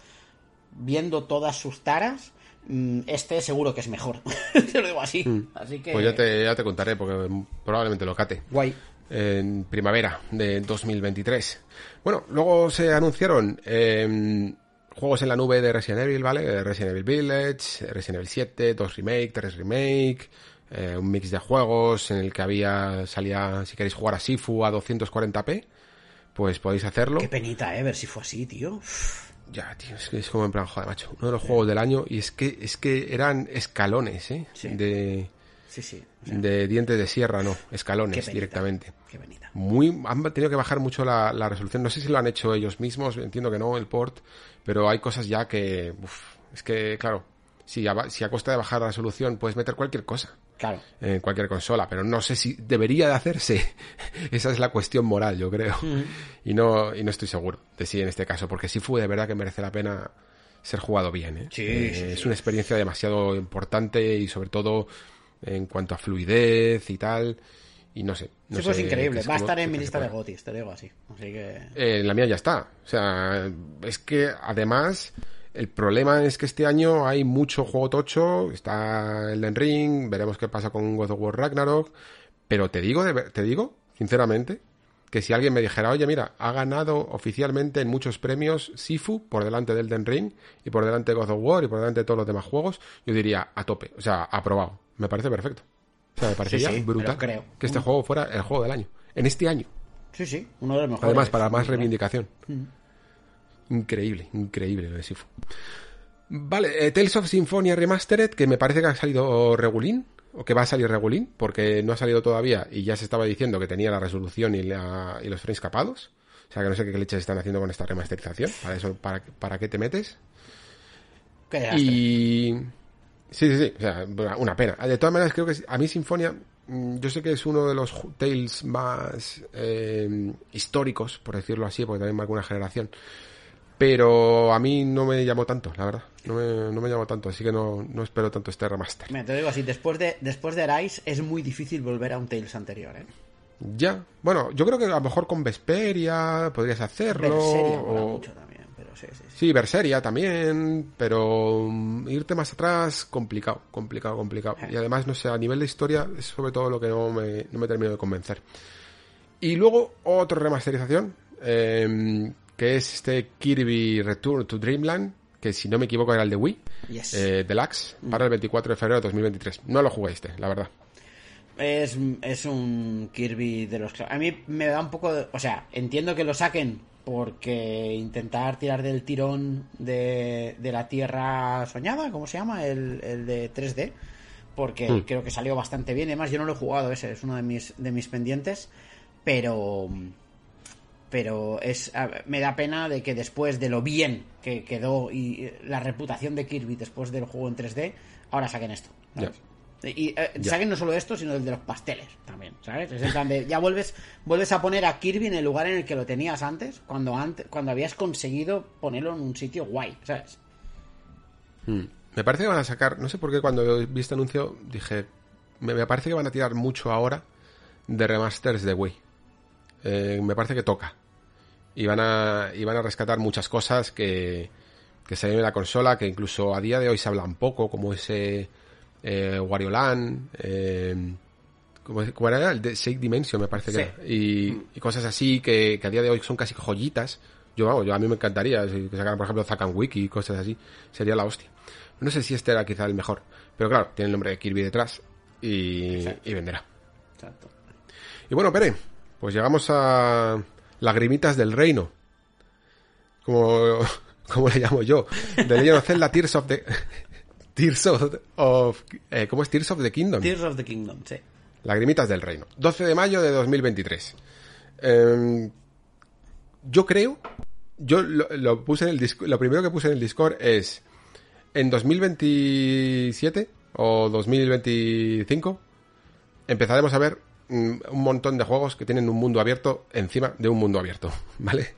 [SPEAKER 2] viendo todas sus taras. mm, Este seguro que es mejor, te lo digo así. Así que
[SPEAKER 1] Pues ya te, ya te contaré, porque probablemente lo cate.
[SPEAKER 2] guay.
[SPEAKER 1] En primavera de 2023. Bueno, luego se anunciaron eh, juegos en la nube de Resident Evil, ¿vale? Resident Evil Village, Resident Evil 7, 2 Remake, 3 Remake, eh, un mix de juegos en el que había, salía, si queréis jugar a Sifu a 240p, pues podéis hacerlo.
[SPEAKER 2] Qué penita, eh, ver si fue así, tío.
[SPEAKER 1] Ya, tío, es que es como en plan, joder, macho, uno de los juegos del año y es que, es que eran escalones, ¿eh?
[SPEAKER 2] Sí.
[SPEAKER 1] De,
[SPEAKER 2] Sí, sí. o sea,
[SPEAKER 1] de dientes de sierra, no, escalones directamente.
[SPEAKER 2] Qué.
[SPEAKER 1] Muy, han tenido que bajar mucho la, la resolución. No sé si lo han hecho ellos mismos, entiendo que no, el port, pero hay cosas ya que, uf, es que, claro, si a, si a costa de bajar la resolución puedes meter cualquier cosa
[SPEAKER 2] Claro.
[SPEAKER 1] en cualquier consola, pero no sé si debería de hacerse. Esa es la cuestión moral, yo creo. Y no, y no estoy seguro de si en este caso, porque si fue de verdad que merece la pena ser jugado bien. ¿eh?
[SPEAKER 2] Sí,
[SPEAKER 1] Eh,
[SPEAKER 2] sí,
[SPEAKER 1] es
[SPEAKER 2] sí.
[SPEAKER 1] una experiencia demasiado importante y sobre todo en cuanto a fluidez y tal. Y no sé. No
[SPEAKER 2] sí, pues
[SPEAKER 1] sé
[SPEAKER 2] increíble. Va a estar en mi lista de gotis, te digo así. Así que...
[SPEAKER 1] Eh, la mía ya está. O sea, es que además el problema es que este año hay mucho juego tocho. Está Elden Ring, veremos qué pasa con God of War Ragnarok. Pero te digo, te digo, sinceramente, que si alguien me dijera, oye, mira, ha ganado oficialmente en muchos premios Sifu por delante del Elden Ring y por delante de God of War y por delante de todos los demás juegos, yo diría a tope, o sea, aprobado. Me parece perfecto. O sea, me parecería
[SPEAKER 2] sí,
[SPEAKER 1] brutal
[SPEAKER 2] creo.
[SPEAKER 1] que este juego fuera el juego del año. En este año.
[SPEAKER 2] Sí, sí. Uno de los mejores.
[SPEAKER 1] Además, para más reivindicación. Increíble, increíble lo de Sifu. Vale, eh, Tales of Symphonia Remastered, que me parece que ha salido regulín, o que va a salir regulín, porque no ha salido todavía y ya se estaba diciendo que tenía la resolución y, la- y los frames capados. O sea, que no sé qué leches están haciendo con esta remasterización. Para eso, ¿para, para qué te metes?
[SPEAKER 2] Qué.
[SPEAKER 1] Y... Sí, sí, sí, o sea, una- pena. De todas maneras, creo que a mí Sinfonia, mm, yo sé que es uno de los Tales más eh, históricos, por decirlo así, porque también marca una generación. Pero a mí no me llamó tanto, la verdad. No me, no me llamó tanto, así que no, no espero tanto este remaster.
[SPEAKER 2] Mira, te digo así, después de, después de Arise es muy difícil volver a un Tales anterior, ¿eh?
[SPEAKER 1] Ya, bueno, yo creo que a lo mejor con Vesperia podrías hacerlo.
[SPEAKER 2] Berseria
[SPEAKER 1] o-
[SPEAKER 2] mucho también, pero sí, sí, sí.
[SPEAKER 1] Sí, Berseria también, pero mm, irte más atrás, complicado, complicado, complicado. Y además, no sé, a nivel de historia es sobre todo lo que no me, no me termino de convencer. Y luego, otra remasterización, eh, que es este Kirby Return to Dreamland, que si no me equivoco era el de Wii,
[SPEAKER 2] Yes.
[SPEAKER 1] eh, Deluxe, para el 24 de febrero de 2023. No lo jugué este, la verdad.
[SPEAKER 2] Es, es un Kirby de los... A mí me da un poco de... O sea, entiendo que lo saquen porque intentar tirar del tirón de, de la Tierra Soñada, ¿cómo se llama? El, el de 3D. Porque
[SPEAKER 1] Hmm.
[SPEAKER 2] creo que salió bastante bien. Además, yo no lo he jugado ese, es uno de mis, de mis pendientes. Pero... Pero es me da pena de que después de lo bien que quedó y eh, la reputación de Kirby después del juego en 3D, ahora saquen esto. ¿sabes? Y eh, saquen no solo esto, sino el de los pasteles también, ¿sabes? Es en plan de, ya vuelves, vuelves a poner a Kirby en el lugar en el que lo tenías antes, cuando antes, cuando habías conseguido ponerlo en un sitio guay, ¿sabes?
[SPEAKER 1] Mm. Me parece que van a sacar, no sé por qué cuando vi este anuncio dije, me, me parece que van a tirar mucho ahora de remasters de Wii. Eh, me parece que toca. Y van a, y van a rescatar muchas cosas que, que salieron en la consola, que incluso a día de hoy se hablan poco, como ese eh, Wario Land, eh, ¿cómo, es- cómo era? El de Shake Dimension, me parece que era. Y, y cosas así que, que a día de hoy son casi joyitas. Yo, vamos, yo a mí me encantaría si que sacaran, por ejemplo, Zack and Wiki y cosas así. Sería la hostia. No sé si este era quizá el mejor. Pero claro, tiene el nombre de Kirby detrás y, y venderá.
[SPEAKER 2] Exacto.
[SPEAKER 1] Y bueno, Pere, pues llegamos a Lagrimitas del Reino. Como, como le llamo yo. De Legend of Zelda Tears of the... Tears of... of eh, ¿Cómo es? Tears of the Kingdom.
[SPEAKER 2] Tears of the Kingdom, sí.
[SPEAKER 1] Lagrimitas del Reino. 12 de mayo de 2023. Em, yo creo... Yo lo, lo puse en el Disc- lo primero que puse en el Discord es en 2027 o 2025 empezaremos a ver un montón de juegos que tienen un mundo abierto encima de un mundo abierto, ¿vale?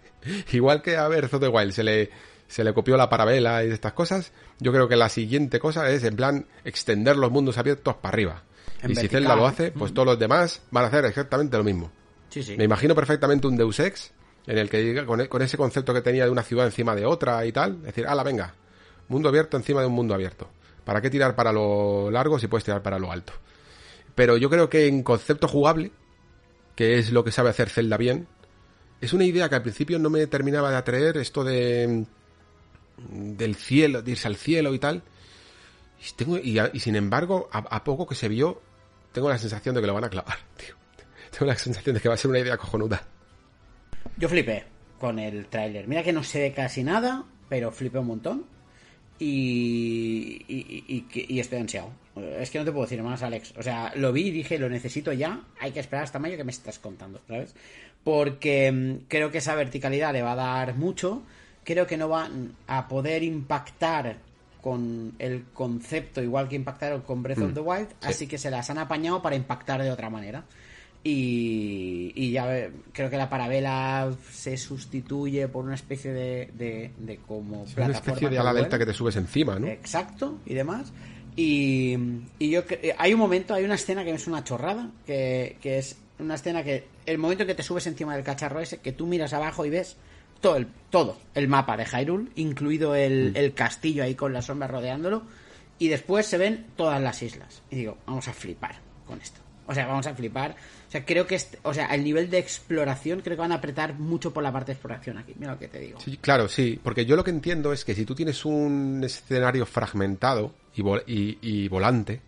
[SPEAKER 1] Igual que a ver of the Wild se le, se le copió la parabela y estas cosas, yo creo que la siguiente cosa es en plan extender los mundos abiertos para arriba.
[SPEAKER 2] En
[SPEAKER 1] y si. Zelda lo hace, pues todos los demás van a hacer exactamente lo mismo.
[SPEAKER 2] Sí, sí.
[SPEAKER 1] Me imagino perfectamente un Deus Ex en el que diga con, con ese concepto que tenía de una ciudad encima de otra y tal, decir, ala, venga, mundo abierto encima de un mundo abierto. ¿Para qué tirar para lo largo si puedes tirar para lo alto? Pero yo creo que en concepto jugable, que es lo que sabe hacer Zelda bien. Es una idea que al principio no me terminaba de atraer, esto de del cielo, de irse al cielo y tal. Y, sin embargo, a, poco que se vio, tengo la sensación de que lo van a clavar, tío. Tengo la sensación de que va a ser una idea cojonuda.
[SPEAKER 2] Yo flipé con el tráiler. Mira que no se ve casi nada, pero flipé un montón. Y, y, y- y estoy ansiado. Es que no te puedo decir más, Alex. O sea, lo vi y dije, lo necesito ya. Hay que esperar hasta mayo que me estás contando, ¿sabes? Porque mm, creo que esa verticalidad le va a dar mucho. Creo que no van a poder impactar con el concepto igual que impactaron con Breath of the Wild. Así que se las han apañado para impactar de otra manera. Y, y ya creo que la parabela se sustituye por una especie de, de, de como
[SPEAKER 1] Es una especie
[SPEAKER 2] plataforma
[SPEAKER 1] de ala delta que te subes encima, ¿no?
[SPEAKER 2] Exacto, y demás. Y, y yo cre- hay un momento, hay una escena que es una chorrada, que, que es una escena que el momento en que te subes encima del cacharro ese, que tú miras abajo y ves todo el, todo el mapa de Hyrule, incluido
[SPEAKER 1] Mm.
[SPEAKER 2] el, el castillo ahí con la sombra rodeándolo, y después se ven todas las islas. Y digo, vamos a flipar con esto. O sea, vamos a flipar. O sea, creo que este, o sea, el nivel de exploración creo que van a apretar mucho por la parte de exploración aquí. Mira lo que te digo.
[SPEAKER 1] Sí, claro, sí, porque yo lo que entiendo es que si tú tienes un escenario fragmentado y, vol- y- y volante,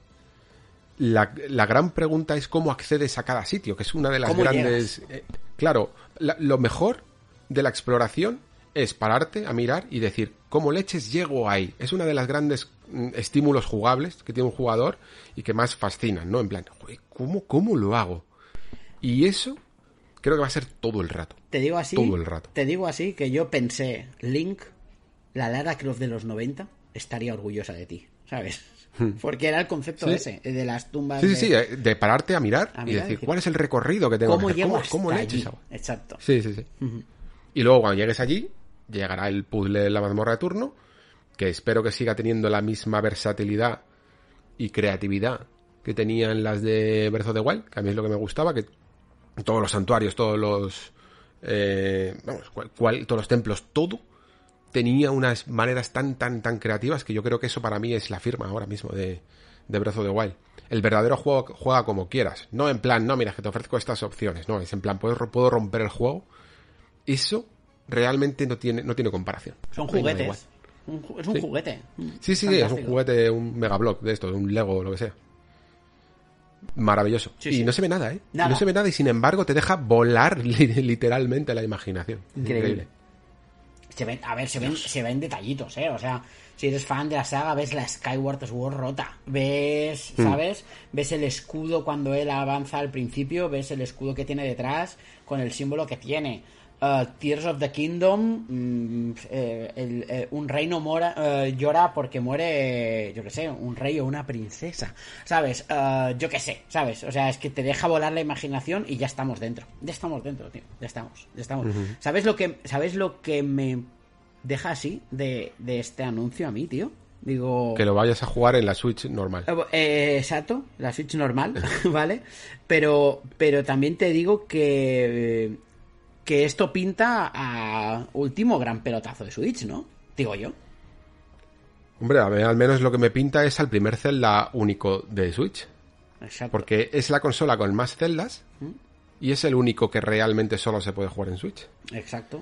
[SPEAKER 1] la, la gran pregunta es cómo accedes a cada sitio, que es una de las
[SPEAKER 2] ¿Cómo
[SPEAKER 1] grandes... eh, claro, la- lo mejor de la exploración es pararte a mirar y decir, ¿cómo leches llego ahí? Es una de las grandes mm, estímulos jugables que tiene un jugador y que más fascinan, ¿no? En plan, "Joder, ¿cómo, ¿cómo lo hago? Y eso creo que va a ser todo el rato.
[SPEAKER 2] Te digo así.
[SPEAKER 1] Todo el rato.
[SPEAKER 2] Te digo así que yo pensé, Link, la Lara Croft de los 90, estaría orgullosa de ti, ¿sabes? Porque era el concepto
[SPEAKER 1] Hmm. Sí.
[SPEAKER 2] ese, de las tumbas.
[SPEAKER 1] Sí, sí,
[SPEAKER 2] de-
[SPEAKER 1] sí, eh, de pararte a mirar
[SPEAKER 2] A
[SPEAKER 1] y decir,
[SPEAKER 2] decir,
[SPEAKER 1] ¿cuál es el recorrido que tengo
[SPEAKER 2] ¿Cómo
[SPEAKER 1] que hacer? ¿Cómo, cómo le
[SPEAKER 2] allí? Exacto.
[SPEAKER 1] Sí, sí, sí. Y luego cuando llegues allí, llegará el puzzle de la mazmorra de turno, que espero que siga teniendo la misma versatilidad y creatividad que tenían las de Breath of the Wild, que a mí es lo que me gustaba, que todos los santuarios, todos los... eh, vamos, cual- cual- todos los templos, todo tenía unas maneras tan, tan, tan creativas que yo creo que eso para mí es la firma ahora mismo de, de Breath of the Wild. El verdadero juego juega como quieras. No en plan, no, mira, que te ofrezco estas opciones. No, es en plan, puedo, puedo romper el juego. Eso realmente no tiene, no tiene comparación.
[SPEAKER 2] Son juguetes. Es un juguete.
[SPEAKER 1] Sí, sí, sí, es un juguete, un megablock de esto, un Lego o lo que sea. Maravilloso.
[SPEAKER 2] Sí,
[SPEAKER 1] y
[SPEAKER 2] sí.
[SPEAKER 1] no se ve nada, ¿eh?
[SPEAKER 2] Nada.
[SPEAKER 1] no se ve nada y sin embargo te deja volar li- literalmente la imaginación.
[SPEAKER 2] Increíble. Se ven, a ver, se ven, se ven detallitos, ¿eh? O sea, si eres fan de la saga, ves la Skyward Sword rota. Ves,
[SPEAKER 1] Hmm.
[SPEAKER 2] ¿sabes? Ves el escudo cuando él avanza al principio, ves el escudo que tiene detrás con el símbolo que tiene. Uh, Tears of the Kingdom, mm, eh, el- eh, un reino mora, eh, llora porque muere, yo qué sé, un rey o una princesa, ¿sabes? Uh, yo qué sé, ¿sabes? O sea, es que te deja volar la imaginación y ya estamos dentro. Ya estamos dentro, tío. Ya estamos, ya estamos. ¿Sabes lo que, sabes lo que me deja así de, de este anuncio a mí, tío? Digo...
[SPEAKER 1] Que lo vayas a jugar en la Switch normal.
[SPEAKER 2] Eh, eh, exacto, la Switch normal, ¿vale? Pero, pero también te digo que, que esto pinta a último gran pelotazo de Switch, ¿no? Digo yo.
[SPEAKER 1] Hombre, a al menos lo que me pinta es al primer Zelda único de Switch.
[SPEAKER 2] Exacto.
[SPEAKER 1] Porque es la consola con más celdas y es el único que realmente solo se puede jugar en Switch.
[SPEAKER 2] Exacto.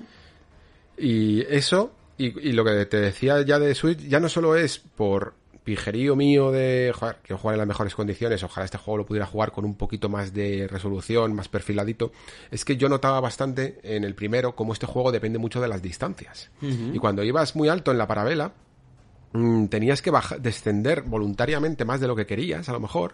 [SPEAKER 1] Y eso, y, y lo que te decía ya de Switch, ya no solo es por pijerío mío de, joder, quiero jugar en las mejores condiciones, ojalá este juego lo pudiera jugar con un poquito más de resolución, más perfiladito, es que yo notaba bastante en el primero cómo este juego depende mucho de las distancias. Y cuando ibas muy alto en la parabela, mm, tenías que baja- descender voluntariamente más de lo que querías, a lo mejor,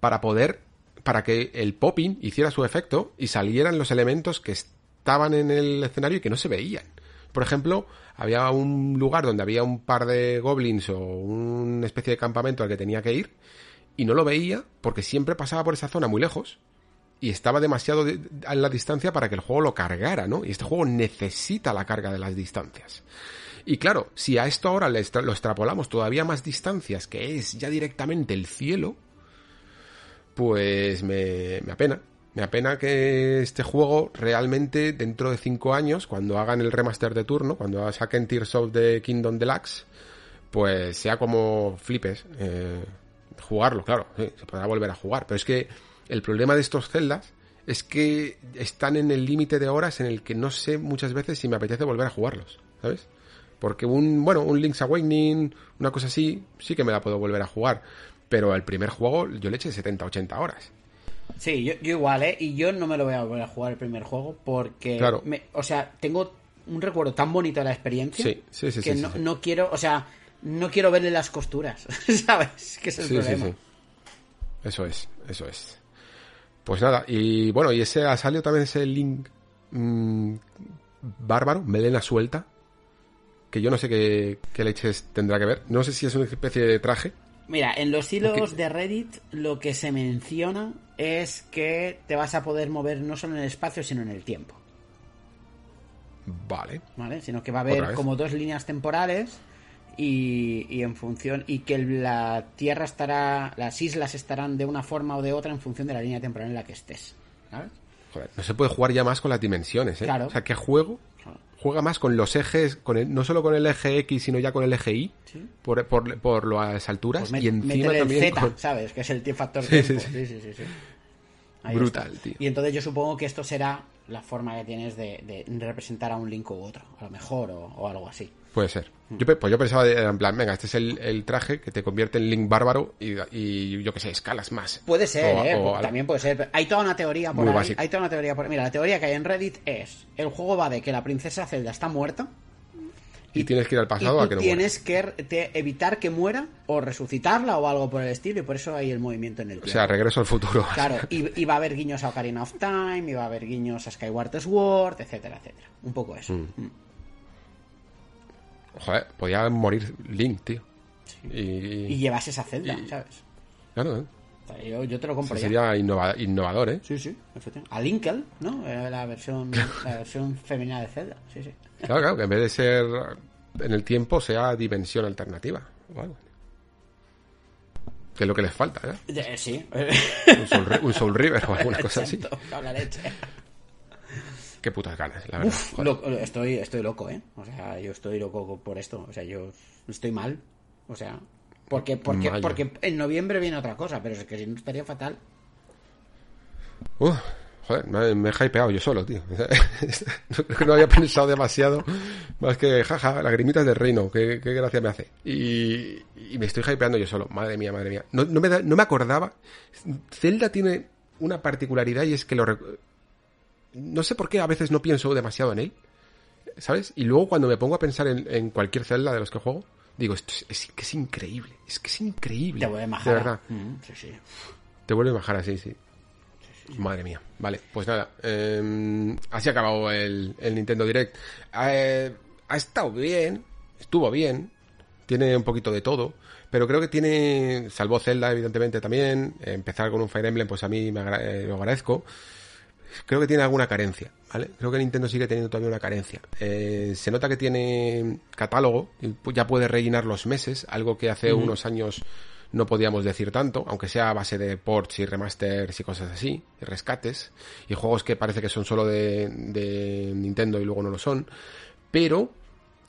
[SPEAKER 1] para poder, para que el popping hiciera su efecto y salieran los elementos que estaban en el escenario y que no se veían. Por ejemplo, había un lugar donde había un par de goblins o una especie de campamento al que tenía que ir y no lo veía porque siempre pasaba por esa zona muy lejos y estaba demasiado de- en la distancia para que el juego lo cargara, ¿no? Y este juego necesita la carga de las distancias. Y claro, si a esto ahora lo extrapolamos todavía más distancias, que es ya directamente el cielo, pues me, me apena. Me apena que este juego realmente dentro de cinco años, cuando hagan el remaster de turno, cuando saquen Tears of the Kingdom Deluxe, pues sea como flipes. eh, jugarlo, claro, sí, se podrá volver a jugar. Pero es que el problema de estos celdas es que están en el límite de horas en el que no sé muchas veces si me apetece volver a jugarlos, ¿sabes? Porque un, bueno, un Link's Awakening, una cosa así, sí que me la puedo volver a jugar. Pero el primer juego yo le eché 70, 80 horas.
[SPEAKER 2] Sí, yo, yo igual, ¿eh? Y yo no me lo voy a volver a jugar el primer juego porque...
[SPEAKER 1] Claro.
[SPEAKER 2] me- o sea, tengo un recuerdo tan bonito de la experiencia
[SPEAKER 1] Sí, sí, sí,
[SPEAKER 2] que
[SPEAKER 1] sí,
[SPEAKER 2] no,
[SPEAKER 1] sí, sí.
[SPEAKER 2] no quiero, o sea, no quiero verle las costuras, ¿sabes? Que es el
[SPEAKER 1] Sí,
[SPEAKER 2] problema.
[SPEAKER 1] Eso es, eso es. Pues nada, y bueno, y ese ha salido también ese Link mm, bárbaro, melena suelta, que yo no sé qué, qué leches tendrá que ver. No sé si es una especie de traje.
[SPEAKER 2] Mira, en los hilos de Reddit lo que se menciona es que te vas a poder mover no solo en el espacio, sino en el tiempo.
[SPEAKER 1] Vale.
[SPEAKER 2] ¿vale? Sino que va a haber como dos líneas temporales y, y en función y que la Tierra estará, las islas estarán de una forma o de otra en función de la línea temporal en la que estés, ¿sabes?
[SPEAKER 1] Joder, no se puede jugar ya más con las dimensiones, ¿eh?
[SPEAKER 2] Claro.
[SPEAKER 1] O sea, ¿qué juego? Juega más con los ejes, con el- no solo con el eje X, sino ya con el eje Y,
[SPEAKER 2] Sí.
[SPEAKER 1] por, por, por las alturas,
[SPEAKER 2] Pues
[SPEAKER 1] y encima
[SPEAKER 2] métele el
[SPEAKER 1] también
[SPEAKER 2] Z,
[SPEAKER 1] con-
[SPEAKER 2] ¿sabes? Que es el factor
[SPEAKER 1] Sí,
[SPEAKER 2] tiempo.
[SPEAKER 1] sí,
[SPEAKER 2] Sí,
[SPEAKER 1] sí.
[SPEAKER 2] sí,
[SPEAKER 1] Brutal,
[SPEAKER 2] está.
[SPEAKER 1] tío.
[SPEAKER 2] Y entonces yo supongo que esto será la forma que tienes de, de representar a un Link u otro, a lo mejor, o, o algo así.
[SPEAKER 1] Puede ser.
[SPEAKER 2] Mm.
[SPEAKER 1] Yo, pues yo pensaba, en plan, venga, este es el, el traje que te convierte en Link bárbaro y, y yo qué sé, escalas más.
[SPEAKER 2] Puede ser,
[SPEAKER 1] O-
[SPEAKER 2] ¿eh?
[SPEAKER 1] o-
[SPEAKER 2] También puede ser. Hay toda una teoría por ahí.
[SPEAKER 1] básico.
[SPEAKER 2] Hay toda una teoría por Mira, la teoría que hay en Reddit es: el juego va de que la princesa Zelda está muerta.
[SPEAKER 1] Y tienes que ir al
[SPEAKER 2] Y
[SPEAKER 1] pasado
[SPEAKER 2] tú
[SPEAKER 1] a que no muera.
[SPEAKER 2] tienes que te- evitar que muera o resucitarla o algo por el estilo, y por eso hay el movimiento en el
[SPEAKER 1] O
[SPEAKER 2] tiempo.
[SPEAKER 1] sea, regreso al futuro.
[SPEAKER 2] Claro, y, y va a haber guiños a Ocarina of Time, y va a haber guiños a Skyward Sword, etcétera, etcétera. Un poco eso. Mm.
[SPEAKER 1] Joder, podía morir Link, tío. Y,
[SPEAKER 2] Y llevas esa celda,
[SPEAKER 1] y-
[SPEAKER 2] ¿sabes?
[SPEAKER 1] claro, ¿eh?
[SPEAKER 2] Yo, yo te lo compro ya.
[SPEAKER 1] sería innova- innovador, ¿eh?
[SPEAKER 2] Sí, sí, efectivamente. A Linkel, ¿no? Era la versión, la versión femenina de Zelda. Sí, sí.
[SPEAKER 1] Claro, claro, que en vez de ser en el tiempo sea dimensión alternativa. o algo. Que es lo que les falta, ¿eh?
[SPEAKER 2] Sí.
[SPEAKER 1] Un Soul, Ri- un Soul River o alguna cosa así.
[SPEAKER 2] La leche.
[SPEAKER 1] Qué putas ganas, la verdad.
[SPEAKER 2] Uf,
[SPEAKER 1] Joder.
[SPEAKER 2] lo- lo- estoy, estoy loco, ¿eh? O sea, yo estoy loco por esto. O sea, yo estoy mal. O sea, porque, porque,
[SPEAKER 1] Mayo.
[SPEAKER 2] porque en noviembre viene otra cosa, pero es que si no estaría fatal.
[SPEAKER 1] Uf, joder, me, me he hypeado yo solo, tío. No, creo que no había pensado demasiado. Más que, jaja, lagrimitas del reino, qué, qué gracia me hace. Y, y me estoy hypeando yo solo. Madre mía, madre mía. No, no me, da- no me acordaba. Zelda tiene una particularidad y es que lo... No sé por qué a veces no pienso demasiado en él. ¿Sabes? Y luego cuando me pongo a pensar en, en cualquier Zelda de los que juego, digo, esto es, es que es increíble. Es que es increíble.
[SPEAKER 2] Te voy a
[SPEAKER 1] De verdad.
[SPEAKER 2] Mm, sí, sí.
[SPEAKER 1] Te vuelve a bajar así, sí. Madre mía. Vale, pues nada. eh, así ha acabado el, el Nintendo Direct. Eh, ha estado bien. Estuvo bien. Tiene un poquito de todo. Pero creo que tiene. Salvo Zelda, evidentemente, también. empezar con un Fire Emblem, pues a mí me agra- eh, lo agradezco. Creo que tiene alguna carencia, ¿vale? Creo que Nintendo sigue teniendo todavía una carencia. Eh, se nota que tiene catálogo, ya puede rellenar los meses, algo que hace unos años no podíamos decir tanto, aunque sea a base de ports y remasters y cosas así, y rescates, y juegos que parece que son solo de, de Nintendo y luego no lo son, pero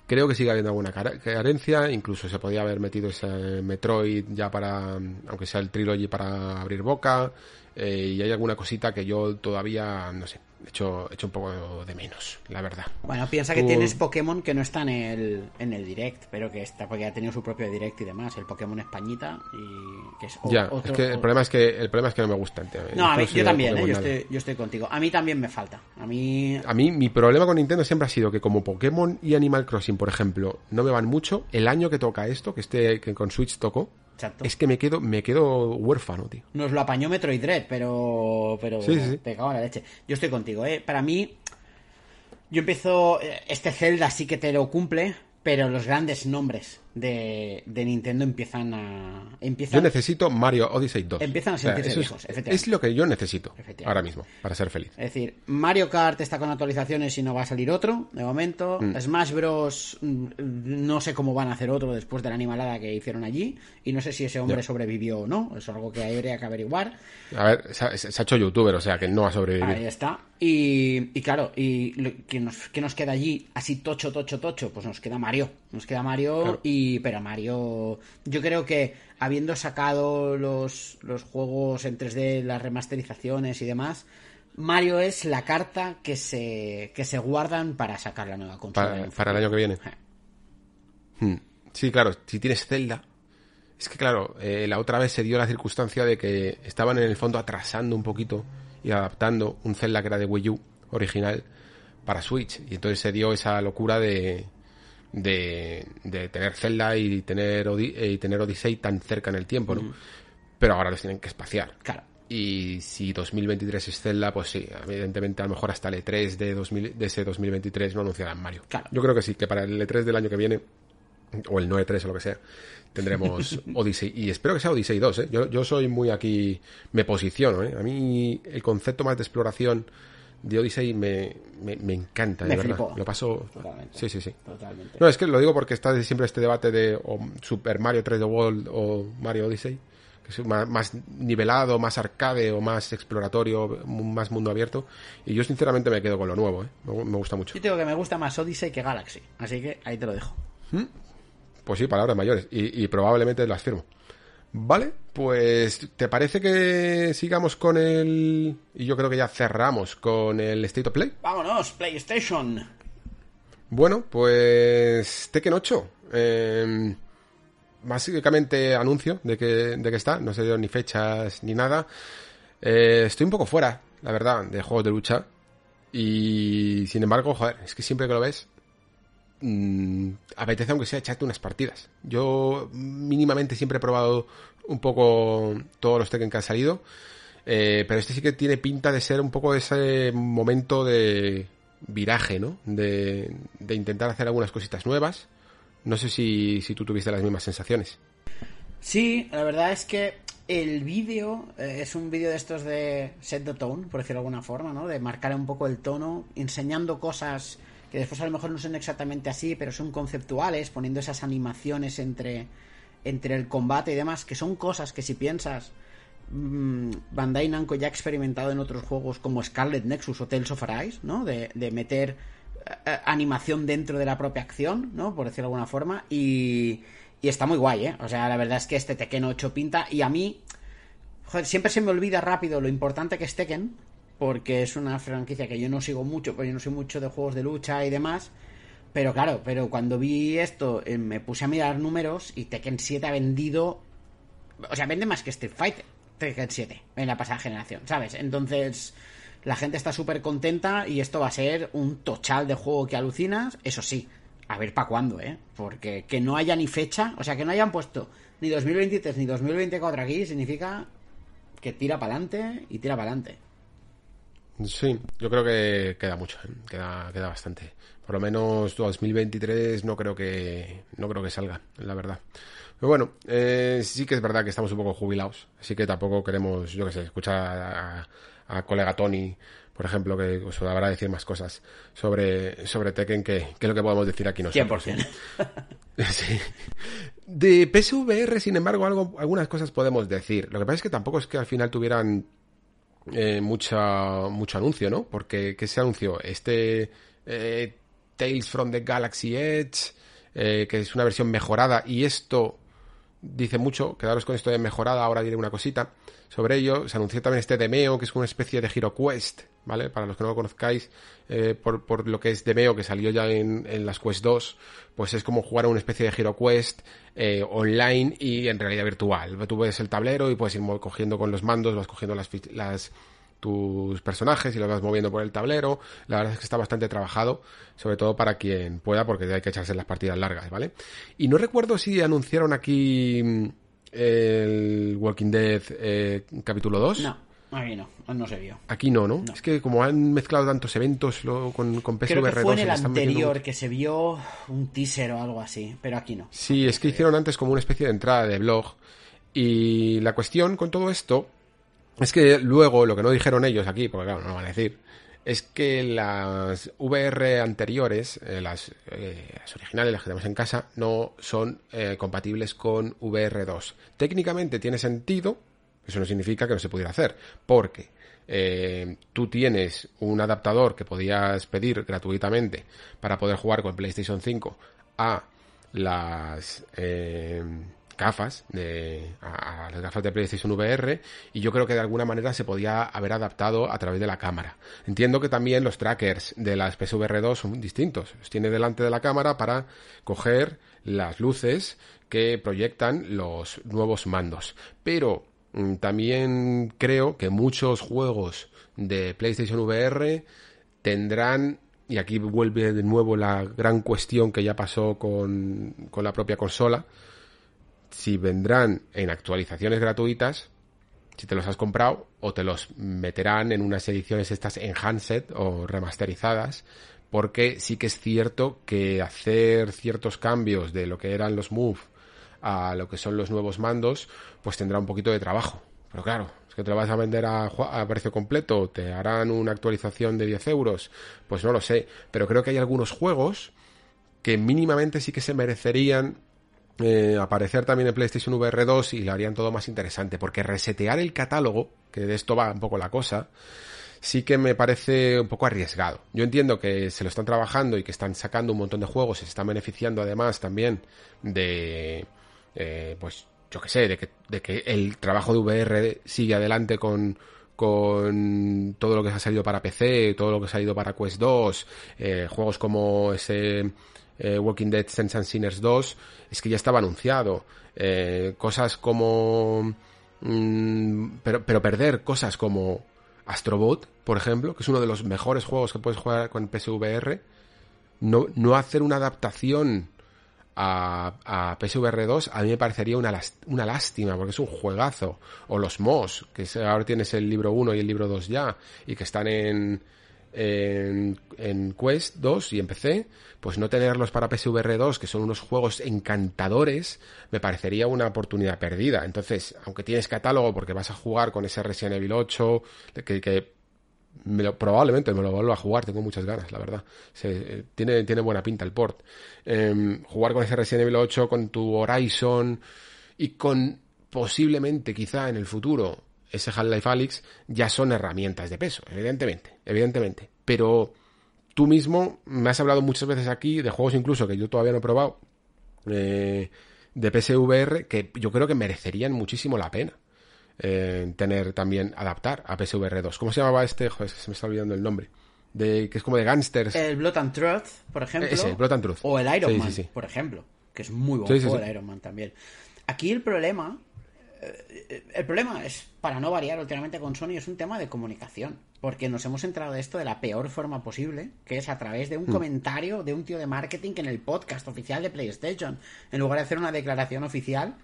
[SPEAKER 1] creo que sigue habiendo alguna carencia, incluso se podía haber metido ese Metroid ya para, aunque sea el trilogy para abrir boca, eh, y hay alguna cosita que yo todavía, no sé, he hecho, he hecho un poco de menos, la verdad.
[SPEAKER 2] Bueno, piensa que tienes Pokémon que no está en el, en el Direct, pero que está porque ha tenido su propio Direct y demás. El Pokémon Españita y que es o-
[SPEAKER 1] ya,
[SPEAKER 2] otro-
[SPEAKER 1] es que el problema es que el problema es que no me gusta el tema.
[SPEAKER 2] No, a mí, yo también, ¿eh? Estoy, yo estoy contigo. A mí también me falta. A mí
[SPEAKER 1] A mí, mi problema con Nintendo siempre ha sido que como Pokémon y Animal Crossing, por ejemplo, no me van mucho, el año que toca esto, que este, que con Switch tocó,
[SPEAKER 2] Exacto.
[SPEAKER 1] es que me quedo, me quedo huérfano, tío.
[SPEAKER 2] Nos lo apañó Metroid Dread, pero. Pero.
[SPEAKER 1] Sí, sí.
[SPEAKER 2] Te cago en la leche. Yo estoy contigo, ¿eh? Para mí. Yo empiezo. eh, Este Zelda sí que te lo cumple, pero los grandes nombres de, de Nintendo empiezan a. Empiezan,
[SPEAKER 1] Yo necesito Mario Odyssey 2.
[SPEAKER 2] Empiezan a sentirse
[SPEAKER 1] eso es-
[SPEAKER 2] viejos, efectivamente.
[SPEAKER 1] Es lo que yo necesito ahora mismo, para ser feliz.
[SPEAKER 2] Es decir, Mario Kart está con actualizaciones y no va a salir otro, de momento.
[SPEAKER 1] Mm.
[SPEAKER 2] Smash Bros. mm, no sé cómo van a hacer otro después de la animalada que hicieron allí. Y no sé si ese hombre sobrevivió o no. Es algo que habría que averiguar.
[SPEAKER 1] A ver, se ha, se ha hecho youtuber, o sea que no va a sobrevivir.
[SPEAKER 2] Ahí está. Y, y claro, y lo- ¿qué nos, qué nos queda allí? Así tocho, tocho, tocho. Pues nos queda Mario. Nos queda Mario
[SPEAKER 1] Claro.
[SPEAKER 2] y... Pero Mario... Yo creo que habiendo sacado los, los juegos en 3D, las remasterizaciones y demás, Mario es la carta que se, que se guardan para sacar la nueva consola.
[SPEAKER 1] para, el año que viene. Hmm. Sí, claro, si tienes Zelda. Es que claro, eh, la otra vez se dio la circunstancia de que estaban en el fondo atrasando un poquito y adaptando un Zelda que era de Wii U original para Switch. Y entonces se dio esa locura de, de, de tener Zelda y tener, Odi- eh, y tener Odyssey tan cerca en el tiempo, ¿no? Pero ahora los tienen que espaciar.
[SPEAKER 2] Claro.
[SPEAKER 1] Y si 2023 es Zelda, pues sí, evidentemente a lo mejor hasta el E3 de, 2000 de ese 2023 no anunciarán Mario.
[SPEAKER 2] Claro.
[SPEAKER 1] Yo creo que sí, que para el E3 del año que viene, o el 9-3 o lo que sea, tendremos Odyssey. Y espero que sea Odyssey 2, ¿eh? Yo, yo soy muy aquí, me posiciono, ¿eh? A mí el concepto más de exploración de Odyssey me, me, me encanta, de verdad.
[SPEAKER 2] flipó.
[SPEAKER 1] Lo paso...
[SPEAKER 2] Totalmente.
[SPEAKER 1] Sí, sí, sí.
[SPEAKER 2] Totalmente.
[SPEAKER 1] No, es que lo digo porque está siempre este debate de o Super Mario 3D World o Mario Odyssey, que es más, más nivelado, más arcade o más exploratorio, más mundo abierto. Y yo sinceramente me quedo con lo nuevo, ¿eh? me, gusta mucho.
[SPEAKER 2] Yo tengo que me gusta más Odyssey que Galaxy. Así que ahí te lo dejo.
[SPEAKER 1] Pues sí, palabras mayores. Y, y probablemente las firmo. Vale, pues ¿te parece que sigamos con el... Y yo creo que ya cerramos con el State of Play?
[SPEAKER 2] Vámonos, PlayStation.
[SPEAKER 1] Bueno, pues Tekken 8. Eh, básicamente anuncio de que, de que está. No se dio ni fechas ni nada. Eh, estoy un poco fuera, la verdad, de juegos de lucha. Y sin embargo, joder, es que siempre que lo ves, mm, apetece aunque sea echarte unas partidas. Yo mínimamente siempre he probado un poco todos los Tekken que han salido. Eh, pero este sí que tiene pinta de ser un poco ese momento de viraje, ¿no? De, de intentar hacer algunas cositas nuevas. No sé si, si tú tuviste las mismas sensaciones.
[SPEAKER 2] Sí, la verdad es que el vídeo eh, es un vídeo de estos de set the tone, por decirlo de alguna forma, ¿no? De marcar un poco el tono, enseñando cosas que después a lo mejor no son exactamente así, pero son conceptuales, poniendo esas animaciones entre, entre el combate y demás, que son cosas que si piensas mm, Bandai Namco ya ha experimentado en otros juegos como Scarlet Nexus o Tales of Arise, ¿no? De, de meter eh, eh, animación dentro de la propia acción, ¿no? Por decirlo de alguna forma. Y, y está muy guay, ¿eh? O sea, la verdad es que este Tekken 8 pinta. Y a mí, siempre se me olvida rápido lo importante que es Tekken. Porque es una franquicia que yo no sigo mucho, porque yo no soy mucho de juegos de lucha y demás. Pero claro, pero cuando vi esto, eh, me puse a mirar números y Tekken 7 ha vendido. O sea, vende más que Street Fighter. Tekken 7 en la pasada generación, ¿sabes? Entonces, la gente está súper contenta y esto va a ser un tochal de juego que alucinas. Eso sí, a ver para cuándo, ¿eh? Porque que no haya ni fecha, o sea, que no hayan puesto ni 2023 ni 2024 aquí, significa que tira para adelante y tira para adelante.
[SPEAKER 1] Sí, yo creo que queda mucho, ¿eh? queda, queda bastante. Por lo menos 2023 no creo que no creo que salga, la verdad. Pero bueno, eh, sí que es verdad que estamos un poco jubilados, así que tampoco queremos, yo qué sé, escuchar a, a colega Tony, por ejemplo, que os habrá decir más cosas sobre, sobre Tekken que, que lo que podemos decir aquí nosotros.
[SPEAKER 2] 100%.
[SPEAKER 1] Sí. De PSVR, sin embargo, algo, algunas cosas podemos decir. Lo que pasa es que tampoco es que al final tuvieran eh, mucha, mucho anuncio, ¿no? Porque, ¿qué se anunció? Este eh, Tales from the Galaxy Edge, eh, que es una versión mejorada, y esto dice mucho, quedaros con esto de mejorada, ahora diré una cosita sobre ello. Se anunció también este Demeo, que es una especie de Hero Quest, ¿vale? Para los que no lo conozcáis, eh, por, por, lo que es Demeo, que salió ya en, en, las Quest 2, pues es como jugar a una especie de Hero Quest eh, online y en realidad virtual. Tú ves el tablero y puedes ir cogiendo con los mandos, vas cogiendo las, las tus personajes y los vas moviendo por el tablero. La verdad es que está bastante trabajado, sobre todo para quien pueda, porque hay que echarse las partidas largas, ¿vale? Y no recuerdo si anunciaron aquí mm, el Walking Dead eh, capítulo 2.
[SPEAKER 2] No, aquí no, no se vio.
[SPEAKER 1] Aquí no, no, no, Es que como han mezclado tantos eventos lo, con, con PSVR
[SPEAKER 2] Creo que fue
[SPEAKER 1] 2,
[SPEAKER 2] en el anterior que se vio un teaser o algo así, pero aquí no.
[SPEAKER 1] Sí, es que hicieron antes como una especie de entrada de blog. Y la cuestión con todo esto es que luego, lo que no dijeron ellos aquí, porque claro, no lo van a decir, es que las VR anteriores, eh, las, eh, las, originales, las que tenemos en casa, no son eh, compatibles con VR2. Técnicamente tiene sentido, eso no significa que no se pudiera hacer, porque tú tienes un adaptador que podías pedir gratuitamente para poder jugar con PlayStation 5 a las gafas, de, a, las gafas de PlayStation VR, y yo creo que de alguna manera se podía haber adaptado a través de la cámara. Entiendo que también los trackers de las PSVR 2 son distintos. Los tiene delante de la cámara para coger las luces que proyectan los nuevos mandos. Pero mm, también creo que muchos juegos de PlayStation VR tendrán y aquí vuelve de nuevo la gran cuestión que ya pasó con, con la propia consola, si vendrán en actualizaciones gratuitas, si te los has comprado, o te los meterán en unas ediciones estas enhanced o remasterizadas, porque sí que es cierto que hacer ciertos cambios de lo que eran los Move a lo que son los nuevos mandos, pues tendrá un poquito de trabajo. Pero claro, que te lo vas a vender a, precio completo, te harán una actualización de 10 euros, pues no lo sé, pero creo que hay algunos juegos que mínimamente sí que se merecerían eh, aparecer también en PlayStation VR 2 y lo harían todo más interesante, porque resetear el catálogo, que de esto va un poco la cosa, sí que me parece un poco arriesgado. Yo entiendo que se lo están trabajando y que están sacando un montón de juegos, se están beneficiando además también de, eh, pues yo que sé, de que, de que el trabajo de VR sigue adelante con, con todo lo que se ha salido para PC, todo lo que ha salido para Quest 2, eh, juegos como ese eh, Walking Dead Sense and Sinners 2, es que ya estaba anunciado. Eh, cosas como... Mm, pero, perder cosas como Astrobot, por ejemplo, que es uno de los mejores juegos que puedes jugar con PSVR, no, hacer una adaptación a, a PSVR 2 a mí me parecería una, una lástima porque es un juegazo. O los MOS, que ahora tienes el libro 1 y el libro 2 ya y que están en, en, Quest 2 y en PC, pues no tenerlos para PSVR 2, que son unos juegos encantadores, me parecería una oportunidad perdida. Entonces, aunque tienes catálogo porque vas a jugar con ese Resident Evil 8, que, que probablemente me lo vuelva a jugar, tengo muchas ganas, la verdad. Se, eh, tiene, tiene buena pinta el port. Em, jugar con ese Resident Evil 8, con tu Horizon y con posiblemente, quizá en el futuro, ese Half-Life Alyx, ya son herramientas de peso, evidentemente, evidentemente. Pero tú mismo me has hablado muchas veces aquí de juegos incluso que yo todavía no he probado, eh, de PSVR, que yo creo que merecerían muchísimo la pena eh, tener también, adaptar a PSVR 2. ¿Cómo se llamaba este? Joder, se me está olvidando el nombre. De, que es como de gangsters.
[SPEAKER 2] El Blood and Truth, por ejemplo.
[SPEAKER 1] Ese, el Blood and Truth.
[SPEAKER 2] O el Iron Man, por ejemplo. Que es muy bueno el Iron Man también. Aquí el problema. Eh, el problema es, para no variar últimamente con Sony, es un tema de comunicación. Porque nos hemos entrado de esto de la peor forma posible, que es a través de un hmm. comentario de un tío de marketing que en el podcast oficial de PlayStation, en lugar de hacer una declaración oficial,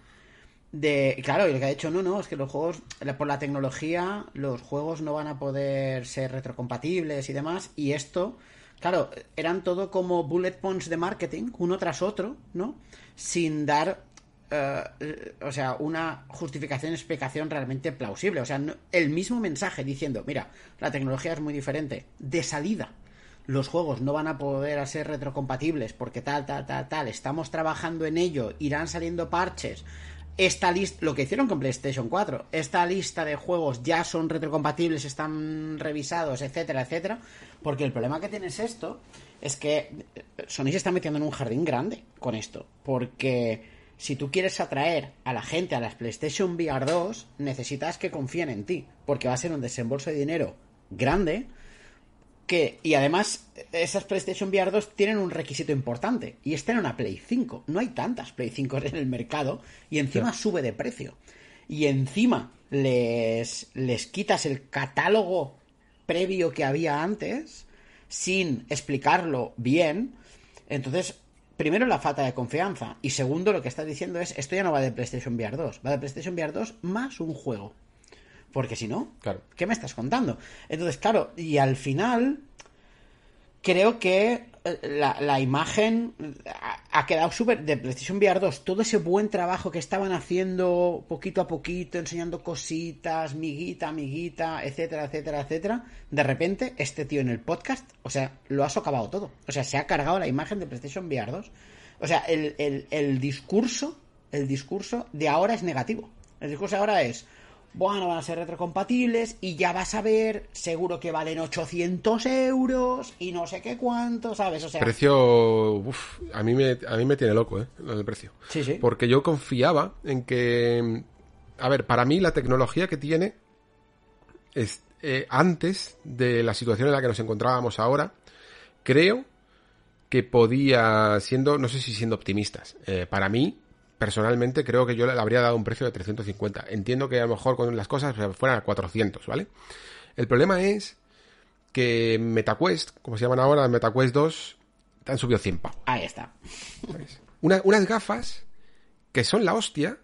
[SPEAKER 2] de claro y lo que ha dicho no no es que los juegos por la tecnología los juegos no van a poder ser retrocompatibles y demás y esto claro eran todo como bullet points de marketing uno tras otro no sin dar eh, o sea una justificación explicación realmente plausible. O sea el mismo mensaje diciendo mira la tecnología es muy diferente. De salida los juegos no van a poder ser retrocompatibles porque tal, tal, tal, tal, estamos trabajando en ello, irán saliendo parches, esta lista, lo que hicieron con PlayStation 4, esta lista de juegos ya son retrocompatibles, están revisados, etcétera, etcétera, porque el problema que tienes esto es que Sony se está metiendo en un jardín grande con esto, porque si tú quieres atraer a la gente a las PlayStation VR 2, necesitas que confíen en ti, porque va a ser un desembolso de dinero grande y además esas PlayStation VR 2 tienen un requisito importante y es tener una Play 5. No hay tantas Play 5 en el mercado y encima sube de precio. Y encima les, les quitas el catálogo previo que había antes sin explicarlo bien. Entonces, primero la falta de confianza y segundo lo que estás diciendo es esto ya no va de PlayStation VR 2, va de PlayStation VR 2 más un juego. Porque si no, ¿qué me estás contando? Entonces, claro, y al final creo que eh, la, imagen ha, quedado súper de PlayStation VR 2. Todo ese buen trabajo que estaban haciendo poquito a poquito, enseñando cositas, miguita, amiguita, etcétera, etcétera, etcétera. De repente, este tío en el podcast, o sea, lo ha socavado todo. O sea, se ha cargado la imagen de PlayStation VR 2. O sea, el, el discurso, el discurso de ahora es negativo. El discurso ahora es, bueno, van a ser retrocompatibles y ya vas a ver, seguro que valen 800 euros y no sé qué cuánto, ¿sabes? O sea,
[SPEAKER 1] Precio, uf, a mí me, a mí me tiene loco, ¿eh? El precio.
[SPEAKER 2] Sí, sí.
[SPEAKER 1] Porque yo confiaba en que, a ver, para mí la tecnología que tiene es, eh, antes de la situación en la que nos encontrábamos ahora, creo que podía, siendo, no sé si siendo optimistas, eh, para mí, personalmente, creo que yo le habría dado un precio de 350. Entiendo que a lo mejor con las cosas fueran a 400, ¿vale? El problema es que MetaQuest, como se llaman ahora, MetaQuest 2, te han subido 100 pavos.
[SPEAKER 2] ahí está.
[SPEAKER 1] Una- unas gafas que son la hostia,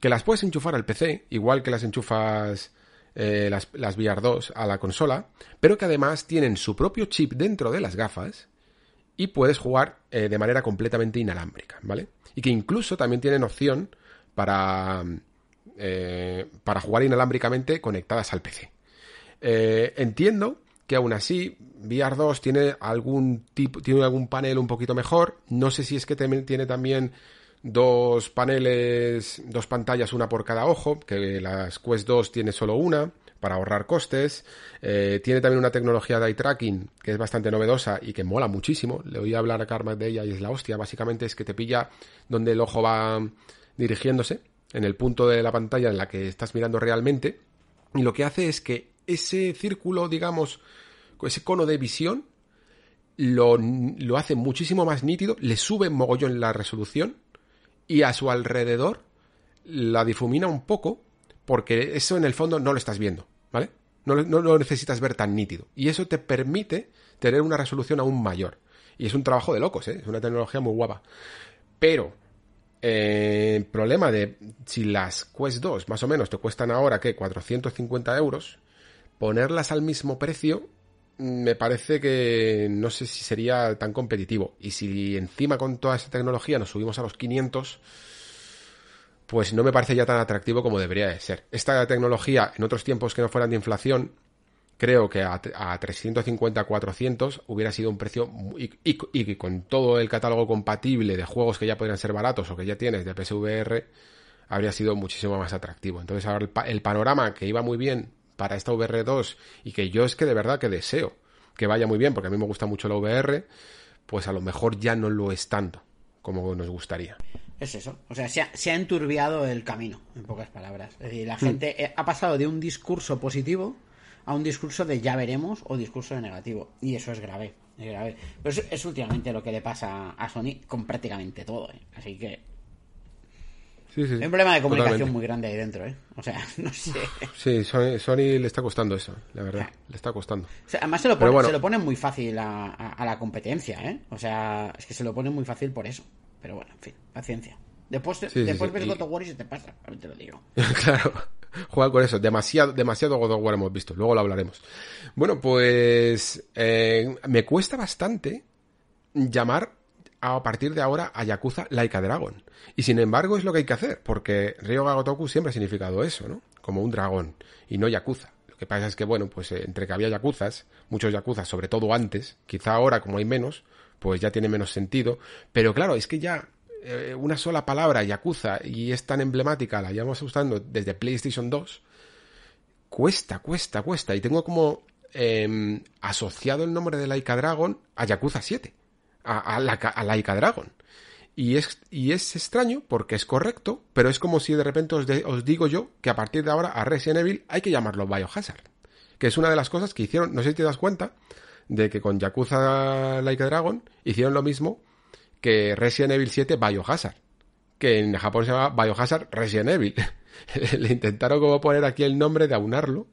[SPEAKER 1] que las puedes enchufar al PC, igual que las enchufas eh, las, las VR 2 a la consola, pero que además tienen su propio chip dentro de las gafas y puedes jugar eh, de manera completamente inalámbrica, ¿vale? Y que incluso también tienen opción para, eh, para jugar inalámbricamente conectadas al PC. Eh, entiendo que aún así VR 2 tiene algún tipo, tiene algún panel un poquito mejor. No sé si es que también tiene también dos paneles, dos pantallas, una por cada ojo, que las Quest 2 tiene solo una para ahorrar costes. Eh, tiene también una tecnología de eye tracking que es bastante novedosa y que mola muchísimo. Le oí hablar a Karma de ella y es la hostia. Básicamente es que te pilla donde el ojo va dirigiéndose, en el punto de la pantalla en la que estás mirando realmente. Y lo que hace es que ese círculo, digamos, ese cono de visión, lo, lo hace muchísimo más nítido, le sube mogollón la resolución y a su alrededor la difumina un poco porque eso en el fondo no lo estás viendo, ¿vale? No, lo- necesitas ver tan nítido. Y eso te permite tener una resolución aún mayor. Y es un trabajo de locos, ¿eh? Es una tecnología muy guapa. Pero, eh, el problema de si las Quest 2 más o menos te cuestan ahora, ¿qué? 450 euros, ponerlas al mismo precio mm, me parece que no sé si sería tan competitivo. Y si encima con toda esa tecnología nos subimos a los 500, pues no me parece ya tan atractivo como debería de ser. Esta tecnología, en otros tiempos que no fueran de inflación, creo que a, a 350, 400 hubiera sido un precio y, y- y con todo el catálogo compatible de juegos que ya podrían ser baratos o que ya tienes de PSVR, habría sido muchísimo más atractivo. Entonces ahora el, el panorama que iba muy bien para esta VR2 y que yo es que de verdad que deseo que vaya muy bien porque a mí me gusta mucho la VR, pues a lo mejor ya no lo es tanto como nos gustaría.
[SPEAKER 2] Es eso. O sea, se ha, se ha enturbiado el camino, en pocas palabras. Es decir, la
[SPEAKER 1] Hmm.
[SPEAKER 2] gente eh, ha pasado de un discurso positivo a un discurso de ya veremos o discurso de negativo. Y eso es grave. Es grave. Pero es, es últimamente lo que le pasa a Sony con prácticamente todo. ¿eh? Así que
[SPEAKER 1] Sí, sí,
[SPEAKER 2] hay un problema de comunicación
[SPEAKER 1] totalmente.
[SPEAKER 2] muy grande ahí dentro. ¿eh? O sea, no sé.
[SPEAKER 1] Sí, Sony, Sony le está costando eso, la verdad. Le está costando.
[SPEAKER 2] O sea, además se lo, pone,
[SPEAKER 1] bueno.
[SPEAKER 2] se lo ponen muy fácil a, a- a la competencia, ¿eh? O sea, es que se lo ponen muy fácil por eso. Pero bueno, en fin, paciencia. Después,
[SPEAKER 1] Sí,
[SPEAKER 2] después
[SPEAKER 1] sí,
[SPEAKER 2] ves
[SPEAKER 1] y-
[SPEAKER 2] God of War y se te pasa, a te lo digo.
[SPEAKER 1] claro, juega con eso. Demasiado, demasiado God of War hemos visto. Luego lo hablaremos. Bueno, pues eh, me cuesta bastante llamar a partir de ahora a Yakuza Laika Dragon. Y sin embargo es lo que hay que hacer, porque Ryoga Gotoku siempre ha significado eso, ¿no? Como un dragón, y no Yakuza. Lo que pasa es que, bueno, pues eh, entre que había Yakuzas, muchos Yakuzas, sobre todo antes, quizá ahora como hay menos, pues ya tiene menos sentido. Pero claro, es que ya eh, una sola palabra, Yakuza, y es tan emblemática, la llevamos usando desde PlayStation 2, cuesta, cuesta, cuesta. Y tengo como em, asociado el nombre de Laika Dragon a Yakuza 7, a, la, Laika Dragon. Y es, y es extraño porque es correcto, pero es como si de repente os, os digo yo que a partir de ahora a Resident Evil hay que llamarlo Biohazard. Que es una de las cosas que hicieron, no sé si te das cuenta, de que con Yakuza Like a Dragon hicieron lo mismo que Resident Evil 7 Biohazard. Que en Japón se llama Biohazard Resident Evil. Le intentaron como poner aquí el nombre de aunarlo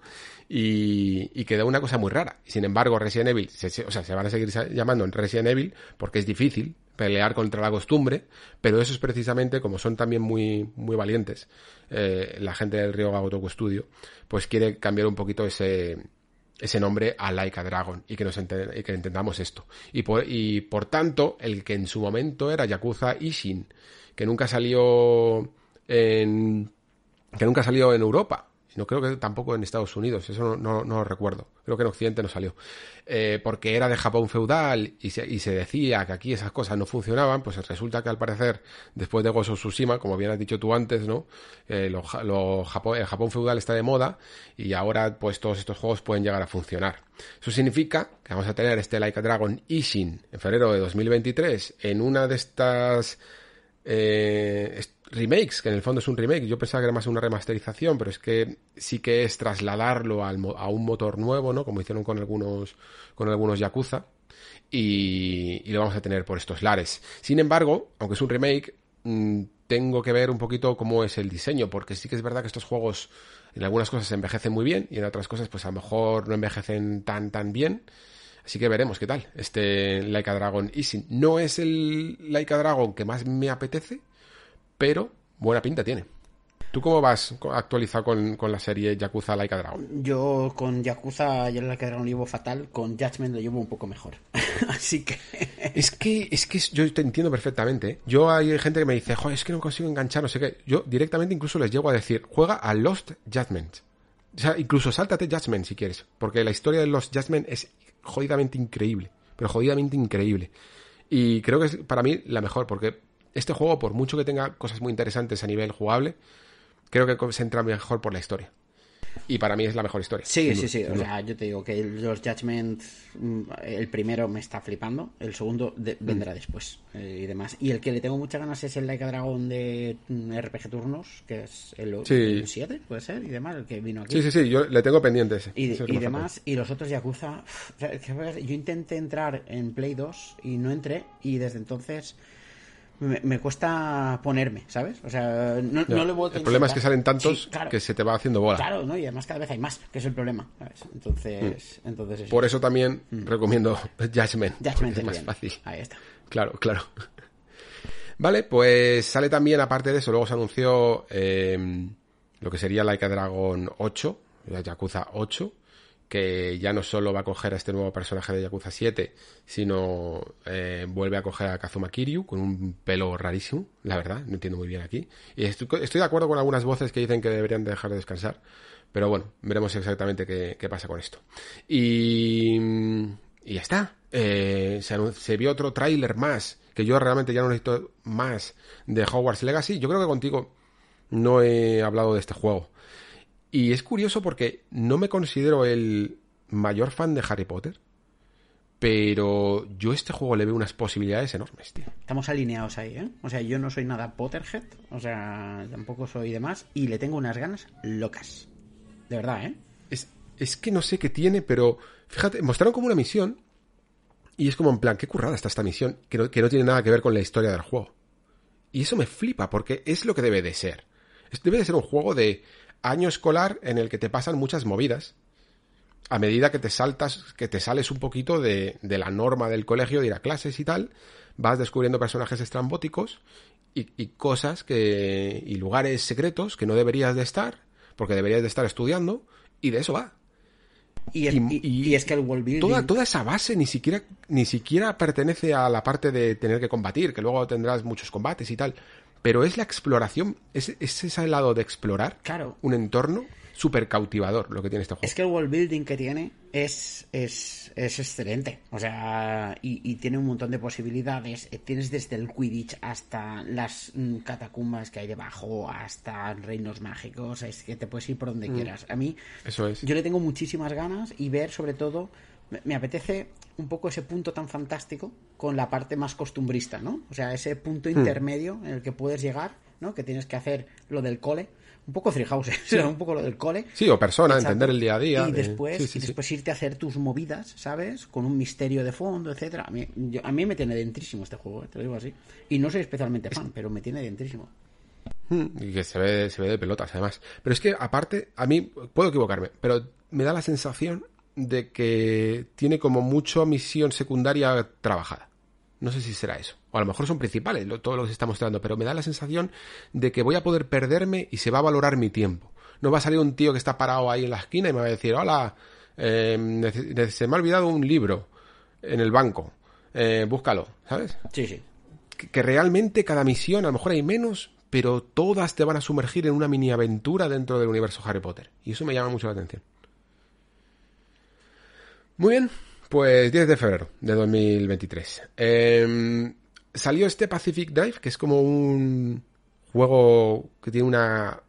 [SPEAKER 1] y, y quedó una cosa muy rara. Sin embargo, Resident Evil, se, o sea, se van a seguir llamando en Resident Evil porque es difícil pelear contra la costumbre, pero eso es precisamente como son también muy, muy valientes, eh, la gente del Ryoga Gotoku Studio, pues quiere cambiar un poquito ese, ese nombre a Laika Dragon y que nos entendamos esto. Y por, y por tanto, el que en su momento era Yakuza Ishin, que nunca salió en, que nunca salió en Europa, No creo que tampoco en Estados Unidos, eso no, no, lo recuerdo. Creo que en Occidente no salió. Eh, porque era de Japón feudal y se, y se decía que aquí esas cosas no funcionaban, pues resulta que al parecer, después de Gozo Tsushima, como bien has dicho tú antes, ¿no? Eh, lo, lo Japón, el Japón feudal está de moda y ahora pues todos estos juegos pueden llegar a funcionar. Eso significa que vamos a tener este Like a Dragon Ishin en febrero de 2023 en una de estas eh, remakes, que en el fondo es un remake. Yo pensaba que era más una remasterización, pero es que sí que es trasladarlo al, a un motor nuevo, ¿no? Como hicieron con algunos, con algunos Yakuza. Y, y, lo vamos a tener por estos lares. Sin embargo, aunque es un remake, mmm, tengo que ver un poquito cómo es el diseño, porque sí que es verdad que estos juegos en algunas cosas envejecen muy bien y en otras cosas pues a lo mejor no envejecen tan tan bien. Así que veremos qué tal este Laika Dragon Easy. No es el Laika Dragon que más me apetece, pero buena pinta tiene. ¿Tú cómo vas actualizado con, con, la serie Yakuza Laika Dragon?
[SPEAKER 2] Yo con Yakuza y Laika Dragon llevo fatal, con Judgment lo llevo un poco mejor. Así que...
[SPEAKER 1] es que... Es que yo te entiendo perfectamente. ¿eh? Yo hay gente que me dice, joder, es que no consigo enganchar, no sé qué. Yo directamente incluso les llego a decir, juega a Lost Judgment. O sea, incluso sáltate Judgment si quieres. Porque la historia de Lost Judgment es jodidamente increíble. Pero jodidamente increíble. Y creo que es para mí la mejor, porque este juego, por mucho que tenga cosas muy interesantes a nivel jugable, creo que se entra mejor por la historia. Y para mí es la mejor historia.
[SPEAKER 2] Sí, sí, sí. O sea, yo te digo que los Judgment, el primero me está flipando, el segundo de, vendrá mm. después eh, y demás. Y el que le tengo muchas ganas es el Like a Dragon de RPG Turnos, que es el,
[SPEAKER 1] sí.
[SPEAKER 2] 7, puede ser, y demás, el que vino aquí.
[SPEAKER 1] Sí, sí, sí, yo le tengo pendiente ese.
[SPEAKER 2] Y,
[SPEAKER 1] ese
[SPEAKER 2] y demás, y los otros Yakuza. Yo intenté entrar en Play 2 y no entré, y desde entonces me, me, cuesta ponerme, ¿sabes? O sea, no, no le voy a
[SPEAKER 1] El problema es que salen tantos sí, claro. que se te va haciendo bola.
[SPEAKER 2] Claro, ¿no? Y además cada vez hay más, que es el problema, ¿sabes? Entonces, mm. entonces eso.
[SPEAKER 1] Por eso también mm. recomiendo Judgment.
[SPEAKER 2] Judgment
[SPEAKER 1] es más
[SPEAKER 2] bien.
[SPEAKER 1] fácil.
[SPEAKER 2] Ahí está.
[SPEAKER 1] Claro, claro. Vale, pues sale también, aparte de eso, luego se anunció eh, lo que sería Like a Dragon 8, la Yakuza 8, que ya no solo va a coger a este nuevo personaje de Yakuza 7, sino eh, vuelve a coger a Kazuma Kiryu con un pelo rarísimo, la verdad, no entiendo muy bien aquí. Y estoy, de acuerdo con algunas voces que dicen que deberían dejar de descansar, pero bueno, veremos exactamente qué, qué pasa con esto. Y, y ya está. Eh, se, se, vio otro tráiler más, que yo realmente ya no necesito más de Hogwarts Legacy. Yo creo que contigo no he hablado de este juego. Y es curioso porque no me considero el mayor fan de Harry Potter, pero yo a este juego le veo unas posibilidades enormes, tío.
[SPEAKER 2] Estamos alineados ahí, ¿eh? O sea, yo no soy nada Potterhead, o sea, tampoco soy demás, y le tengo unas ganas locas. De verdad, ¿eh?
[SPEAKER 1] Es, es que no sé qué tiene, pero fíjate, mostraron como una misión y es como en plan, qué currada está esta misión, que no, que no tiene nada que ver con la historia del juego. Y eso me flipa, porque es lo que debe de ser. Debe de ser un juego de año escolar en el que te pasan muchas movidas. A medida que te saltas, que te sales un poquito de, de la norma del colegio, de ir a clases y tal, vas descubriendo personajes estrambóticos y, y, cosas que. y lugares secretos que no deberías de estar, porque deberías de estar estudiando, y de eso va.
[SPEAKER 2] Y, el, y, y, y, es que el world building...
[SPEAKER 1] toda, toda esa base ni siquiera, ni siquiera pertenece a la parte de tener que combatir, que luego tendrás muchos combates y tal pero es la exploración, es, es ese lado de explorar
[SPEAKER 2] claro.
[SPEAKER 1] un entorno súper cautivador lo que tiene este juego.
[SPEAKER 2] Es que el world building que tiene es, es, es excelente. O sea, y, y, tiene un montón de posibilidades. Tienes desde el Quidditch hasta las mm, catacumbas que hay debajo, hasta reinos mágicos. Es que te puedes ir por donde mm. quieras. A mí,
[SPEAKER 1] Eso es.
[SPEAKER 2] yo le tengo muchísimas ganas y ver sobre todo me apetece un poco ese punto tan fantástico con la parte más costumbrista, ¿no? O sea, ese punto intermedio en el que puedes llegar, ¿no? Que tienes que hacer lo del cole, un poco Freehouse, sí. un poco lo del cole.
[SPEAKER 1] Sí, o persona, Exacto. entender el día a día.
[SPEAKER 2] Y después, sí, sí, y después irte a hacer tus movidas, ¿sabes? Con un misterio de fondo, etcétera. A mí, yo, a mí me tiene dentrísimo este juego, ¿eh? te lo digo así. Y no soy especialmente fan, pero me tiene dentrísimo.
[SPEAKER 1] Hmm, y que se ve, se ve de pelotas, además. Pero es que, aparte, a mí, puedo equivocarme, pero me da la sensación de que tiene como mucho misión secundaria trabajada. No sé si será eso. O a lo mejor son principales, lo, todo lo que se está mostrando, pero me da la sensación de que voy a poder perderme y se va a valorar mi tiempo. No va a salir un tío que está parado ahí en la esquina y me va a decir, hola, eh, se me ha olvidado un libro en el banco, eh, búscalo, ¿sabes?
[SPEAKER 2] Sí, sí.
[SPEAKER 1] Que, que realmente cada misión, a lo mejor hay menos, pero todas te van a sumergir en una mini aventura dentro del universo Harry Potter. Y eso me llama mucho la atención. Muy bien, pues 10 de febrero de 2023. Em, salió este Pacific Dive, que es como un juego que tiene una,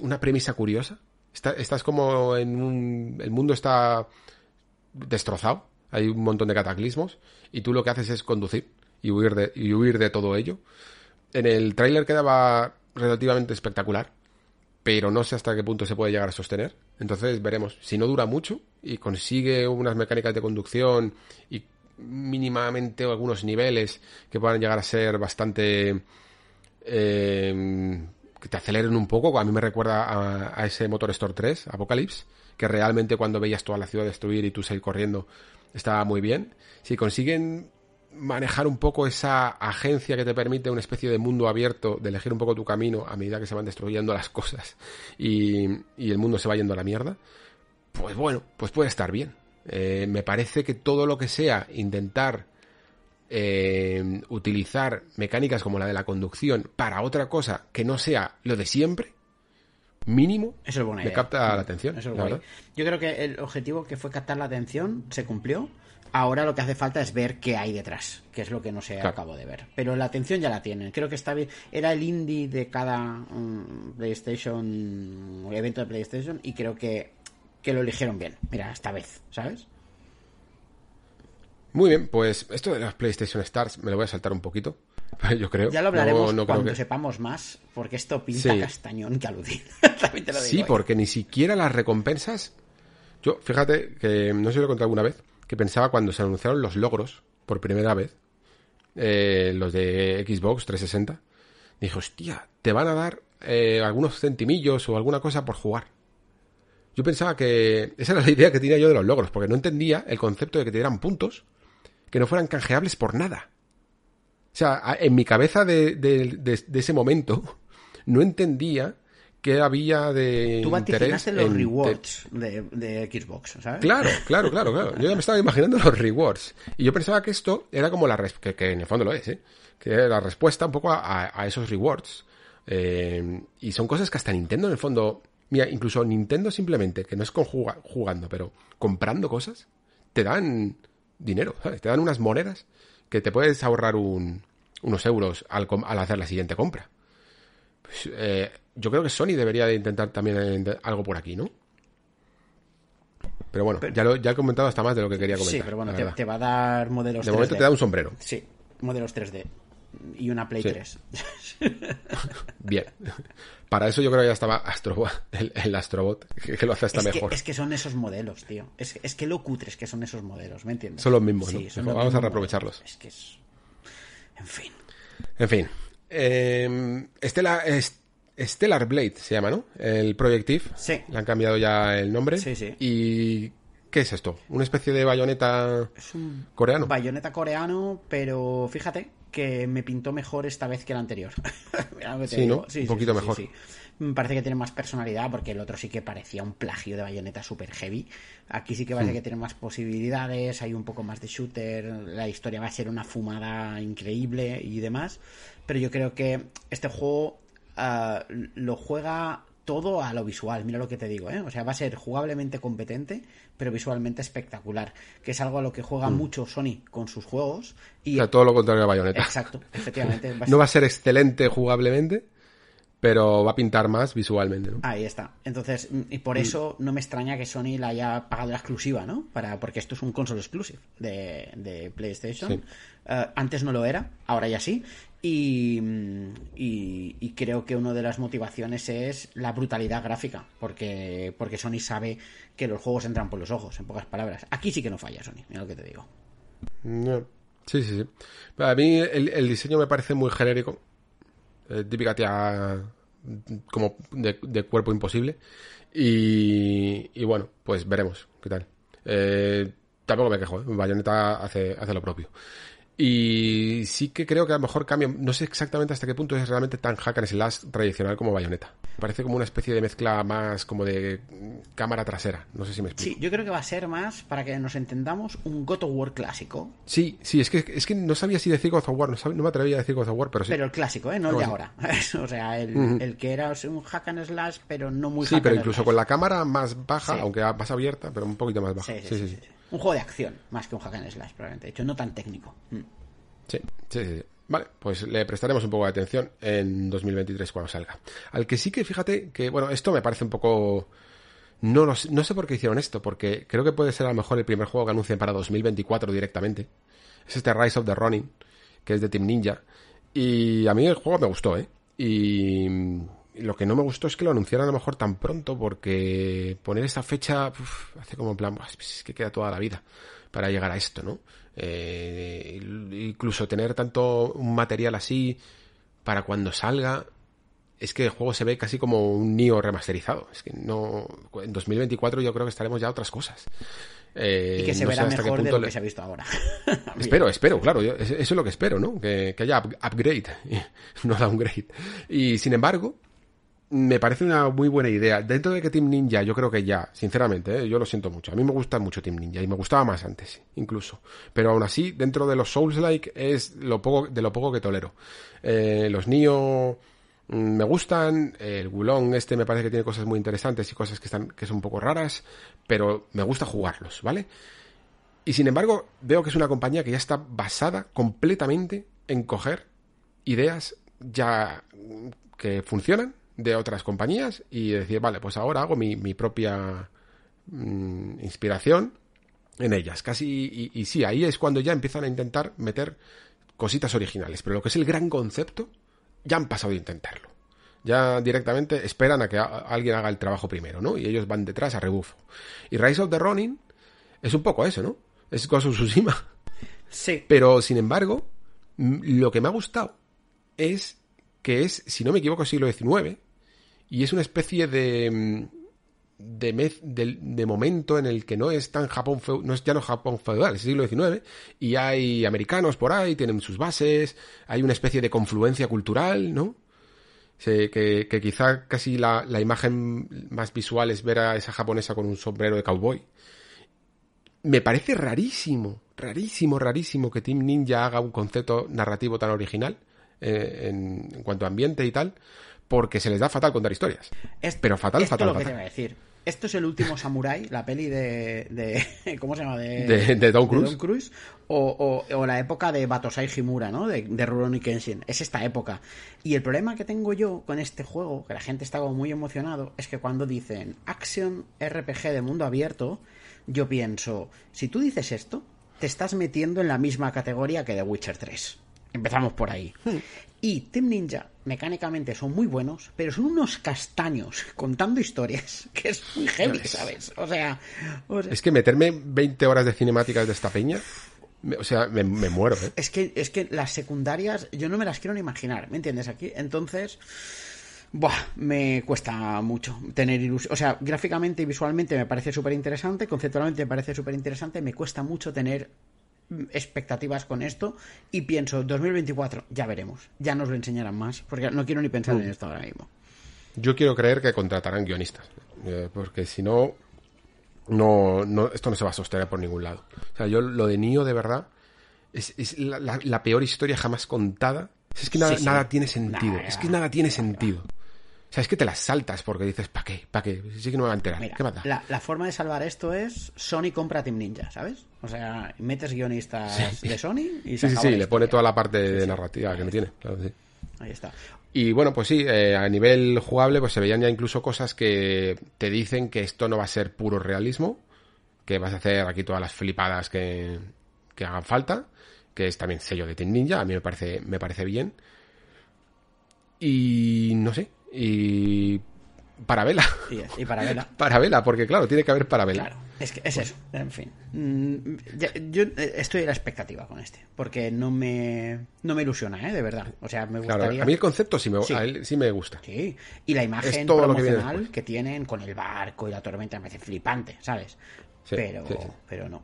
[SPEAKER 1] una premisa curiosa. estás como en un... El mundo está destrozado, hay un montón de cataclismos, y tú lo que haces es conducir y huir de, y huir de todo ello. En el tráiler quedaba relativamente espectacular, pero no sé hasta qué punto se puede llegar a sostener. Entonces veremos. Si no dura mucho y consigue unas mecánicas de conducción y mínimamente algunos niveles que puedan llegar a ser bastante... Eh, que te aceleren un poco. A mí me recuerda a, ese Motor Store 3, Apocalypse, que realmente cuando veías toda la ciudad destruir y tú salir corriendo estaba muy bien. Si consiguen manejar un poco esa agencia que te permite una especie de mundo abierto, de elegir un poco tu camino a medida que se van destruyendo las cosas y, el mundo se va yendo a la mierda, pues bueno, pues puede estar bien. Eh, me parece que todo lo que sea intentar eh, utilizar mecánicas como la de la conducción para otra cosa que no sea lo de siempre, mínimo,
[SPEAKER 2] Eso es
[SPEAKER 1] me capta la atención.
[SPEAKER 2] Yo creo que el objetivo que fue captar la atención se cumplió Ahora lo que hace falta es ver qué hay detrás, que es lo que no se acabo de ver. Pero la atención ya la tienen. Creo que está bien. Era el indie de cada um, PlayStation, evento de PlayStation, y creo que, que lo eligieron bien. Mira, esta vez, ¿sabes?
[SPEAKER 1] Muy bien, pues esto de las PlayStation Stars me lo voy a saltar un poquito. Yo creo.
[SPEAKER 2] Ya lo hablaremos cuando sepamos más, porque esto pinta castañón que aludir.
[SPEAKER 1] sí, porque ni siquiera las recompensas. Yo, fíjate que no sé si lo he contado alguna vez que pensaba cuando se anunciaron los logros por primera vez, eh, los de Xbox 360, dije, hostia, te van a dar eh, algunos centimillos o alguna cosa por jugar. Yo pensaba que esa era la idea que tenía yo de los logros, porque no entendía el concepto de que te dieran puntos que no fueran canjeables por nada. O sea, en mi cabeza de ese momento no entendía que había de
[SPEAKER 2] Tú
[SPEAKER 1] interés
[SPEAKER 2] los rewards de, Xbox, ¿sabes?
[SPEAKER 1] Claro, claro, claro, claro. Yo ya me estaba imaginando los rewards. Y yo pensaba que esto era como la... Que, que en el fondo lo es, ¿eh? Que era la respuesta un poco a, esos rewards. Eh, y son cosas que hasta Nintendo en el fondo... Mira, incluso Nintendo simplemente, que no es con jugando, pero comprando cosas, te dan dinero, ¿sabes? Te dan unas monedas que te puedes ahorrar unos euros al, al hacer la siguiente compra. Pues, eh, yo creo que Sony debería de intentar también algo por aquí, ¿no? Pero bueno, ya, lo, ya he comentado hasta más de lo que quería comentar.
[SPEAKER 2] Sí, pero bueno, te, va a dar modelos
[SPEAKER 1] De momento te da un sombrero.
[SPEAKER 2] Sí, modelos 3D. Y una Play 3.
[SPEAKER 1] Bien. Para eso yo creo que ya estaba Astrobot, el, Astrobot, que, lo hace hasta mejor.
[SPEAKER 2] es que son esos modelos, tío. Es, es que lo cutres que son esos modelos, ¿me entiendes?
[SPEAKER 1] Son los mismos, ¿no? Vamos a reaprovecharlos.
[SPEAKER 2] Es que es... En fin.
[SPEAKER 1] En fin. Eh, Estela... Stellar Blade se llama, ¿no? El Projective.
[SPEAKER 2] Sí.
[SPEAKER 1] Le han cambiado ya el nombre.
[SPEAKER 2] Sí, sí.
[SPEAKER 1] ¿Y qué es esto? ¿Una especie de bayoneta
[SPEAKER 2] es un
[SPEAKER 1] coreano?
[SPEAKER 2] Bayoneta coreano, pero fíjate que me pintó mejor esta vez que el anterior.
[SPEAKER 1] sí, ¿no? un poquito mejor.
[SPEAKER 2] Me parece que tiene más personalidad porque el otro sí que parecía un plagio de bayoneta super heavy. Aquí sí que parece hmm. que tiene más posibilidades, hay un poco más de shooter, la historia va a ser una fumada increíble y demás. Pero yo creo que este juego Ah, lo juega todo a lo visual, mira lo que te digo, ¿eh? O sea, va a ser jugablemente competente, pero visualmente espectacular, que es algo a lo que juega mm. mucho Sony con sus juegos. Y...
[SPEAKER 1] O sea, todo lo contrario a Bayonetta.
[SPEAKER 2] Exacto, efectivamente.
[SPEAKER 1] no va a ser excelente jugablemente, pero va a pintar más visualmente, ¿no?
[SPEAKER 2] Ahí está. Entonces, mm, y por mm. eso no me extraña que Sony la haya pagado la exclusiva, ¿no? Para, porque esto es un console exclusive de, PlayStation. Eh, antes no lo era, ahora ya sí. Y, y, creo que una de las motivaciones es la brutalidad gráfica, porque, porque Sony sabe que los juegos entran por los ojos, en pocas palabras. Aquí sí que no falla Sony, mira lo que te digo.
[SPEAKER 1] Sí, sí, sí. A mí el, diseño me parece muy genérico. Eh, típica tía como de, cuerpo imposible. Y, y, bueno, pues veremos qué tal. Eh, tampoco me quejo, ¿eh? Bayonetta hace, hace lo propio. Y sí que creo que a lo mejor cambia, no sé exactamente hasta qué punto es realmente tan hack and slash tradicional como Bayonetta. Parece como una especie de mezcla más como de cámara trasera, no sé si me explico.
[SPEAKER 2] Sí, yo creo que va a ser más, para que nos entendamos, un God of War clásico.
[SPEAKER 1] Sí, sí, es que, es que no sabía si decir God of War, no, sab- no me atrevía a decir God of War, pero sí.
[SPEAKER 2] Pero el clásico, ¿eh? No el de ahora. o sea, el, el que era un hack and slash, pero no muy
[SPEAKER 1] Sí,
[SPEAKER 2] hack
[SPEAKER 1] pero incluso
[SPEAKER 2] slash.
[SPEAKER 1] con la cámara más baja,
[SPEAKER 2] Sí.
[SPEAKER 1] aunque más abierta, pero un poquito más baja.
[SPEAKER 2] Sí, sí, sí. Un juego de acción, más que un hack and slash, probablemente. De hecho, no tan técnico. Mm.
[SPEAKER 1] Sí, sí, sí. Vale, pues le prestaremos un poco de atención en 2023 cuando salga. Al que sí que fíjate que, bueno, esto me parece un poco... No, no sé por qué hicieron esto, porque creo que puede ser a lo mejor el primer juego que anuncien para 2024 directamente. Es este Rise of the Ronin, que es de Team Ninja. Y a mí el juego me gustó, ¿eh? Y lo que no me gustó es que lo anunciaran a lo mejor tan pronto, porque poner esa fecha uf, hace como en plan, "Buah, es que queda toda la vida para llegar a esto, ¿no? Eh, incluso tener tanto un material así para cuando salga, es que el juego se ve casi como un Nio remasterizado. Es que no. En 2024 yo creo que estaremos ya a otras cosas. Eh,
[SPEAKER 2] Y que se
[SPEAKER 1] no
[SPEAKER 2] verá
[SPEAKER 1] hasta qué
[SPEAKER 2] mejor de lo
[SPEAKER 1] le-
[SPEAKER 2] que se ha visto ahora.
[SPEAKER 1] Espero, espero, claro, yo- eso es lo que espero, ¿no? Que, que haya up- upgrade, no downgrade. Y sin embargo, me parece una muy buena idea. Dentro de que Team Ninja, yo creo que ya, sinceramente, ¿eh? yo lo siento mucho. A mí me gusta mucho Team Ninja y me gustaba más antes, incluso. Pero aún así, dentro de los Souls-like es lo poco, de lo poco que tolero. Eh, los Nio mm, me gustan, el Gulong este me parece que tiene cosas muy interesantes y cosas que están, que son un poco raras, pero me gusta jugarlos, ¿vale? Y sin embargo, veo que es una compañía que ya está basada completamente en coger ideas ya mm, que funcionan de otras compañías y decir, vale, pues ahora hago mi, mi propia mm, inspiración en ellas. Casi, y, y sí, ahí es cuando ya empiezan a intentar meter cositas originales. Pero lo que es el gran concepto, ya han pasado de intentarlo. Ya directamente esperan a que a- alguien haga el trabajo primero, ¿no? Y ellos van detrás a rebufo. Y Rise of the Ronin es un poco eso, ¿no? Es Ghost of Tsushima.
[SPEAKER 2] sí.
[SPEAKER 1] Pero, sin embargo, lo que me ha gustado es que es, si no me equivoco, siglo XIX. Y es una especie de. mm, De, de, momento en el que no es tan Japón, no es ya no Japón feudal, es siglo XIX, y hay americanos por ahí, tienen sus bases, hay una especie de confluencia cultural, ¿no? Que quizá casi la, la imagen más visual es ver a esa japonesa con un sombrero de cowboy me parece rarísimo, rarísimo, rarísimo que Team Ninja haga un concepto narrativo tan original eh, en, en cuanto a ambiente y tal, porque se les da fatal contar historias.
[SPEAKER 2] Es-
[SPEAKER 1] Pero fatal,
[SPEAKER 2] esto
[SPEAKER 1] fatal,
[SPEAKER 2] es lo que
[SPEAKER 1] fatal.
[SPEAKER 2] te iba a decir. Esto es el último Samurai, la peli de, de- ¿cómo se llama? De,
[SPEAKER 1] De- de Tom Cruise.
[SPEAKER 2] Cruise, o, o- o la época de Batosai Himura, ¿no? De, de Rurouni Kenshin. Es esta época. Y el problema que tengo yo con este juego, que la gente está como muy emocionado, es que cuando dicen Action RPG de mundo abierto, yo pienso, si tú dices esto, te estás metiendo en la misma categoría que The Witcher 3. Empezamos por ahí. Y Team Ninja, mecánicamente, son muy buenos, pero son unos castaños contando historias, que es muy heavy, ¿sabes? O sea, o sea,
[SPEAKER 1] Es que meterme 20 horas de cinemáticas de esta peña, o sea, me, me muero, ¿eh?
[SPEAKER 2] es que, es que las secundarias yo no me las quiero ni imaginar, ¿me entiendes? Aquí, entonces, buah, me cuesta mucho tener ilusión. O sea, gráficamente y visualmente me parece súper interesante, conceptualmente me parece súper interesante, me cuesta mucho tener expectativas con esto y pienso 2024 ya veremos ya nos lo enseñarán más porque no quiero ni pensar en esto ahora mismo
[SPEAKER 1] Yo quiero creer que contratarán guionistas, eh, porque si no, no, no, esto no se va a sostener por ningún lado. O sea, yo lo de Nio de verdad es, es la, la- la peor historia jamás contada. Es que nada,
[SPEAKER 2] Sí, sí.
[SPEAKER 1] nada tiene sentido. Es que nada tiene sentido. O sea, es que te las saltas porque dices, ¿para qué? ¿Para qué? Sí que no me va a enterar.
[SPEAKER 2] Mira,
[SPEAKER 1] ¿Qué mata?
[SPEAKER 2] la, la forma de salvar esto es Sony compra Team Ninja, ¿sabes? O sea, metes guionistas de Sony y se
[SPEAKER 1] Sí, sí,
[SPEAKER 2] acaba
[SPEAKER 1] sí, le pone toda la parte de narrativa que no tiene. Claro, sí.
[SPEAKER 2] Ahí está.
[SPEAKER 1] Y bueno, pues sí, eh, a nivel jugable, pues se veían ya incluso cosas que te dicen que esto no va a ser puro realismo, que vas a hacer aquí todas las flipadas que, que hagan falta, que es también sello de Team Ninja, a mí me parece, me parece bien. Y no sé, y parabela.
[SPEAKER 2] Y, y para verla.
[SPEAKER 1] Parabela, porque claro, tiene que haber parabela.
[SPEAKER 2] Claro, es que es eso, en fin. Mm, yo eh, estoy a la expectativa con este, porque no me, no me ilusiona, ¿eh? De verdad. O sea, me
[SPEAKER 1] Claro,
[SPEAKER 2] gustaría...
[SPEAKER 1] a mí el concepto sí me,
[SPEAKER 2] Sí.
[SPEAKER 1] a él sí me gusta.
[SPEAKER 2] Sí, y la imagen
[SPEAKER 1] todo que
[SPEAKER 2] promocional
[SPEAKER 1] después.
[SPEAKER 2] que, tienen con el barco y la tormenta me parece flipante, ¿sabes?
[SPEAKER 1] Sí,
[SPEAKER 2] pero, pero no.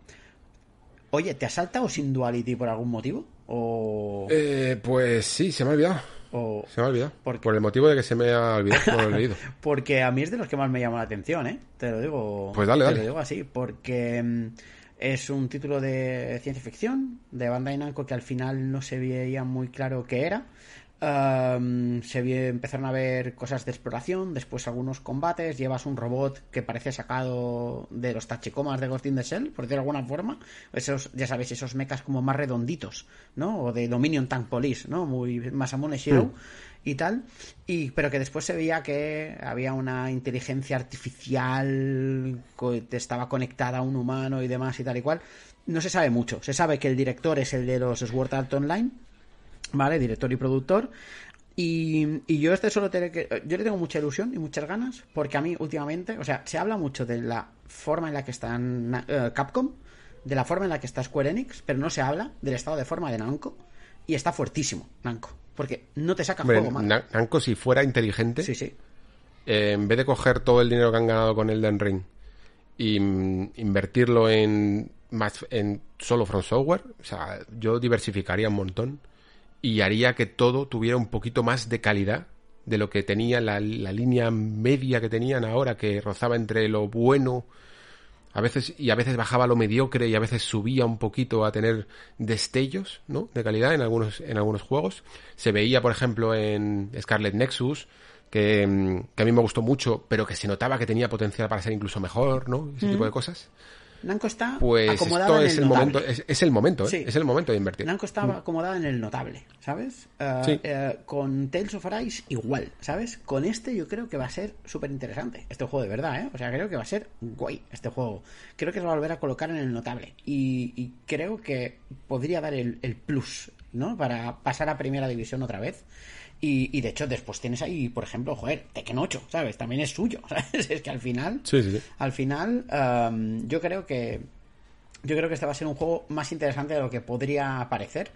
[SPEAKER 2] Oye, ¿te has saltado sin duality por algún motivo? O...
[SPEAKER 1] Eh, pues sí, se me ha olvidado.
[SPEAKER 2] O...
[SPEAKER 1] Se me ha olvidado.
[SPEAKER 2] ¿Por
[SPEAKER 1] el motivo de que se me ha olvidado, no lo he leído.
[SPEAKER 2] Porque a mí es de los que más me llama la atención, ¿eh? Te lo digo.
[SPEAKER 1] Pues dale,
[SPEAKER 2] te
[SPEAKER 1] dale.
[SPEAKER 2] lo digo así, porque mm, es un título de ciencia ficción de Bandai Namco que al final no se veía muy claro qué era. Um, se empezaron a ver cosas de exploración, después algunos combates, llevas un robot que parece sacado de los tachicomas de Ghost in the Shell, por decirlo de alguna forma, esos, ya sabéis, esos mechas como más redonditos, ¿no? O de Dominion Tank Police, ¿no? Muy Masamune Shiro y tal, y pero que después se veía que había una inteligencia artificial que estaba conectada a un humano y demás y tal y cual. No se sabe mucho, se sabe que el director es el de los Sword Art Online, ¿vale? Director y productor. Y, y yo este solo que yo le tengo mucha ilusión y muchas ganas porque a mí últimamente, o sea, se habla mucho de la forma en la que está Na- eh, Capcom, de la forma en la que está Square Enix, pero no se habla del estado de forma de Namco y está fuertísimo Namco, porque no te saca juego mal.
[SPEAKER 1] Na- Namco, si fuera inteligente,
[SPEAKER 2] Sí, sí.
[SPEAKER 1] eh, en vez de coger todo el dinero que han ganado con Elden Ring y mm, invertirlo en más en solo From Software, o sea, yo diversificaría un montón y haría que todo tuviera un poquito más de calidad de lo que tenía la, la línea media que tenían ahora, que rozaba entre lo bueno. A veces y a veces bajaba lo mediocre y a veces subía un poquito a tener destellos ¿no? de calidad en algunos en algunos juegos. Se veía por ejemplo en Scarlet Nexus que, mm, que a mí me gustó mucho pero que se notaba que tenía potencial para ser incluso mejor no ese tipo de cosas
[SPEAKER 2] Namco está
[SPEAKER 1] pues
[SPEAKER 2] acomodado
[SPEAKER 1] esto
[SPEAKER 2] en
[SPEAKER 1] es
[SPEAKER 2] el
[SPEAKER 1] el
[SPEAKER 2] notable.
[SPEAKER 1] momento es, es el momento ¿eh?
[SPEAKER 2] Sí.
[SPEAKER 1] es el momento de invertir
[SPEAKER 2] Namco estaba acomodada en el notable, ¿sabes?
[SPEAKER 1] Sí.
[SPEAKER 2] eh, con Tales of Arise igual, ¿sabes? Con este yo creo que va a ser súper interesante. Este juego de verdad, ¿eh? O sea, creo que va a ser guay este juego. Creo que se va a volver a colocar en el notable. Y, y creo que podría dar el, el plus, ¿no? Para pasar a primera división otra vez. Y, y de hecho después tienes ahí, por ejemplo, joder, Tekken 8, ¿sabes? También es suyo, ¿sabes? Es que al final...
[SPEAKER 1] Sí, sí, sí.
[SPEAKER 2] Al final, um, yo creo que yo creo que este va a ser un juego más interesante de lo que podría parecer.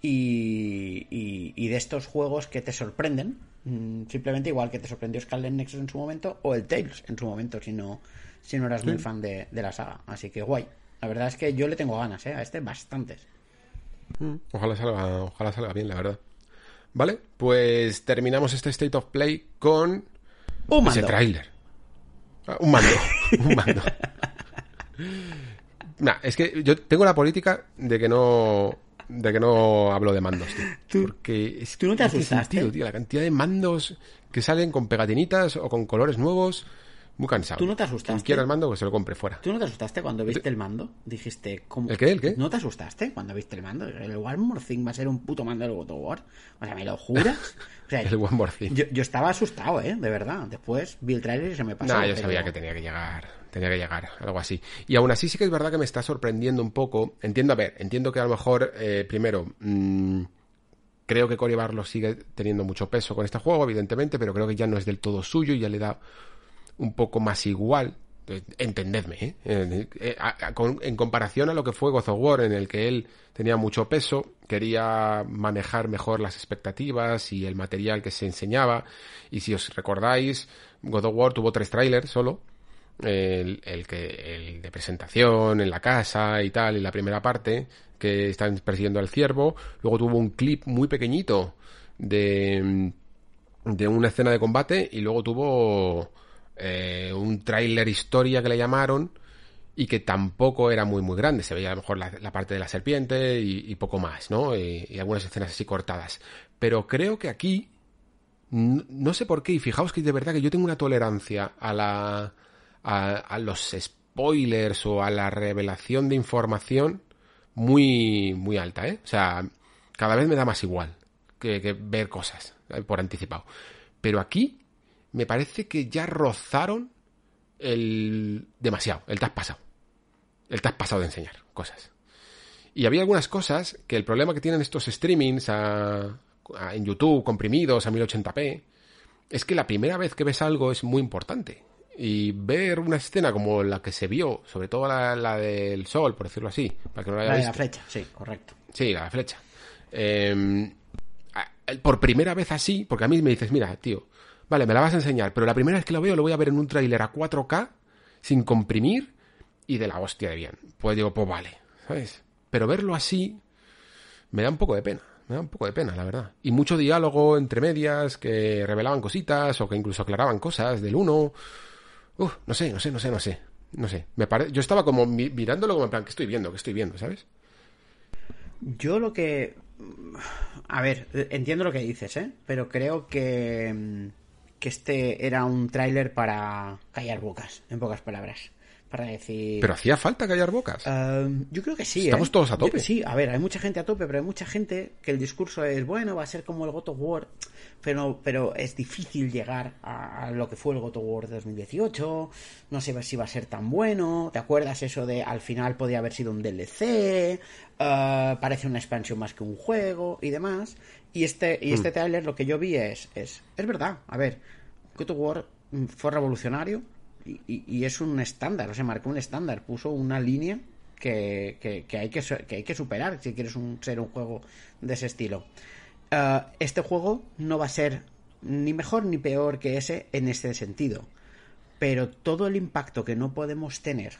[SPEAKER 2] Y, y- y de estos juegos que te sorprenden, mm, simplemente igual que te sorprendió Scarlet Nexus en su momento, o el Tales en su momento, si no, si no eras muy fan de, de la saga. Así que guay. La verdad es que yo le tengo ganas, ¿eh? A este bastantes.
[SPEAKER 1] Ojalá salga, ojalá salga bien, la verdad. Vale, pues terminamos este State of Play con
[SPEAKER 2] ¡Un
[SPEAKER 1] ese
[SPEAKER 2] mando!
[SPEAKER 1] tráiler. Ah, un mando, un mando. Nah, es que yo tengo la política de que no de que no hablo de mandos, tío.
[SPEAKER 2] Tú-
[SPEAKER 1] Porque es
[SPEAKER 2] tú no te asustaste?
[SPEAKER 1] sentido, tío, la cantidad de mandos que salen con pegatinitas o con colores nuevos, muy cansado.
[SPEAKER 2] ¿Tú no te asustaste?
[SPEAKER 1] Quien quiera el mando, que se lo compre fuera.
[SPEAKER 2] ¿Tú no te asustaste cuando viste el mando? Dijiste, ¿cómo?
[SPEAKER 1] ¿El qué, el qué?
[SPEAKER 2] ¿No te asustaste cuando viste el mando? El One More Thing va a ser un puto mando del God of War. O sea, ¿me lo juras? O sea,
[SPEAKER 1] El One More Thing.
[SPEAKER 2] Yo, yo estaba asustado, ¿eh? De verdad. Después vi el trailer y se me pasó.
[SPEAKER 1] No, yo
[SPEAKER 2] pero-
[SPEAKER 1] sabía que tenía que llegar, tenía que llegar, algo así. Y aún así sí que es verdad que me está sorprendiendo un poco. Entiendo, a ver, entiendo que a lo mejor, eh, primero, mm, creo que Cory Barlow sigue teniendo mucho peso con este juego, evidentemente, pero creo que ya no es del todo suyo, ya le da un poco más igual. Eh, Entendedme, ¿eh? Eh, eh, en comparación a lo que fue God of War, en el que él tenía mucho peso, quería manejar mejor las expectativas y el material que se enseñaba. Y si os recordáis, God of War tuvo tres trailers solo. El, que el de presentación en la casa y tal, y la primera parte, que están persiguiendo al ciervo. Luego tuvo un clip muy pequeñito de, de una escena de combate y luego tuvo eh, un tráiler historia que le llamaron y que tampoco era muy muy grande. Se veía a lo mejor la, parte de la serpiente y, poco más no y, algunas escenas así cortadas. Pero creo que aquí no sé por qué y fijaos que de verdad que yo tengo una tolerancia a la a, los spoilers o a la revelación de información muy muy alta eh o sea cada vez me da más igual que, ver cosas por anticipado. Pero aquí me parece que ya rozaron el demasiado, el te has pasado. El te has pasado de enseñar cosas. Y había algunas cosas que el problema que tienen estos streamings a- a- en YouTube comprimidos a 1080p es que la primera vez que ves algo es muy importante. Y ver una escena como la que se vio, sobre todo la, la del sol, por decirlo así, para que no la haya
[SPEAKER 2] La de
[SPEAKER 1] visto.
[SPEAKER 2] la flecha, sí, correcto.
[SPEAKER 1] Sí, la flecha. Eh, a- por primera vez así, porque a mí me dices, mira, tío, vale, me la vas a enseñar, pero la primera vez que lo veo lo voy a ver en un tráiler a 4K, sin comprimir y de la hostia de bien. Pues digo, pues vale, ¿sabes? Pero verlo así, me da un poco de pena. Me da un poco de pena, la verdad. Y mucho diálogo entre medias que revelaban cositas o que incluso aclaraban cosas del uno. Uf, no sé, no sé, no sé, no sé. No sé. Me pare... Yo estaba como mirándolo como en plan, ¿qué estoy viendo? ¿Qué estoy viendo? ¿Sabes?
[SPEAKER 2] Yo lo que. A ver, entiendo lo que dices, ¿eh? Pero creo que. Que este era un tráiler para callar bocas, en pocas palabras para decir...
[SPEAKER 1] Pero hacía falta callar bocas.
[SPEAKER 2] Em, yo creo que sí.
[SPEAKER 1] Estamos
[SPEAKER 2] ¿eh?
[SPEAKER 1] todos a tope.
[SPEAKER 2] sí, a ver, hay mucha gente a tope, pero hay mucha gente que el discurso es, bueno, va a ser como el God of War, pero, pero es difícil llegar a, lo que fue el God of War 2018, no sé si va a ser tan bueno, ¿te acuerdas eso de al final podía haber sido un DLC? Eh, parece una expansión más que un juego y demás. Y este, y este hmm. trailer lo que yo vi es, es, es verdad, a ver, God of War fue revolucionario, y, es un estándar, o sea, marcó un estándar, puso una línea que, hay, que, que hay que superar si quieres ser un juego de ese estilo. Eh, este juego no va a ser ni mejor ni peor que ese en este sentido, pero todo el impacto que no podemos tener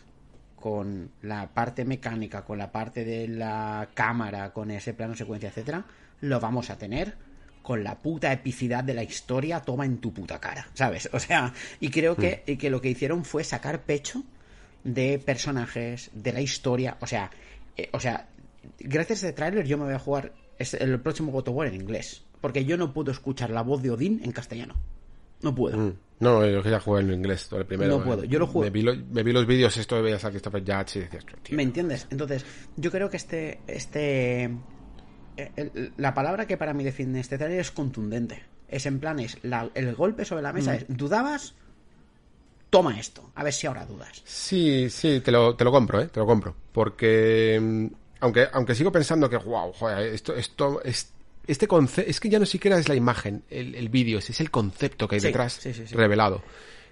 [SPEAKER 2] con la parte mecánica, con la parte de la cámara, con ese plano secuencia, etcétera, lo vamos a tener con la puta epicidad de la historia toma en tu puta cara, ¿sabes? O sea, y creo que, hmm. que lo que hicieron fue sacar pecho de personajes, de la historia, o sea, eh, o sea, gracias a este tráiler yo me voy a jugar el próximo God of War en inglés, porque yo no puedo escuchar la voz de Odín en castellano. No puedo. Hmm.
[SPEAKER 1] No, yo ya jugué en inglés, todo el primero.
[SPEAKER 2] No puedo, yo lo juego.
[SPEAKER 1] Me vi, los vídeos esto de Veías a Christopher Judge y decías,
[SPEAKER 2] tío. ¿Me entiendes? Entonces, yo creo que este, este eh, la palabra que para mí define este trailer es contundente. Es en plan, es el golpe sobre la mesa mm. es, ¿dudabas? Toma esto, a ver si ahora dudas.
[SPEAKER 1] Sí, sí, te lo, te lo compro, ¿eh? Te lo compro. Porque, mm, aunque, aunque sigo pensando que, wow, joder, esto, esto, es, este concepto, es que ya no siquiera es la imagen, el, vídeo, es, el concepto que hay detrás revelado.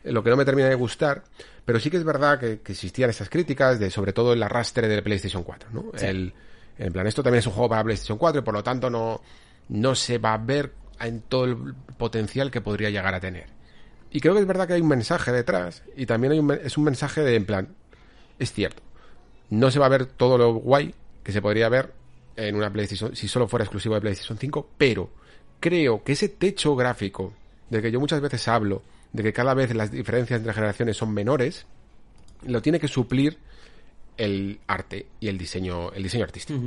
[SPEAKER 1] Eh, lo que no me termina de gustar, pero sí que es verdad que, existían estas críticas de sobre todo el arrastre del PlayStation 4, ¿no? El, en plan, esto también es un juego para PlayStation 4 y por lo tanto no, no se va a ver en todo el potencial que podría llegar a tener. Y creo que es verdad que hay un mensaje detrás y también hay un, es un mensaje de, en plan, es cierto, no se va a ver todo lo guay que se podría ver en una PlayStation, si solo fuera exclusivo de PlayStation 5, pero creo que ese techo gráfico del que yo muchas veces hablo, de que cada vez las diferencias entre generaciones son menores, lo tiene que suplir el arte y el diseño, el diseño artístico.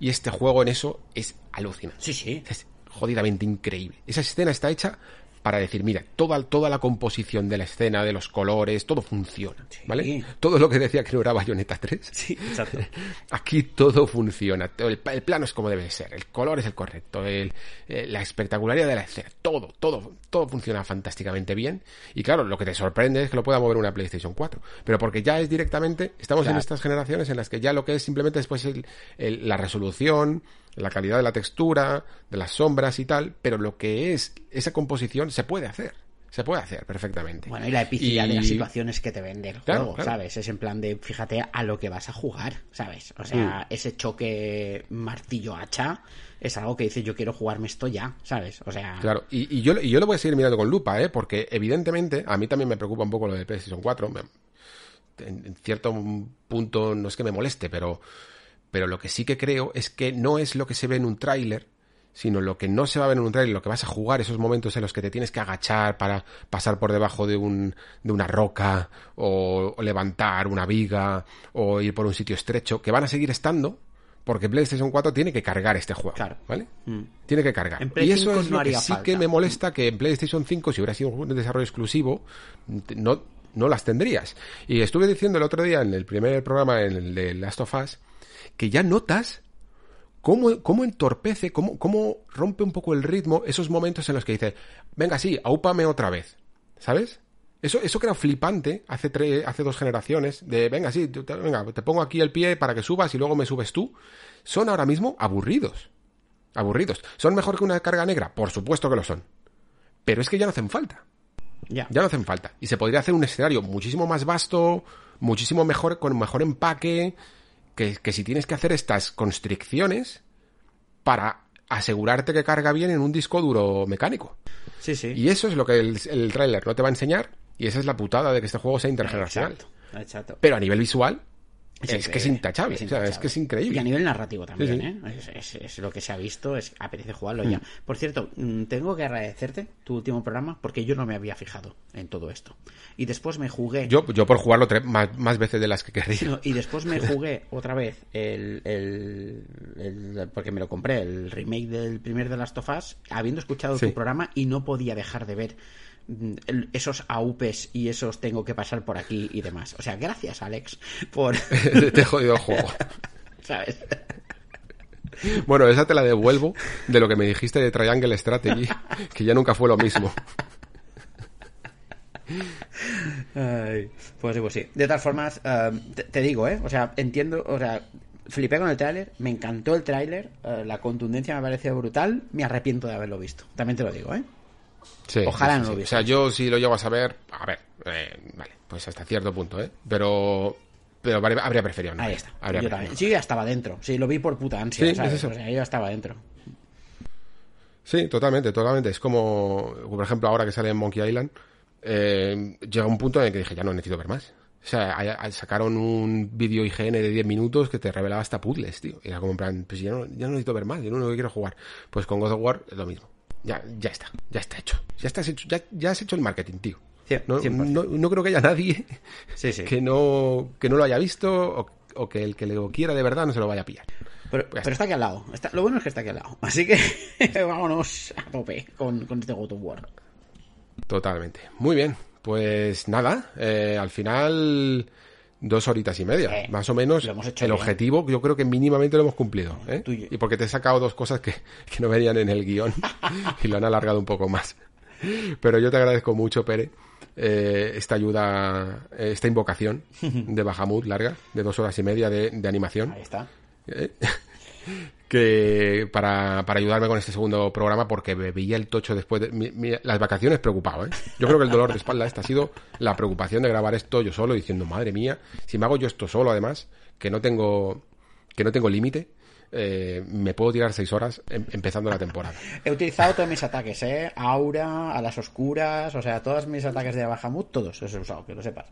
[SPEAKER 1] Y este juego en eso es alucinante.
[SPEAKER 2] Sí, sí.
[SPEAKER 1] Es jodidamente increíble. Esa escena está hecha para decir, mira, toda, toda la composición de la escena, de los colores, todo funciona, ¿vale? Todo lo que decía que no era Bayonetta 3.
[SPEAKER 2] Sí, exacto.
[SPEAKER 1] Aquí todo funciona. El, plano es como debe ser, el color es el correcto, el, eh, la espectacularidad de la escena, todo, todo, todo funciona fantásticamente bien. Y claro, lo que te sorprende es que lo pueda mover una PlayStation 4. Pero porque ya es directamente, estamos en estas generaciones en las que ya lo que es simplemente después la resolución, la calidad de la textura, de las sombras y tal, pero lo que es esa composición se puede hacer. Se puede hacer perfectamente.
[SPEAKER 2] Bueno, y la epicidad de las situaciones que te vende el juego, ¿sabes? Es en plan de, fíjate a lo que vas a jugar, ¿sabes? O sea, mm. ese choque martillo-hacha es algo que dice yo quiero jugarme esto ya, ¿sabes? O sea...
[SPEAKER 1] Claro, y, yo, y yo lo voy a seguir mirando con lupa, ¿eh? Porque evidentemente a mí también me preocupa un poco lo de PlayStation 4. en cierto punto no es que me moleste, pero pero lo que sí que creo es que no es lo que se ve en un tráiler, sino lo que no se va a ver en un tráiler, lo que vas a jugar, esos momentos en los que te tienes que agachar para pasar por debajo de, un, de una roca, o, levantar una viga, o ir por un sitio estrecho, que van a seguir estando, porque PlayStation 4 tiene que cargar este juego, claro. ¿vale? Mm. Tiene que cargar. y eso es lo que sí que me molesta que en PlayStation 5, si hubiera sido un desarrollo exclusivo, no, no las tendrías. Y estuve diciendo el otro día en el primer programa, en el de Last of Us, que ya notas cómo, cómo entorpece, cómo, cómo rompe un poco el ritmo esos momentos en los que dice, venga, sí, aúpame otra vez. ¿Sabes? Eso, eso que era flipante hace, tres, hace dos generaciones, de venga, sí, te, venga, te pongo aquí el pie para que subas y luego me subes tú, son ahora mismo aburridos. Aburridos. ¿Son mejor que una carga negra? Por supuesto que lo son. Pero es que ya no hacen falta. Ya. Ya no hacen falta. Y se podría hacer un escenario muchísimo más vasto, muchísimo mejor, con mejor empaque, que, si tienes que hacer estas constricciones para asegurarte que carga bien en un disco duro mecánico.
[SPEAKER 2] Sí, sí.
[SPEAKER 1] Y eso es lo que el, el tráiler no te va a enseñar y esa es la putada de que este juego sea intergeneracional.
[SPEAKER 2] Exacto,
[SPEAKER 1] Pero a nivel visual Es, es que es intachable, o sea, es que es increíble.
[SPEAKER 2] Y a nivel narrativo también,
[SPEAKER 1] Sí, sí.
[SPEAKER 2] ¿eh? Es, lo que se ha visto, es apetece jugarlo
[SPEAKER 1] Mm.
[SPEAKER 2] ya. Por cierto, mm, tengo que agradecerte tu último programa porque yo no me había fijado en todo esto. Y después me jugué...
[SPEAKER 1] Yo, yo por jugarlo tres- más, más veces de las que querría.
[SPEAKER 2] No, y después me jugué otra vez el, el- el- porque me lo compré el remake del primer de Last of Us habiendo escuchado
[SPEAKER 1] Sí.
[SPEAKER 2] tu programa y no podía dejar de ver mm, esos AUPs y esos tengo que pasar por aquí y demás o sea gracias Alex por
[SPEAKER 1] Te he jodido el juego.
[SPEAKER 2] sabes
[SPEAKER 1] Bueno, esa te la devuelvo de lo que me dijiste de Triangle Strategy, que ya nunca fue lo mismo.
[SPEAKER 2] Ay, pues pues sí. De todas formas, eh, te, te digo, ¿eh? O sea, entiendo, o sea, flipé con el tráiler, me encantó el tráiler, eh, la contundencia me pareció brutal, me arrepiento de haberlo visto. También te lo digo, ¿eh?
[SPEAKER 1] Sí,
[SPEAKER 2] Ojalá
[SPEAKER 1] sí,
[SPEAKER 2] no lo
[SPEAKER 1] O sea, yo si lo llego a saber, a ver, eh, vale, pues hasta cierto punto, ¿eh? Pero, pero habría preferido no
[SPEAKER 2] Ahí está.
[SPEAKER 1] Habría
[SPEAKER 2] Yo
[SPEAKER 1] preferido.
[SPEAKER 2] también. Sí, ya estaba dentro. Sí, lo vi por puta ansia,
[SPEAKER 1] Sí,
[SPEAKER 2] ¿sabes?
[SPEAKER 1] es eso.
[SPEAKER 2] O sea, yo ya estaba dentro.
[SPEAKER 1] Sí, totalmente, totalmente. Es como, por ejemplo, ahora que sale en Monkey Island, eh, llega un punto en el que dije, ya no necesito ver más. O sea, sacaron un vídeo IGN de 10 minutos que te revelaba hasta puzzles, tío. Y era como en plan, pues ya no, ya no necesito ver más, yo no que quiero jugar. Pues con God of War es lo mismo. Ya, ya está, ya está hecho. Ya estás hecho, ya, ya has hecho el marketing, tío. No,
[SPEAKER 2] 100%.
[SPEAKER 1] no, no creo que haya nadie
[SPEAKER 2] Sí, sí.
[SPEAKER 1] que no, que no lo haya visto o, o que el que lo quiera de verdad no se lo vaya a pillar. Pues
[SPEAKER 2] pero está aquí al lado. Está- lo bueno es que está aquí al lado. Así que vámonos a tope con, con este God of War.
[SPEAKER 1] Totalmente. Muy bien. Pues nada, eh, al final dos horitas y media,
[SPEAKER 2] Eh,
[SPEAKER 1] más o menos.
[SPEAKER 2] lo hemos hecho
[SPEAKER 1] el
[SPEAKER 2] bien.
[SPEAKER 1] objetivo yo creo que mínimamente lo hemos cumplido. ¿eh?
[SPEAKER 2] Y-
[SPEAKER 1] Y porque te he sacado dos cosas que, que no venían en el guion y lo han alargado un poco más. Pero yo te agradezco mucho, Pere, eh, esta ayuda, eh, esta invocación de Bahamut larga, de dos horas y media de, de animación.
[SPEAKER 2] Ahí está.
[SPEAKER 1] Que para, para ayudarme con este segundo programa porque me veía el tocho después de mi- mi- las vacaciones preocupado, ¿eh? Yo creo que el dolor de espalda esta ha sido la preocupación de grabar esto yo solo diciendo, madre mía, si me hago yo esto solo además, que no tengo que no tengo límite, eh, me puedo tirar seis horas em- empezando la temporada.
[SPEAKER 2] He utilizado todos mis ataques, ¿eh? Aura, a las oscuras, o sea, todos mis ataques de Bahamut, todos los he usado, que lo sepas.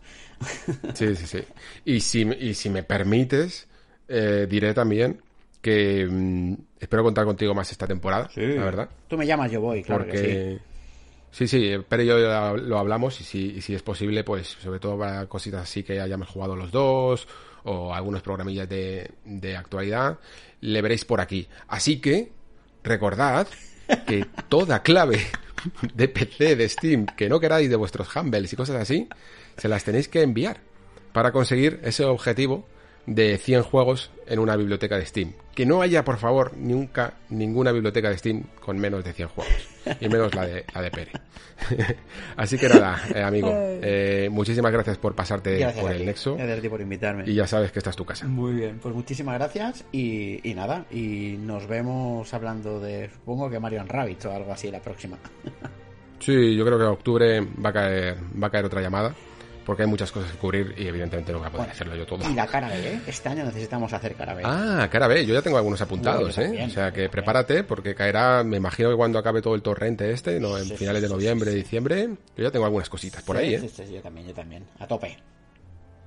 [SPEAKER 1] Sí, sí, sí. Y si, y si me permites, eh, diré también que mm, espero contar contigo más esta temporada, la verdad.
[SPEAKER 2] Tú me llamas, yo voy, claro que sí.
[SPEAKER 1] porque sí. sí, pero yo lo hablamos y si, y si es posible, pues sobre todo para cositas así que hayamos jugado los dos o algunos programillas de, de actualidad, le veréis por aquí. Así que recordad que toda clave de PC, de Steam, que no queráis de vuestros Humbles y cosas así, se las tenéis que enviar para conseguir ese objetivo de 100 juegos en una biblioteca de Steam. Que no haya, por favor, nunca ninguna biblioteca de Steam con menos de 100 juegos. Y menos la de, la de Pere. Así que nada, eh, amigo. eh, muchísimas gracias por pasarte
[SPEAKER 2] Gracias
[SPEAKER 1] por el
[SPEAKER 2] ti.
[SPEAKER 1] Nexo.
[SPEAKER 2] Gracias a ti por invitarme.
[SPEAKER 1] Y ya sabes que esta es tu casa.
[SPEAKER 2] Muy bien, pues muchísimas gracias y, y nada, y nos vemos hablando de, supongo que Mario Rabbit o algo así la próxima.
[SPEAKER 1] Sí, yo creo que en octubre va a caer, va a caer otra llamada. Porque hay muchas cosas que cubrir y evidentemente no voy a poder
[SPEAKER 2] Bueno,
[SPEAKER 1] hacerlo yo todo.
[SPEAKER 2] Y la cara B, ¿eh? Este año necesitamos hacer cara B.
[SPEAKER 1] Ah, cara B, yo ya tengo algunos apuntados,
[SPEAKER 2] Bueno,
[SPEAKER 1] ¿eh? o sea que prepárate porque caerá, me imagino que cuando acabe todo el torrente este, no, en
[SPEAKER 2] Sí,
[SPEAKER 1] finales
[SPEAKER 2] sí,
[SPEAKER 1] de noviembre,
[SPEAKER 2] sí,
[SPEAKER 1] diciembre, yo ya tengo algunas cositas por ahí, ¿eh?
[SPEAKER 2] Sí, sí, sí, yo también, yo también. A tope.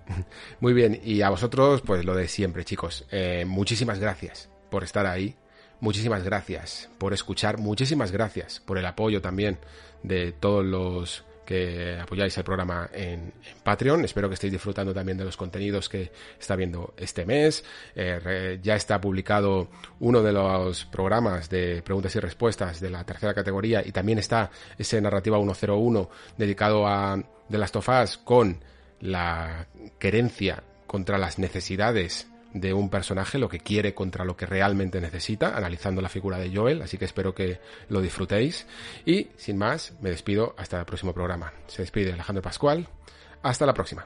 [SPEAKER 1] Muy bien, y a vosotros, pues lo de siempre, chicos. Eh, muchísimas gracias por estar ahí. Muchísimas gracias por escuchar. Muchísimas gracias por el apoyo también de todos los que apoyáis el programa en, Patreon. Espero que estéis disfrutando también de los contenidos que está viendo este mes. Eh, ya está publicado uno de los programas de preguntas y respuestas de la tercera categoría y también está ese narrativa 101 dedicado a The Last of con la querencia contra las necesidades de un personaje, lo que quiere contra lo que realmente necesita, analizando la figura de Joel, así que espero que lo disfrutéis. Y sin más, me despido hasta el próximo programa. Se despide Alejandro Pascual. Hasta la próxima.